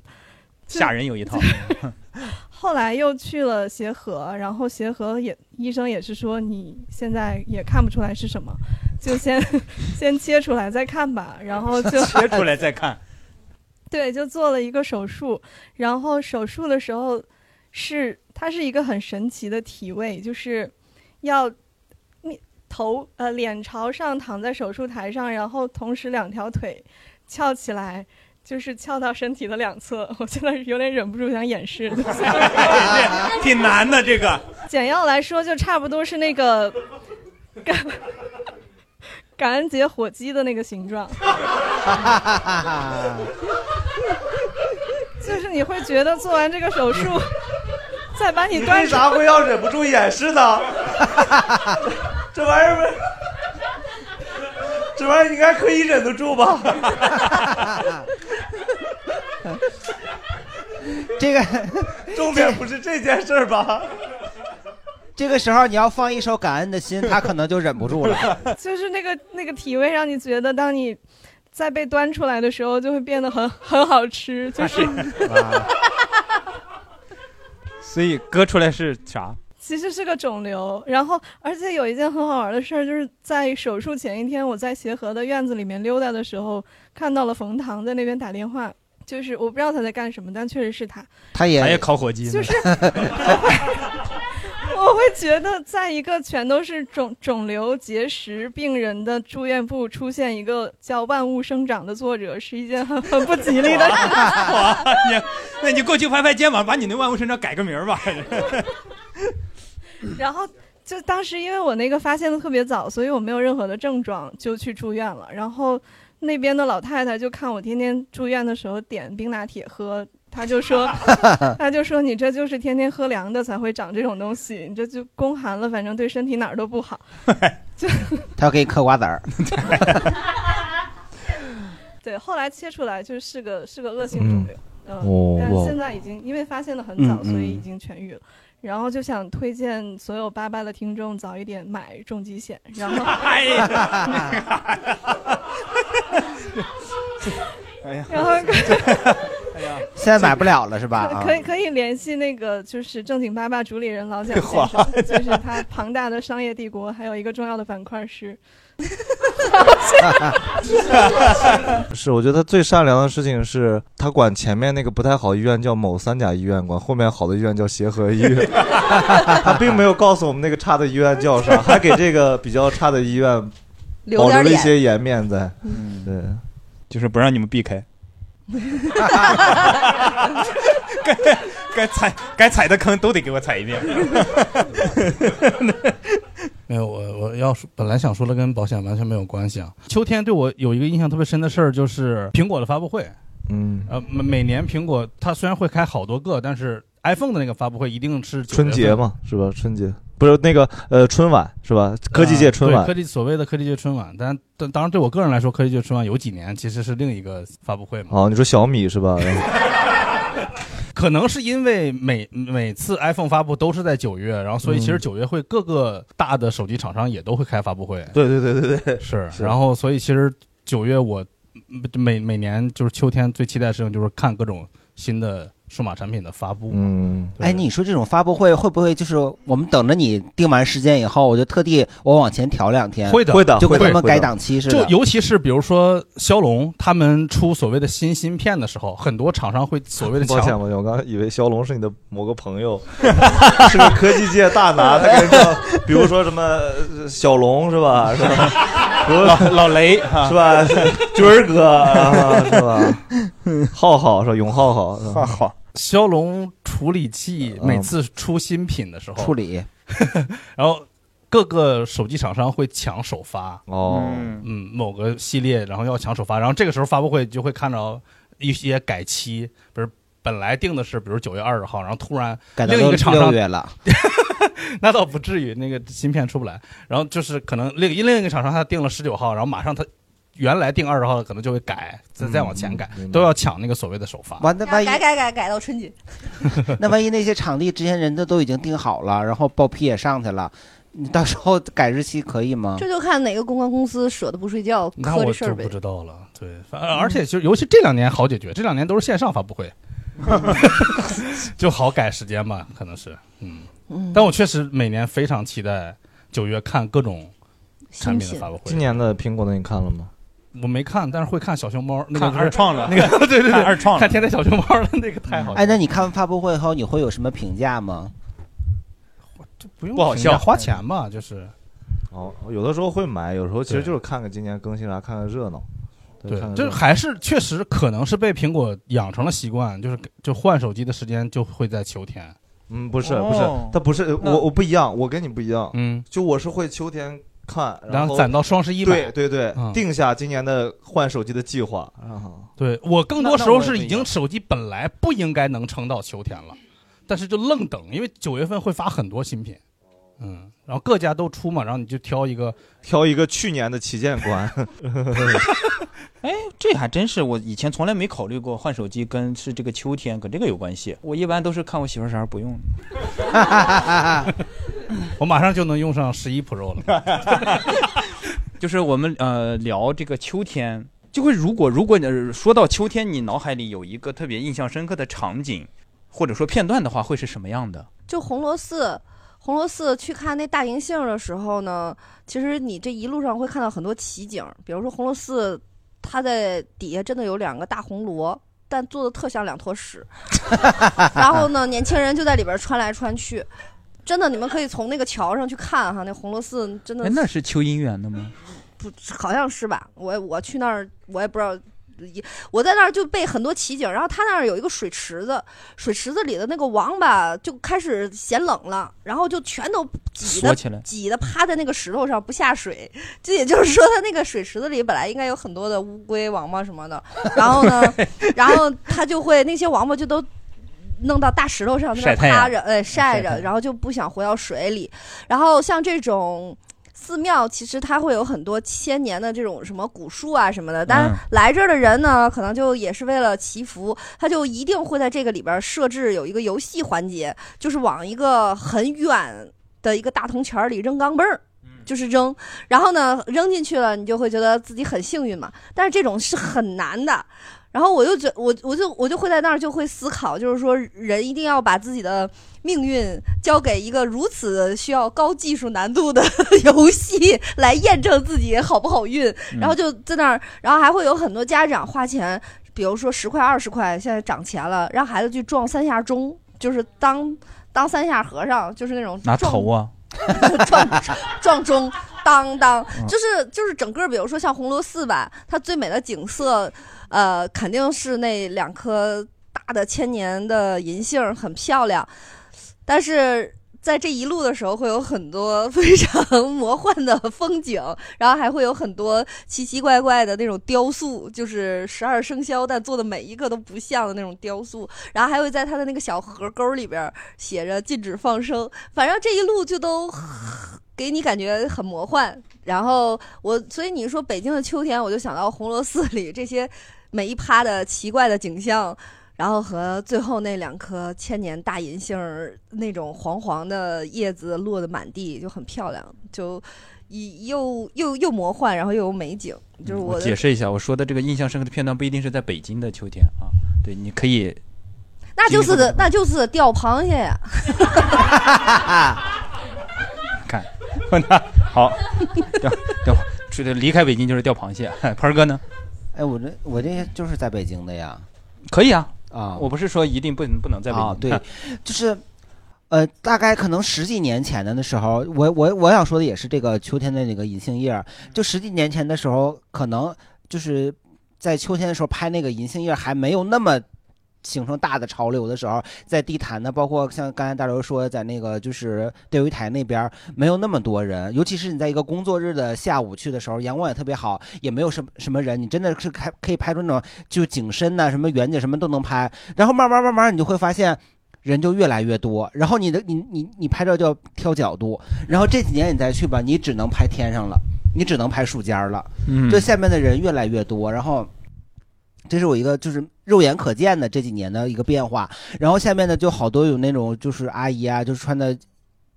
吓人有一套。<laughs> 后来又去了协和，然后协和也医生也是说你现在也看不出来是什么，就先 <laughs> 先切出来再看吧。然后就 <laughs> 切出来再看。对，就做了一个手术，然后手术的时候是它是一个很神奇的体位，就是要面头呃脸朝上躺在手术台上，然后同时两条腿翘起来。就是翘到身体的两侧，我现在有点忍不住想演示。<laughs> 挺难的这个。简要来说，就差不多是那个感感恩节火鸡的那个形状。就是你会觉得做完这个手术，再把你端为啥会要忍不住演示呢？<laughs> 这玩意儿不，这玩意儿应该可以忍得住吧？<laughs> 这个 <laughs> 重点不是这件事儿吧？这个时候你要放一首《感恩的心》，他可能就忍不住了。<laughs> 就是那个那个体味，让你觉得当你在被端出来的时候，就会变得很很好吃，就是。所以割出来是啥？其实是个肿瘤，然后而且有一件很好玩的事儿，就是在手术前一天，我在协和的院子里面溜达的时候，看到了冯唐在那边打电话，就是我不知道他在干什么，但确实是他。他也他也烤火鸡呢。就是 <laughs> 我会觉得，在一个全都是肿肿瘤结石病人的住院部出现一个叫“万物生长”的作者，是一件很很不吉利的事。哇，你那你过去拍拍肩膀，把你那万物生长改个名儿吧。<laughs> 然后就当时因为我那个发现的特别早，所以我没有任何的症状就去住院了。然后那边的老太太就看我天天住院的时候点冰拿铁喝，她就说，<laughs> 她就说你这就是天天喝凉的才会长这种东西，你这就宫寒了，反正对身体哪儿都不好。<laughs> 他要给你嗑瓜子儿。对，后来切出来就是个是个恶性肿瘤，嗯，但现在已经因为发现的很早，所以已经痊愈了。然后就想推荐所有八八的听众早一点买重疾险，然后，<laughs> 哎 <laughs> 哎呀然后 <laughs> 现在买不了了是吧？啊可以可以联系那个就是正经八八主理人老蒋先哇生，就是他庞大的商业帝国，还有一个重要的板块是，<laughs> 是，我觉得他最善良的事情是他管前面那个不太好医院叫某三甲医院，管后面好的医院叫协和医院。<laughs> 他并没有告诉我们那个差的医院叫啥，还给这个比较差的医院保留了一些颜面在。嗯对，就是不让你们避开。<laughs> 该该踩该踩的坑都得给我踩一遍。没有，我我要说，本来想说的跟保险完全没有关系啊。秋天对我有一个印象特别深的事儿，就是苹果的发布会。嗯，呃，每每年苹果它虽然会开好多个，但是 iPhone 的那个发布会一定是9春月份节嘛，是吧？春节不是那个呃春晚是吧？科技界春晚科技所谓的科技界春晚，但但当然对我个人来说，科技界春晚有几年其实是另一个发布会嘛。哦，你说小米是吧？可能是因为每每次 iPhone 发布都是在九月，然后所以其实嗯九月会各个大的手机厂商也都会开发布会。对对对对对，是。是然后所以其实九月我嗯每每年就是秋天最期待的事情就是看各种新的数码产品的发布。嗯，哎，你说这种发布会会不会就是我们等着你定完时间以后，我就特地我往前调两天，会的，会的就跟他们改档期似的。就尤其是比如说骁龙他们出所谓的新芯片的时候，很多厂商会所谓的抱歉，强抱歉，我刚才以为骁龙是你的某个朋友，<laughs> 是个科技界大拿，他跟人说，比如说什么呃小龙是吧？是吧？比如老老雷啊 <laughs> 是吧？军儿哥啊是吧？浩浩是吧？永浩浩是吧？浩骁龙处理器嗯。每次出新品的时候，处理，<laughs> 然后各个手机厂商会抢首发。哦，嗯，某个系列然后要抢首发，然后这个时候发布会就会看到一些改期，不是本来定的是比如九月二十号，然后突然改到另一个厂商六月了，<laughs> 那倒不至于，那个芯片出不来，然后就是可能另另一个厂商他定了十九号，然后马上他原来定二十号的可能就会改，再再往前改，都要抢那个所谓的首发。完，那万一改改改改到春节，<laughs> 那万一那些场地之前人家都已经定好了，然后报批也上去了，你到时候改日期可以吗？这就看哪个公关公司舍得不睡觉那磕这事儿呗我就不。知道了。对，反而而且就尤其这两年好解决，这两年都是线上发布会 <laughs> <laughs> 就好改时间吧，可能是，嗯嗯但我确实每年非常期待九月看各种产品的发布会。今年的苹果的你看了吗？我没看，但是会看小熊猫，那个二创了那个 <laughs> 对对对，看二创了看天才小熊猫的那个太好了。哎，那你看完发布会后，你会有什么评价吗？不用不好笑评价花钱嘛，就是哦，有的时候会买，有时候其实就是看看今年更新啥，看看热闹。对看看，就是还是确实可能是被苹果养成了习惯，就是就换手机的时间就会在秋天。嗯，不是不是哦，它不是我我不一样，我跟你不一样。嗯，就我是会秋天看，后然后攒到双十一买对对对嗯，定下今年的换手机的计划。然后对我更多时候是已经手机本来不应该能撑到秋天了，但是就愣等，因为九月份会发很多新品，嗯，然后各家都出嘛，然后你就挑一个挑一个去年的旗舰款。<laughs> <laughs> 哎，这还真是我以前从来没考虑过换手机跟是这个秋天跟这个有关系。我一般都是看我媳妇儿啥时候不用。<laughs> 我马上就能用上十一 Pro 了。<laughs> 就是我们呃聊这个秋天，就会如果如果呃说到秋天，你脑海里有一个特别印象深刻的场景，或者说片段的话，会是什么样的？就红螺寺，红螺寺去看那大银杏的时候呢，其实你这一路上会看到很多奇景，比如说红螺寺，它在底下真的有两个大红螺。但做的特像两坨屎，<laughs> 然后呢，年轻人就在里边穿来穿去，真的，你们可以从那个桥上去看哈，那红螺寺真的哎，那是求姻缘的吗？不好像是吧？我我去那儿，我也不知道。也我在那儿就被很多奇景，然后他那儿有一个水池子，水池子里的那个王八就开始嫌冷了，然后就全都挤的挤的趴在那个石头上不下水。这也就是说，他那个水池子里本来应该有很多的乌龟、王八什么的，然后呢，<laughs> 然后他就会那些王八就都弄到大石头上在那趴着，哎晒着，然后就不想回到水里。然后像这种。寺庙其实它会有很多千年的这种什么古树啊什么的，但来这儿的人呢，可能就也是为了祈福，他就一定会在这个里边设置有一个游戏环节，就是往一个很远的一个大铜钱儿里扔钢镚儿。就是扔，然后呢，扔进去了，你就会觉得自己很幸运嘛。但是这种是很难的，然后我就觉我我就我就会在那儿就会思考，就是说人一定要把自己的命运交给一个如此需要高技术难度的 <laughs> 游戏来验证自己好不好运，嗯。然后就在那儿，然后还会有很多家长花钱，比如说十块二十块，现在涨钱了，让孩子去撞三下钟，就是当当三下和尚，就是那种撞拿头啊，<laughs> 撞撞钟，当当，嗯。就是就是整个，比如说像红螺寺吧，它最美的景色，呃，肯定是那两颗大的千年的银杏，很漂亮。但是在这一路的时候，会有很多非常 <laughs> 魔幻的风景，然后还会有很多奇奇怪怪的那种雕塑，就是十二生肖，但做的每一个都不像的那种雕塑。然后还会在它的那个小河沟里边写着禁止放生，反正这一路就都 <laughs> 给你感觉很魔幻。然后我，所以你说北京的秋天，我就想到红螺寺里这些每一趴的奇怪的景象。然后和最后那两颗千年大银杏儿那种黄黄的叶子落的满地，就很漂亮，就一又又又魔幻，然后又有美景，就是我的解释一下，我说的这个印象深刻的片段不一定是在北京的秋天啊，对，你可以那就是，那就是钓螃蟹呀。<laughs> 看，<laughs> 那好，钓钓，出去离开北京就是钓螃蟹。盆儿哥呢？哎，我这我这就是在北京的呀。可以啊啊，我不是说一定不能不能在北京。啊，对，<laughs> 就是，呃，大概可能十几年前的那时候，我我我想说的也是这个秋天的那个银杏叶儿。就十几年前的时候，可能就是在秋天的时候拍那个银杏叶还没有那么。形成大的潮流的时候，在地坛呢，包括像刚才大刘说，在那个就是钓鱼台那边没有那么多人，尤其是你在一个工作日的下午去的时候，阳光也特别好，也没有什么什么人，你真的是开可以拍出那种就景深呐、什么远景什么都能拍。然后慢慢慢慢你就会发现。人就越来越多，然后你的你你你拍照就要挑角度，然后这几年你再去吧，你只能拍天上了，你只能拍树尖儿了，嗯这下面的人越来越多，然后这是我一个就是肉眼可见的这几年的一个变化，然后下面呢就好多有那种就是阿姨啊，就是穿的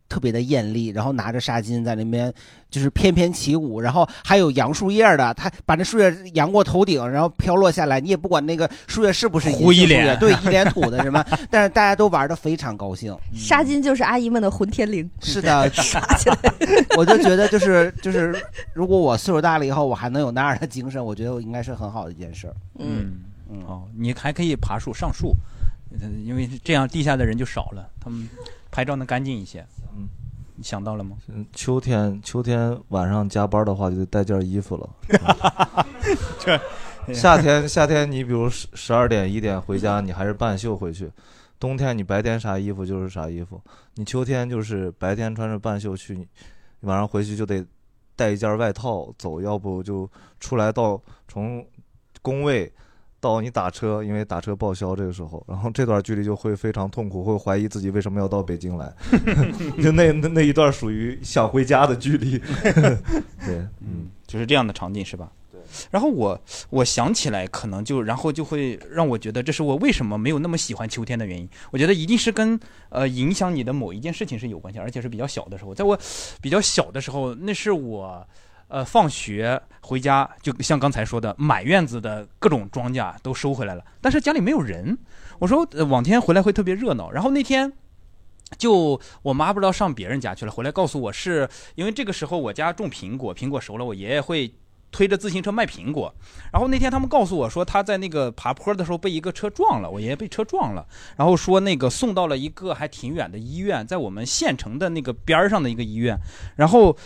特别的艳丽，然后拿着纱巾在那边就是翩翩起舞，然后还有杨树叶的，他把那树叶扬过头顶，然后飘落下来，你也不管那个树叶是不是糊一树叶脸对，一脸土的什么，但是大家都玩的非常高兴。纱巾就是阿姨们的混天绫。是的，<laughs> 我就觉得就是就是，如果我岁数大了以后，我还能有那样的精神，我觉得我应该是很好的一件事儿。嗯嗯，哦，你还可以爬树上树，呃因为这样地下的人就少了，他们拍照能干净一些。嗯，你想到了吗？嗯秋天秋天晚上加班的话，就得带件衣服了。<laughs> 这夏 <laughs> 天夏天，你比如十十二点一点回家，你还是半袖回去；冬天你白天啥衣服就是啥衣服。你秋天就是白天穿着半袖去，你晚上回去就得带一件外套走，要不就出来到从工位到你打车，因为打车报销这个时候，然后这段距离就会非常痛苦，会怀疑自己为什么要到北京来，<laughs> 就那那那一段属于想回家的距离。<laughs> 对，嗯，就是这样的场景是吧？对。然后我我想起来，可能就然后就会让我觉得这是我为什么没有那么喜欢秋天的原因。我觉得一定是跟呃影响你的某一件事情是有关系，而且是比较小的时候。在我比较小的时候，那是我呃放学回家，就像刚才说的，满院子的各种庄稼都收回来了，但是家里没有人。我说、往天回来会特别热闹，然后那天。就我妈不知道上别人家去了，回来告诉我是因为这个时候我家种苹果，苹果熟了，我爷爷会推着自行车卖苹果。然后那天他们告诉我说他在那个爬坡的时候被一个车撞了，我爷爷被车撞了，然后说那个送到了一个还挺远的医院，在我们县城的那个边儿上的一个医院，然后。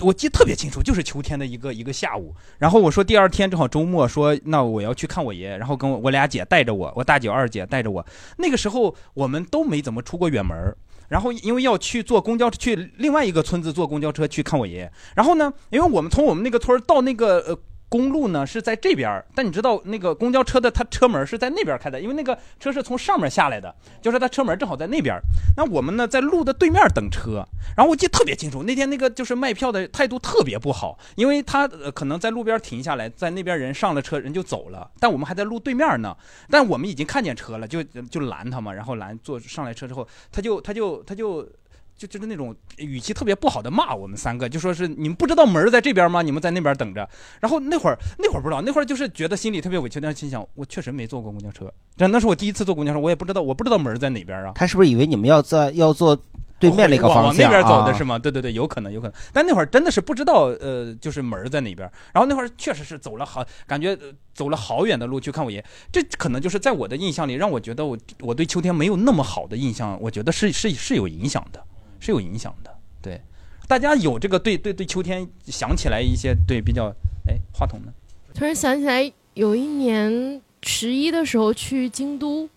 我记得特别清楚，就是秋天的一个一个下午。然后我说第二天正好周末，说那我要去看我爷爷，然后跟我我俩姐带着我，我大姐二姐带着我。那个时候我们都没怎么出过远门然后因为要去坐公交车去另外一个村子坐公交车去看我爷爷。然后呢，因为我们从我们那个村到那个呃。公路呢是在这边，但你知道那个公交车的它车门是在那边开的，因为那个车是从上面下来的，就是它车门正好在那边。那我们呢在路的对面等车，然后我记得特别清楚，那天那个就是卖票的态度特别不好，因为他、可能在路边停下来，在那边人上了车，人就走了，但我们还在路对面呢，但我们已经看见车了，就就拦他嘛，然后拦坐上来车之后，他就他就他。就就就是那种语气特别不好的骂我们三个，就说是你们不知道门儿在这边吗？你们在那边等着。然后那会儿那会儿不知道，那会儿就是觉得心里特别委屈，但是心想我确实没坐过公交车，这那是我第一次坐公交车，我也不知道我不知道门儿在哪边啊。他是不是以为你们要在要坐对面那个方向往往那边走的啊是吗？对对对，有可能有可能。但那会儿真的是不知道，呃，就是门儿在哪边。然后那会儿确实是走了好，感觉呃走了好远的路去看我爷。这可能就是在我的印象里，让我觉得我我对秋天没有那么好的印象。我觉得是是是有影响的，是有影响的。对，大家有这个对对对秋天想起来一些对比较，哎，话筒呢？突然想起来，有一年十一的时候去京都，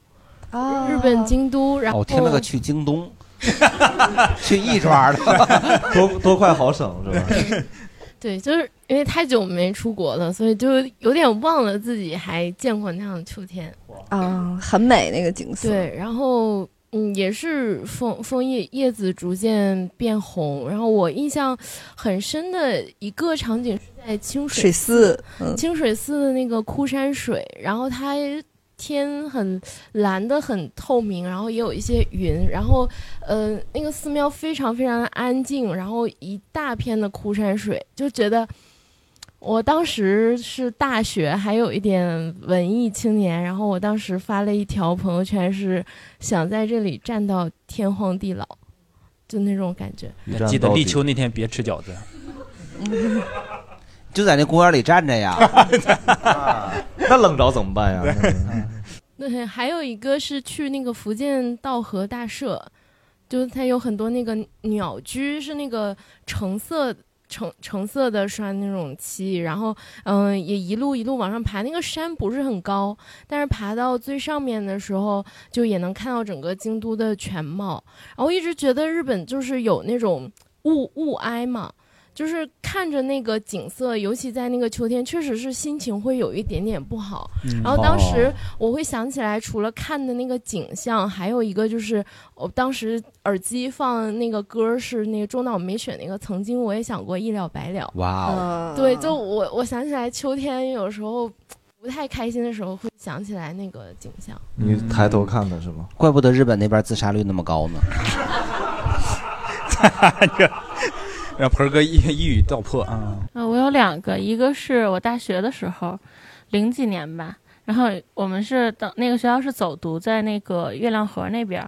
啊日本京都，然后我，听了个去京东，<laughs> 去亦庄的，<laughs> 多多快好省是吧？对，就是因为太久没出国了，所以就有点忘了自己还见过那样的秋天啊，很美那个景色。对，然后嗯，也是枫枫叶叶子逐渐变红，然后我印象很深的一个场景是在清水水寺嗯。清水寺的那个枯山水，然后它天很蓝的很透明，然后也有一些云，然后呃那个寺庙非常非常的安静，然后一大片的枯山水，就觉得我当时是大学，还有一点文艺青年，然后我当时发了一条朋友圈，是想在这里站到天荒地老，就那种感觉。记得立秋那天别吃饺子。<laughs> 就在那公园里站着呀。<laughs> 那冷着怎么办呀？<laughs> 对，还有一个是去那个福建道和大社，就是它有很多那个鸟居，是那个橙色橙橙色的刷那种漆，然后嗯、也一路一路往上爬，那个山不是很高，但是爬到最上面的时候，就也能看到整个京都的全貌。然后一直觉得日本就是有那种雾雾霭嘛。就是看着那个景色，尤其在那个秋天，确实是心情会有一点点不好。嗯然后当时哦我会想起来，除了看的那个景象，还有一个就是我当时耳机放那个歌是那个中岛美雪那个，曾经我也想过一了百了。哇哦对，就我我想起来秋天有时候不太开心的时候，会想起来那个景象。你抬头看的是吗？怪不得日本那边自杀率那么高呢。<laughs> 让盆儿哥一一语道破啊！呃，我有两个，一个是我大学的时候，零几年吧，然后我们是等那个学校是走读在那个月亮河那边，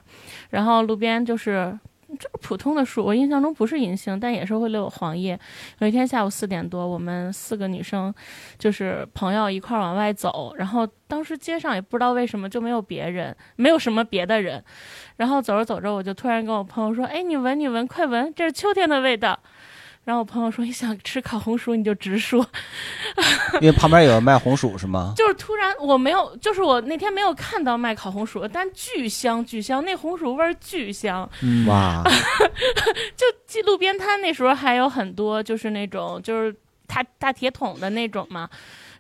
然后路边就是就是普通的树，我印象中不是银杏，但也是会留有黄叶。有一天下午四点多，我们四个女生就是朋友一块儿往外走，然后当时街上也不知道为什么就没有别人，没有什么别的人，然后走着走着，我就突然跟我朋友说：“哎，你闻，你闻，快闻，这是秋天的味道。”然后我朋友说：“你想吃烤红薯，你就直说。<laughs> ”因为旁边有人卖红薯是吗？就是突然我没有，就是我那天没有看到卖烤红薯，但巨香巨香，那红薯味儿巨香。嗯哇，<laughs> 就记路边摊那时候还有很多，就是那种就是大大铁桶的那种嘛，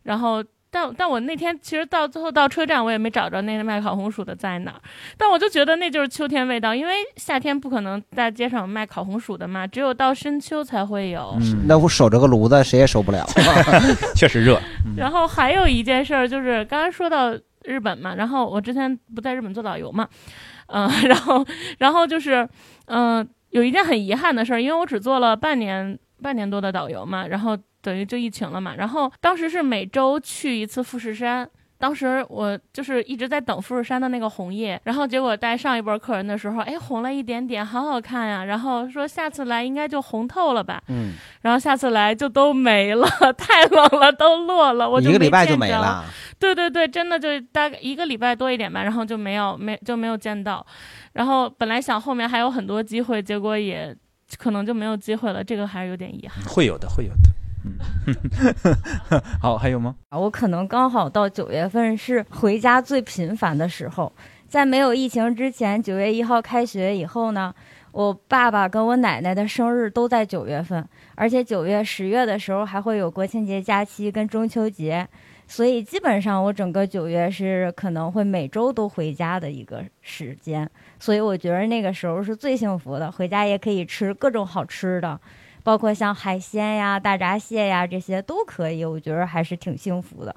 然后。但但我那天其实到最后到车站，我也没找着那个卖烤红薯的在哪儿。但我就觉得那就是秋天味道，因为夏天不可能在街上卖烤红薯的嘛，只有到深秋才会有。那我守着个炉子，谁也受不了。<laughs> <laughs> 确实热。然后还有一件事儿，就是刚刚说到日本嘛，然后我之前不在日本做导游嘛，嗯、然后然后就是嗯、有一件很遗憾的事儿，因为我只做了半年半年多的导游嘛，然后等于就疫情了嘛，然后当时是每周去一次富士山。当时我就是一直在等富士山的那个红叶，然后结果带上一波客人的时候，哎，红了一点点，好好看呀。然后说下次来应该就红透了吧，嗯，然后下次来就都没了，<laughs> 太冷了，都落了，我就一个礼拜就见着没了。对对对，真的就大概一个礼拜多一点吧，然后就没有没就没有见到。然后本来想后面还有很多机会，结果也可能就没有机会了，这个还是有点遗憾。会有的，会有的。嗯，<laughs> 好，还有吗？啊我可能刚好到九月份是回家最频繁的时候，在没有疫情之前，九月一号开学以后呢，我爸爸跟我奶奶的生日都在九月份，而且九月、十月的时候还会有国庆节假期跟中秋节，所以基本上我整个九月是可能会每周都回家的一个时间，所以我觉得那个时候是最幸福的，回家也可以吃各种好吃的。包括像海鲜呀、大闸蟹呀这些都可以，我觉得还是挺幸福的。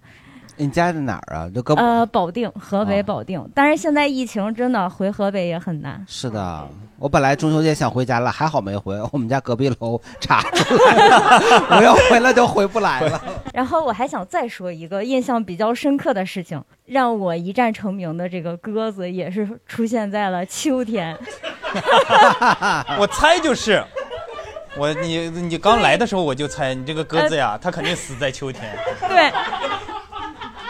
你家在哪儿啊？就搁呃，保定，河北保定，但是现在疫情真的回河北也很难。是的，我本来中秋节想回家了，还好没回。我们家隔壁楼查出来了，<laughs> 我要回来就回不来了。<laughs> 然后我还想再说一个印象比较深刻的事情，让我一战成名的这个鸽子也是出现在了秋天。<laughs> 我猜就是，我你 <laughs> 你刚来的时候我就猜你这个鸽子呀，它肯定死在秋天。<laughs> 对，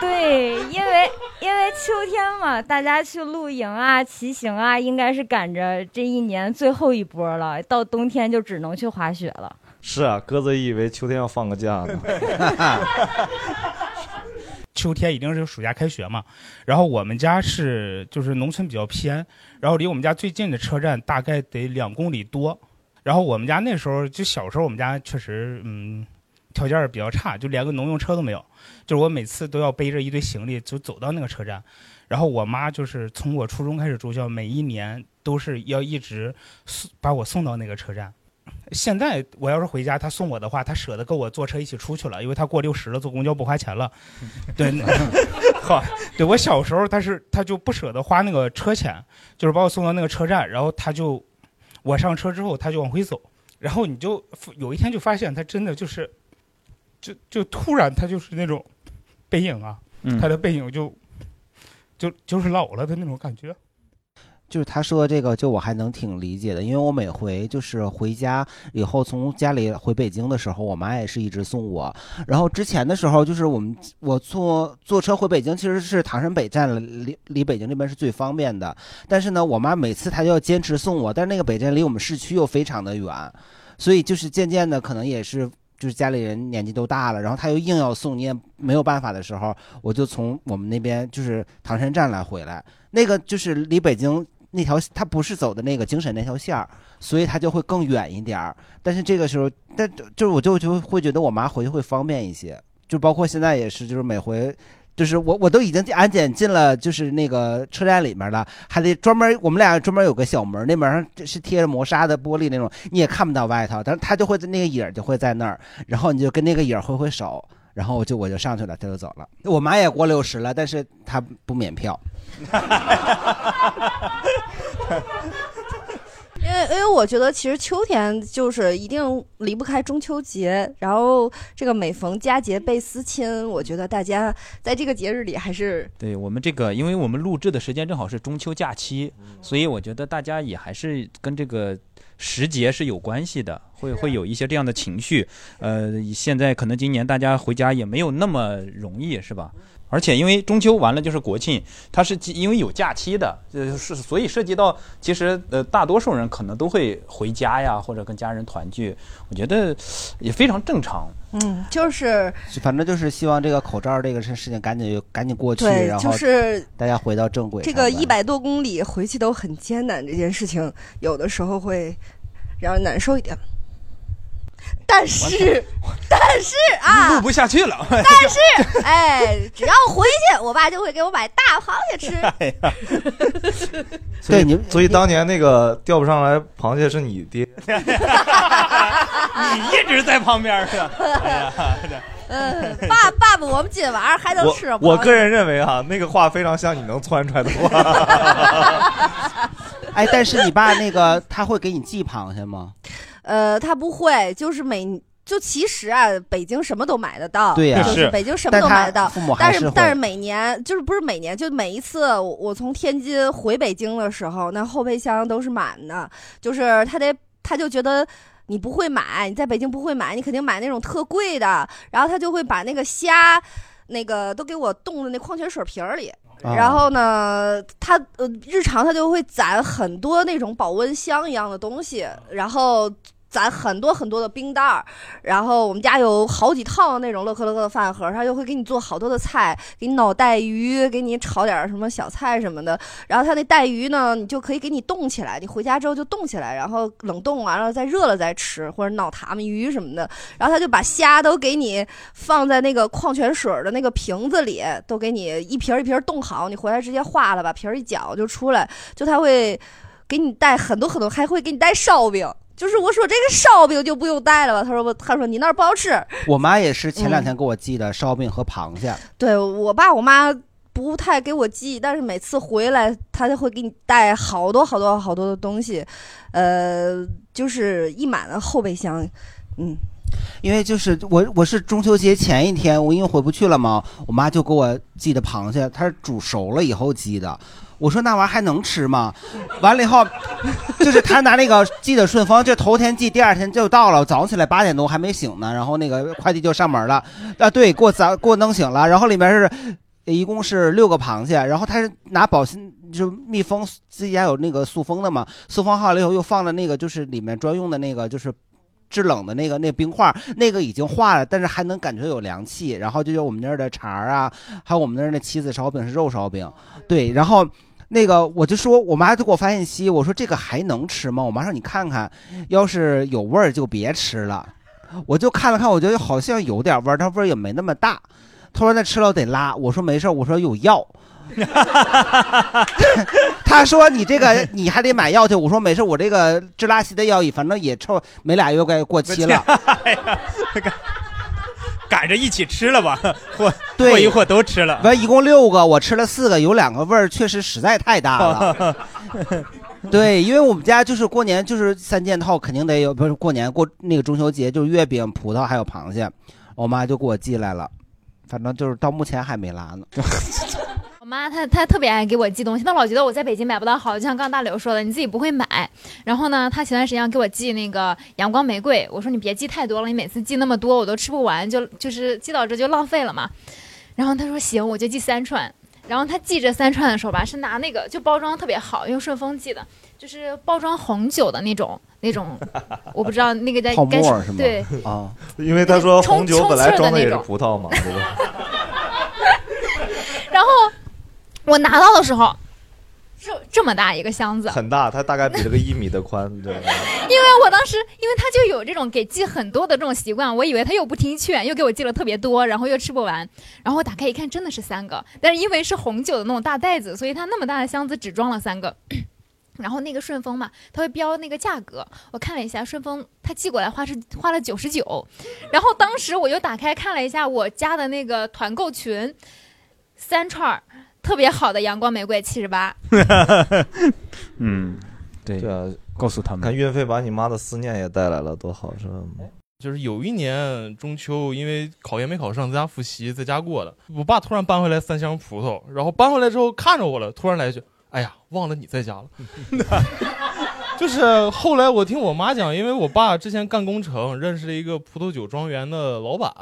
对，因为因为秋天嘛，大家去露营啊、骑行啊，应该是赶着这一年最后一波了，到冬天就只能去滑雪了。是啊，鸽子以为秋天要放个假呢。<laughs> 秋天一定是暑假开学嘛，然后我们家是就是农村比较偏，然后离我们家最近的车站大概得两公里多，然后我们家那时候就小时候我们家确实嗯条件比较差，就连个农用车都没有，就是我每次都要背着一堆行李就走到那个车站，然后我妈就是从我初中开始住校，每一年都是要一直送把我送到那个车站。<laughs> 现在我要是回家，她送我的话，她舍得跟我坐车一起出去了，因为她过六十了，坐公交不花钱了。<laughs> 对，<laughs> 好，对我小时候她是她就不舍得花那个车钱，就是把我送到那个车站，然后她就我上车之后他就往回走，然后你就有一天就发现他真的就是，就就突然他就是那种背影啊，嗯他的背影就就就是老了的那种感觉。就是他说的这个，就我还能挺理解的，因为我每回就是回家以后从家里回北京的时候，我妈也是一直送我。然后之前的时候，就是我们我坐坐车回北京，其实是唐山北站离离北京这边是最方便的。但是呢，我妈每次她就要坚持送我，但是那个北站离我们市区又非常的远，所以就是渐渐的可能也是。就是家里人年纪都大了，然后他又硬要送，你也没有办法的时候，我就从我们那边就是唐山站来回来。那个就是离北京那条，他不是走的那个京沈那条线儿，所以他就会更远一点儿。但是这个时候，但就是我就就会觉得我妈回去会方便一些，就包括现在也是，就是每回。就是我，我都已经安检进了，就是那个车站里面了，还得专门，我们俩专门有个小门，那门上是贴着磨砂的玻璃那种，你也看不到外头，但是他就会在那个影就会在那儿，然后你就跟那个影挥挥手，然后我就我就上去了，他就走了。我妈也过六十了，但是她不免票。<laughs> 因为因为我觉得其实秋天就是一定离不开中秋节，然后这个每逢佳节倍思亲，我觉得大家在这个节日里还是对我们这个，因为我们录制的时间正好是中秋假期，所以我觉得大家也还是跟这个时节是有关系的，会会有一些这样的情绪。呃，现在可能今年大家回家也没有那么容易，是吧？而且因为中秋完了就是国庆，它是因为有假期的，呃是所以涉及到其实呃大多数人可能都会回家呀，或者跟家人团聚，我觉得也非常正常。嗯，就是反正就是希望这个口罩这个事事情赶紧赶紧过去，对然后就是大家回到正轨这呗。个一百多公里回去都很艰难，这件事情有的时候会让人难受一点。但是，但是啊，录不下去了。但是，<laughs> 哎，只要回去，<laughs> 我爸就会给我买大螃蟹吃。<laughs> 所以对你所以当年那个钓不上来螃蟹是你爹，你一直在旁边是吧？哎呀，嗯，爸爸爸，我们今晚上还能吃吗？我个人认为啊，那个话非常像你能窜出来的话。哎，但是你爸那个他会给你寄螃蟹吗？呃，他不会，就是每就其实啊，北京什么都买得到，对呀就是是北京什么都买得到但是但是每年就是不是每年，就每一次我我从天津回北京的时候，那后备箱都是满的，就是他得他就觉得。你不会买，你在北京不会买，你肯定买那种特贵的，然后他就会把那个虾，那个都给我冻在那矿泉水瓶儿里，啊然后呢，他呃日常他就会攒很多那种保温箱一样的东西，然后攒很多很多的冰袋儿，然后我们家有好几套那种乐克乐克的饭盒，他就会给你做好多的菜，给你脑带鱼，给你炒点什么小菜什么的。然后他那带鱼呢，你就可以给你冻起来，你回家之后就冻起来，然后冷冻完了再热了再吃，或者脑塔们鱼什么的。然后他就把虾都给你放在那个矿泉水的那个瓶子里，都给你一瓶一瓶冻好，你回来直接化了，把皮儿一搅就出来。就他会给你带很多很多，还会给你带烧饼。就是我说这个烧饼就不用带了吧？他说不，他说你那儿不好吃。我妈也是前两嗯天给我寄的烧饼和螃蟹。对我爸我妈不太给我寄，但是每次回来他就会给你带好多好多好多的东西，呃，就是一满的后备箱，嗯。因为就是我我是中秋节前一天，我因为回不去了嘛，我妈就给我寄的螃蟹，它是煮熟了以后寄的。我说那玩意儿还能吃吗？完了以后，就是他拿那个寄的顺丰，就头天寄，第二天就到了。早上起来八点多还没醒呢，然后那个快递就上门了。啊，对，给我早给我弄醒了。然后里面是一共是六个螃蟹，然后他是拿保鲜就密封，自己家有那个塑封的嘛，塑封好了以后又放了那个就是里面专用的那个就是。制冷的那个那冰块，那个已经化了，但是还能感觉有凉气。然后就有我们那儿的肠儿啊，还有我们那儿的棋子烧饼是肉烧饼，对。然后那个我就说，我妈就给我发信息，我说这个还能吃吗？我妈说你看看，要是有味儿就别吃了。我就看了看，我觉得好像有点味儿，但味儿也没那么大。她说那吃了得拉，我说没事儿，我说有药。<laughs> 他说你这个 <laughs> 你还得买药去，我说没事，我这个治拉稀的药反正也臭没俩月该过期了。<laughs> 赶着一起吃了吧，<laughs> 或 <laughs> 对或一或都吃了。完一共六个，我吃了四个，有两个味儿确实实在太大了。<laughs> 对，因为我们家就是过年就是三件套，肯定得有，不是过年过那个中秋节就是月饼、葡萄还有螃蟹，我妈就给我寄来了，反正就是到目前还没拉呢。我妈她她特别爱给我寄东西，她老觉得我在北京买不到好，就像刚刚大刘说的，你自己不会买。然后呢，她前段时间给我寄那个阳光玫瑰，我说你别寄太多了，你每次寄那么多我都吃不完，就就是寄到这就浪费了嘛。然后她说行，我就寄三串。然后她寄这三串的时候吧，是拿那个就包装特别好，用顺丰寄的，就是包装红酒的那种那种，<laughs> 我不知道那个在泡该沫是吗？对，啊，因为他说红酒本来装的也是葡萄嘛，对吧？我拿到的时候，这这么大一个箱子，很大，它大概比这个一米的宽，<laughs> 对。因为我当时，因为他就有这种给寄很多的这种习惯，我以为他又不听劝，又给我寄了特别多，然后又吃不完。然后我打开一看，真的是三个，但是因为是红酒的那种大袋子，所以它那么大的箱子只装了三个。然后那个顺丰嘛，它会标那个价格，我看了一下，顺丰它寄过来花是花了九十九。然后当时我就打开看了一下我加的那个团购群，三串儿特别好的阳光玫瑰七十八。<laughs> 嗯，对对啊，告诉他们，看运费把你妈的思念也带来了，多好是吧？就是有一年中秋，因为考研没考上，在家复习，在家过的。我爸突然搬回来三箱葡萄，然后搬回来之后看着我了，突然来一句：“哎呀，忘了你在家了。<laughs> ” <laughs> 就是后来我听我妈讲，因为我爸之前干工程，认识了一个葡萄酒庄园的老板，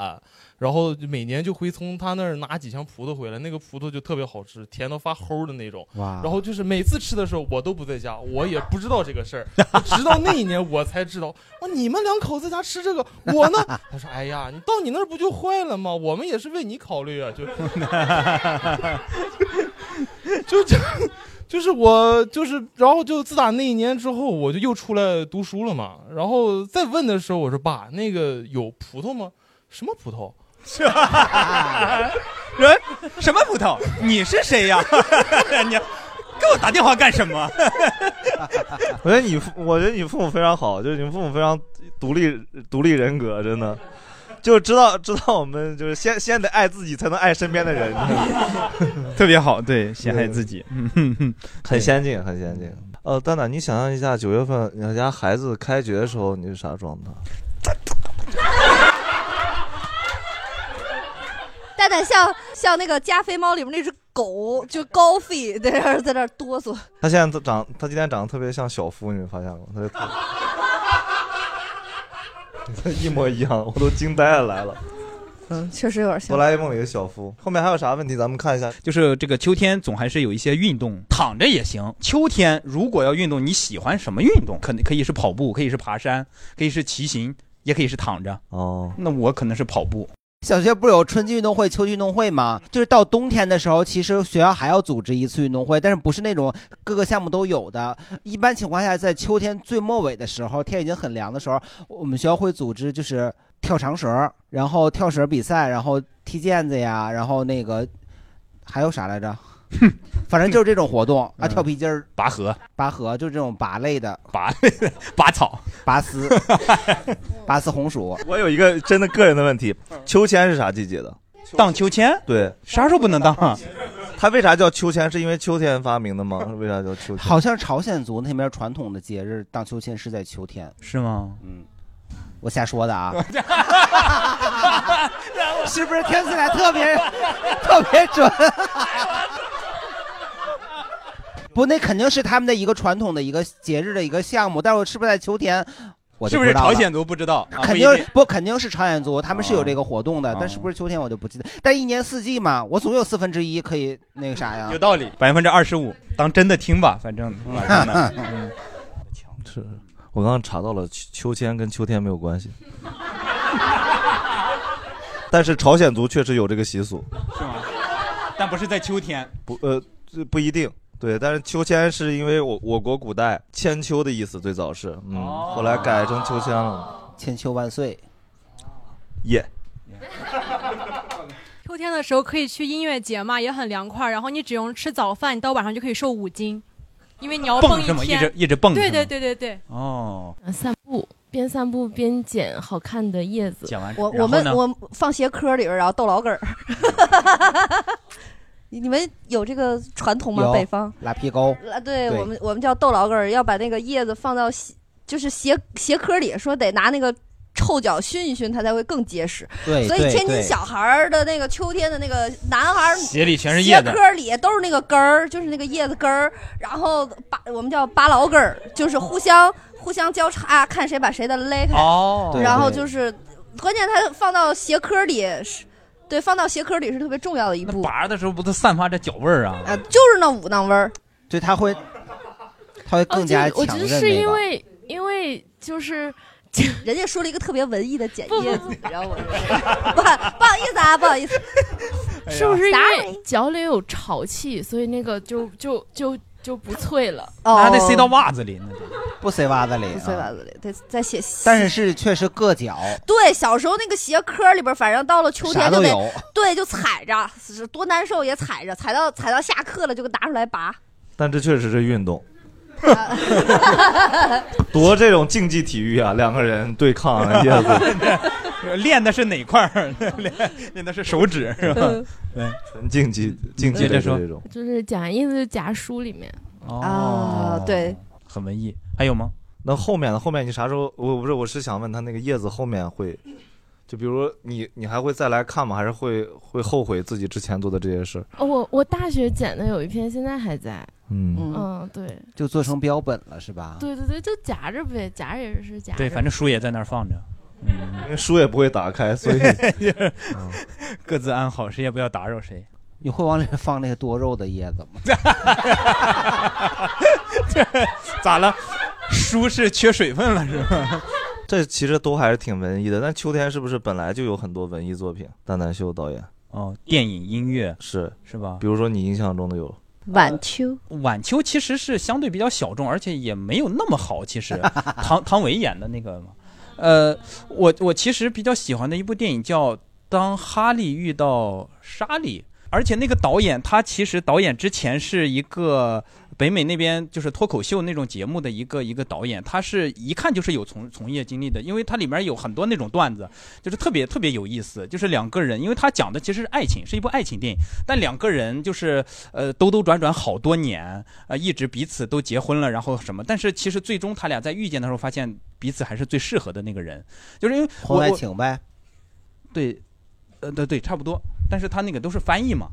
然后每年就会从他那儿拿几箱葡萄回来，那个葡萄就特别好吃，甜到发齁的那种。哇然后就是每次吃的时候，我都不在家，我也不知道这个事儿，<laughs> 直到那一年我才知道，哇，你们两口子在家吃这个，我呢？<laughs> 他说，哎呀，你到你那儿不就坏了吗？我们也是为你考虑啊，就 <laughs> 就这。就是我，就是，然后就自打那一年之后，我就又出来读书了嘛。然后再问的时候，我说爸，那个有葡萄吗？什么葡萄？<laughs> 人什么葡萄？你是谁呀？<laughs> 你给我打电话干什么？<laughs> 我觉得你父，我觉得你父母非常好，就是你父母非常独立独立人格，真的，就知道知道我们就是先先得爱自己，才能爱身边的人，特别好，对，先爱自己，很先进，很先进。呃，蛋蛋，你想象一下，九月份你家孩子开学的时候，你是啥状态？蛋蛋像像那个加菲猫里面那只狗，就高飞在那儿在那儿哆嗦。他现在长，他今天长得特别像小夫，你们发现吗？他就特 <laughs> 一模一样，我都惊呆了来了。嗯，确实有点像哆啦 A 梦里的小夫。后面还有啥问题？咱们看一下。就是这个秋天总还是有一些运动，躺着也行。秋天如果要运动，你喜欢什么运动？可能可以是跑步，可以是爬山，可以是骑行，也可以是躺着。哦，那我可能是跑步。小学不是有春季运动会、秋季运动会吗？就是到冬天的时候，其实学校还要组织一次运动会，但是不是那种各个项目都有的。一般情况下，在秋天最末尾的时候，天已经很凉的时候，我们学校会组织就是跳长绳，然后跳绳比赛，然后踢毽子呀，然后那个还有啥来着？<laughs> 反正就是这种活动啊，跳皮筋儿、拔河、拔河，就是这种拔类的，拔类的，拔草、拔丝、<laughs> 拔丝红薯。<laughs> 我有一个真的个人的问题，秋千是啥季节的？荡秋千？对，啥时候不能荡啊？它为啥叫秋千？是因为秋天发明的吗？为啥叫秋千？好像朝鲜族那边传统的节日荡秋千是在秋天，是吗？嗯，我瞎说的啊。是不是听起来特别特别准？不，那肯定是他们的一个传统的一个节日的一个项目，但是是不是在秋天？我就是不是知道了朝鲜族不知道？啊肯不一定定不肯定是朝鲜族，他们是有这个活动的，哦但是不是秋天我就不记得。但一年四季嘛，我总有四分之一可以那个啥呀。有道理，百分之二十五，当真的听吧，反正晚上呢。<laughs> 嗯是我刚刚查到了，秋秋千跟秋天没有关系，<laughs> 但是朝鲜族确实有这个习俗。是吗？但不是在秋天。不，呃，这不一定。对，但是秋千是因为我我国古代千秋的意思，最早是，嗯，哦后来改成秋千了。千秋万岁，耶、<laughs> 秋天的时候可以去音乐节嘛，也很凉快。然后你只用吃早饭，你到晚上就可以瘦五斤，因为你要蹦一天，是吗一直一直蹦对对对对对。哦，散步，边散步边捡好看的叶子。捡完我我们我放鞋壳里边，然后逗老梗儿。<laughs> 你们有这个传统吗？有北方拉皮沟啊，对对我们我们叫豆老根儿，要把那个叶子放到鞋就是鞋鞋壳里，说得拿那个臭脚熏一熏，它才会更结实。对所以天津小孩儿的那个秋天的那个男孩儿鞋里全是叶子鞋壳里都是那个根儿，就是那个叶子根儿，然后拔我们叫拔老根儿，就是互相互相交叉，看谁把谁的勒开。哦对然后对就是关键它放到鞋壳里是。对，放到鞋壳里是特别重要的一步。拔的时候不都散发着脚味儿啊？啊，就是那五囊味儿。对，它会，它会更加哦我强韧觉得是因。为因为就是。<laughs> 人家说了一个特别文艺的剪叶子，你知道吗？<laughs> 不不好意思啊，不好意思，<laughs> 是不是因为脚里有潮气，所以那个就就就就不脆了？哦那还得塞到袜子里呢。不塞袜子里，不塞袜子里，得再写。但是是确实硌脚，对，小时候那个鞋壳里边，反正到了秋天就得对，就踩着，是多难受也踩着，踩到踩到下课了就给拿出来拔。但这确实是运动，<laughs> 多这种竞技体育啊，两个人对抗啊叶子，<laughs> 练的是哪块儿？练 <laughs> 练的是手指是吧？嗯对，纯竞技竞技的这种。就是夹叶子夹书里面。哦，对，很文艺。还有吗？那后面呢？后面你啥时候？我不是，我是想问他那个叶子后面会，就比如你你还会再来看吗？还是会会后悔自己之前做的这些事？哦，我我大学剪的有一篇，现在还在。嗯嗯，对就做成标本了是吧？对对对，就夹着呗，夹着也是夹着。对，反正书也在那儿放着。嗯因为书也不会打开，所以 <laughs> <laughs> 各自安好，谁也不要打扰谁。你会往里放那个多肉的叶子吗？这 <laughs> 咋了？书是缺水分了是吗？这其实都还是挺文艺的。但秋天是不是本来就有很多文艺作品？蛋蛋秀导演哦，电影、音乐是是吧？比如说你印象中的有晚秋，晚秋其实是相对比较小众，而且也没有那么好。其实 <laughs> 唐唐维演的那个，呃，我我其实比较喜欢的一部电影叫《当哈利遇到莎莉》，而且那个导演他其实导演之前是一个。北美那边就是脱口秀那种节目的一个一个导演，他是一看就是有从从业经历的，因为他里面有很多那种段子，就是特别特别有意思。就是两个人，因为他讲的其实是爱情，是一部爱情电影，但两个人就是呃兜兜转转好多年，呃一直彼此都结婚了，然后什么，但是其实最终他俩在遇见的时候，发现彼此还是最适合的那个人，就是因为婚外情呗。对，呃对对，差不多，但是他那个都是翻译嘛。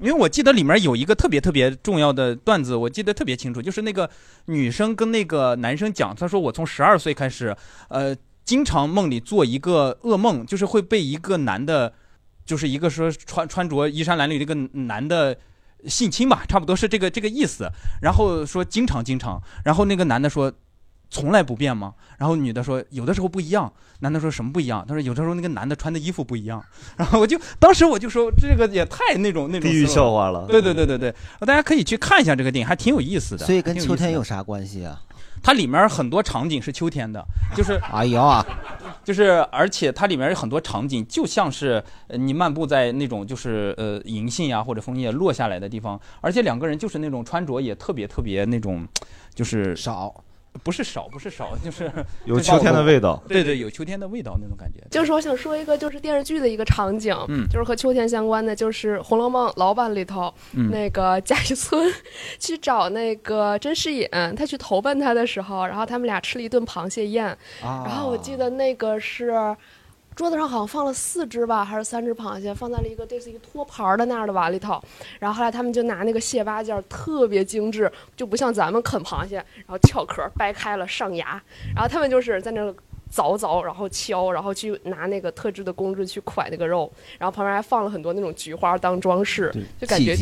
因为我记得里面有一个特别特别重要的段子，我记得特别清楚，就是那个女生跟那个男生讲，她说我从十二岁开始，呃，经常梦里做一个噩梦，就是会被一个男的，就是一个说穿穿着衣衫褴褛的一个男的性侵吧，差不多是这个这个意思。然后说经常经常，然后那个男的说。从来不变吗？然后女的说有的时候不一样。男的说什么不一样？他说有的时候那个男的穿的衣服不一样。<laughs> 然后我就当时我就说这个也太那种那种地狱笑话了对对对对对，大家可以去看一下这个电影，还挺有意思的。所以跟秋天有啥关系啊？它里面很多场景是秋天的，就是 <laughs> 哎呀，就是而且它里面有很多场景就像是呃你漫步在那种就是呃银杏呀或者枫叶落下来的地方，而且两个人就是那种穿着也特别特别那种，就是少。不是少，<laughs> 不是少，<laughs> 就是有秋天的味道对对，有秋天的味道那种感觉。就是我想说一个，就是电视剧的一个场景，嗯就是和秋天相关的，就是《红楼梦》老版里头，嗯那个贾雨村 <laughs> 去找那个甄士隐，他去投奔他的时候，然后他们俩吃了一顿螃蟹宴，啊然后我记得那个是。桌子上好像放了四只吧，还是三只螃蟹，放在了一个类似于托盘儿的那样的碗里头。然后后来他们就拿那个蟹八件儿特别精致，就不像咱们啃螃蟹，然后撬壳掰开了上牙。然后他们就是在那儿凿凿，然后敲，然后去拿那个特制的工具去蒯那个肉，然后旁边还放了很多那种菊花当装饰，就感觉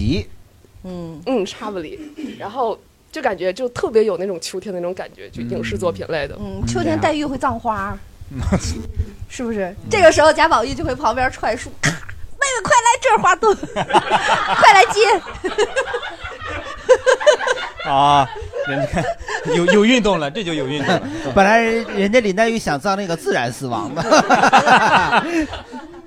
嗯嗯差不离，然后就感觉就特别有那种秋天的那种感觉，就影视作品类的。嗯，秋天黛玉会葬花，<laughs> 是不是？这个时候贾宝玉就会旁边踹树，咔，<laughs> 妹妹快来这儿花墩，<laughs> 快来接。啊，人家有有运动了，这就有运动了。本来人人家林黛玉想葬那个自然死亡的，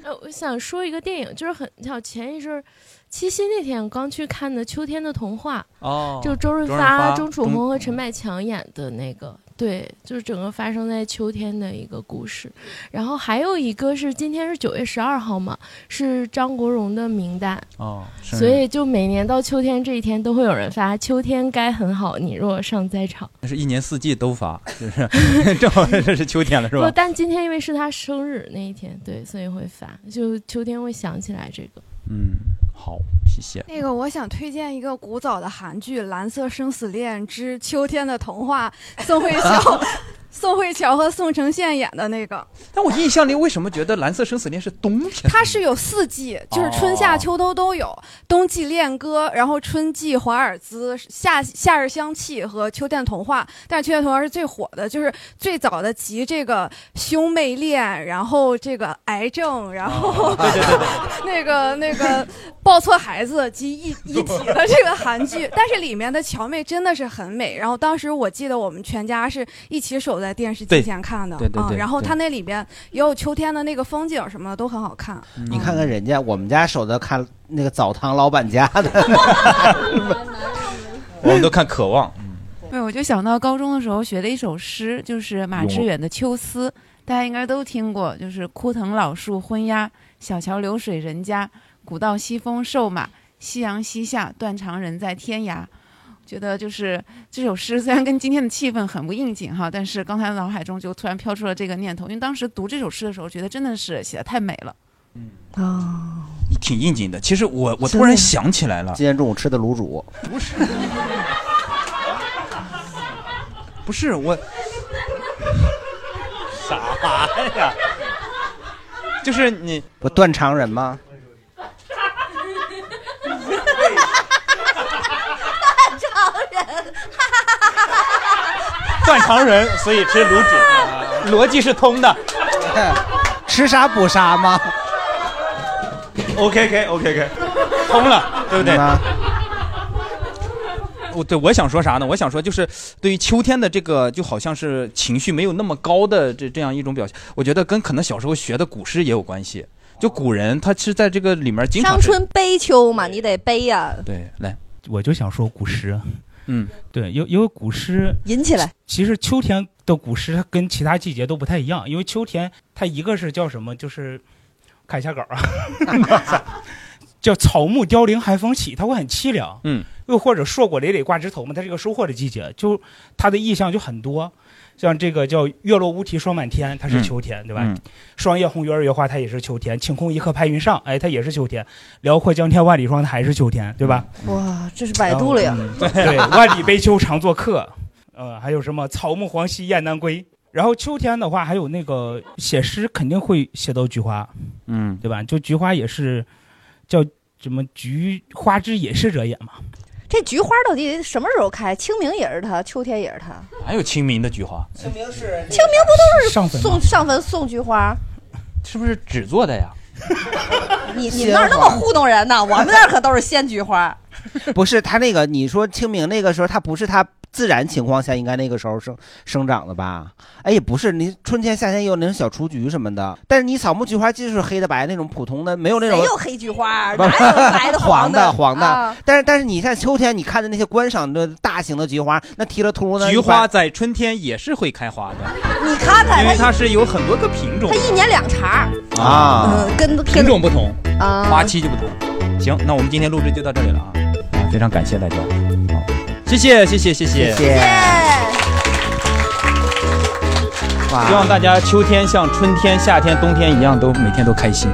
呃，我想说一个电影，就是很像前一阵儿七夕那天我刚去看的《秋天的童话》，哦就周润发发、钟楚红和陈百强演的那个，对，就是整个发生在秋天的一个故事。然后还有一个是今天是九月十二号嘛，是张国荣的名单。哦，所以就每年到秋天这一天，都会有人发“秋天该很好，你若尚在场那是一年四季都发，就是 <laughs> 正好 <laughs> 这是秋天了，”。是吧不，吧？但今天因为是他生日那一天，对，所以会发，就秋天会想起来这个。嗯，好，谢谢。那个，我想推荐一个古早的韩剧《蓝色生死恋之秋天的童话》，宋慧乔、<laughs> 宋慧乔和宋承宪演的那个。但我印象里为什么觉得《蓝色生死恋》是冬天？它是有四季，就是春夏秋冬都有。冬季恋歌，然后春季华尔兹，夏夏日香气和秋天童话。但是秋天童话是最火的，就是最早的集这个兄妹恋，然后这个癌症，然后、<laughs> 那个那个抱错孩子集一一体的这个韩剧。但是里面的乔妹真的是很美。然后当时我记得我们全家是一起守在电视机前看的，对对对啊。然后对它那里边也有秋天的那个风景什么的都很好看。你看看人家，我们家守着看那个澡堂老板家的，<laughs> 我们都看《渴望》。对，我就想到高中的时候学的一首诗，就是马致远的《秋思》，大家应该都听过，就是“枯藤老树昏鸦，小桥流水人家，古道西风瘦马，夕阳西下，断肠人在天涯。”觉得就是这首诗虽然跟今天的气氛很不应景哈，但是刚才脑海中就突然飘出了这个念头，因为当时读这首诗的时候，觉得真的是写的太美了。嗯啊，挺应景的。其实我我突然想起来了，今天中午吃的卤煮，不是，不是我，啥呀？就是你不断肠人吗？常人，<laughs> 断肠人，所以吃卤煮，<laughs> 逻辑是通的。吃啥补啥吗？OK OK OK OK，通了，对不对？我对我想说啥呢？我想说就是对于秋天的这个，就好像是情绪没有那么高的这这样一种表现，我觉得跟可能小时候学的古诗也有关系。就古人他是在这个里面经常伤春悲秋嘛，你得悲呀、对，来，我就想说古诗，嗯，对，因为因为古诗引起来。其实秋天的古诗它跟其他季节都不太一样，因为秋天它一个是叫什么，就是看一下稿啊，<laughs> 叫草木凋零寒风起，它会很凄凉，嗯，又或者硕果累累挂枝头嘛，它是一个收获的季节，就它的意象就很多。像这个叫月落乌啼霜满天，它是秋天，对吧？嗯霜叶红于二月花，它也是秋天。晴空一刻拍云上，哎，它也是秋天。辽阔江天万里霜，它还是秋天，对吧？哇，这是百度了呀！嗯对，万里悲秋常作客，呃，还有什么草木黄兮雁南归。然后秋天的话，还有那个写诗肯定会写到菊花，嗯，对吧？就菊花也是叫什么“菊花之也是者也”嘛。这菊花到底什么时候开？清明也是它，秋天也是它。哪有清明的菊花，清明是清明不都上坟是送上坟送菊花？是不是纸做的呀？<laughs> 你你们那儿那么糊弄人呢？我们那儿可都是鲜菊花。<laughs> 不是他那个，你说清明那个时候，他不是它自然情况下应该那个时候生生长的吧？哎，也不是，你春天、夏天也有那种小雏菊什么的，但是你草木菊花就是黑的白那种普通的，没有那种没有黑菊花？<laughs> 哪有白的黄的？黄的啊？但是但是你看秋天，你看的那些观赏的大型的菊花，那提了秃呢，菊花在春天也是会开花的，你看看因为它它是有很多个品种它一年两茬儿。啊。嗯，跟跟品种不同，啊。花期就不同。行，那我们今天录制就到这里了啊，啊，非常感谢大家，好，谢谢谢谢谢。谢，谢。希望大家秋天像春天、夏天、冬天一样，都每天都开心。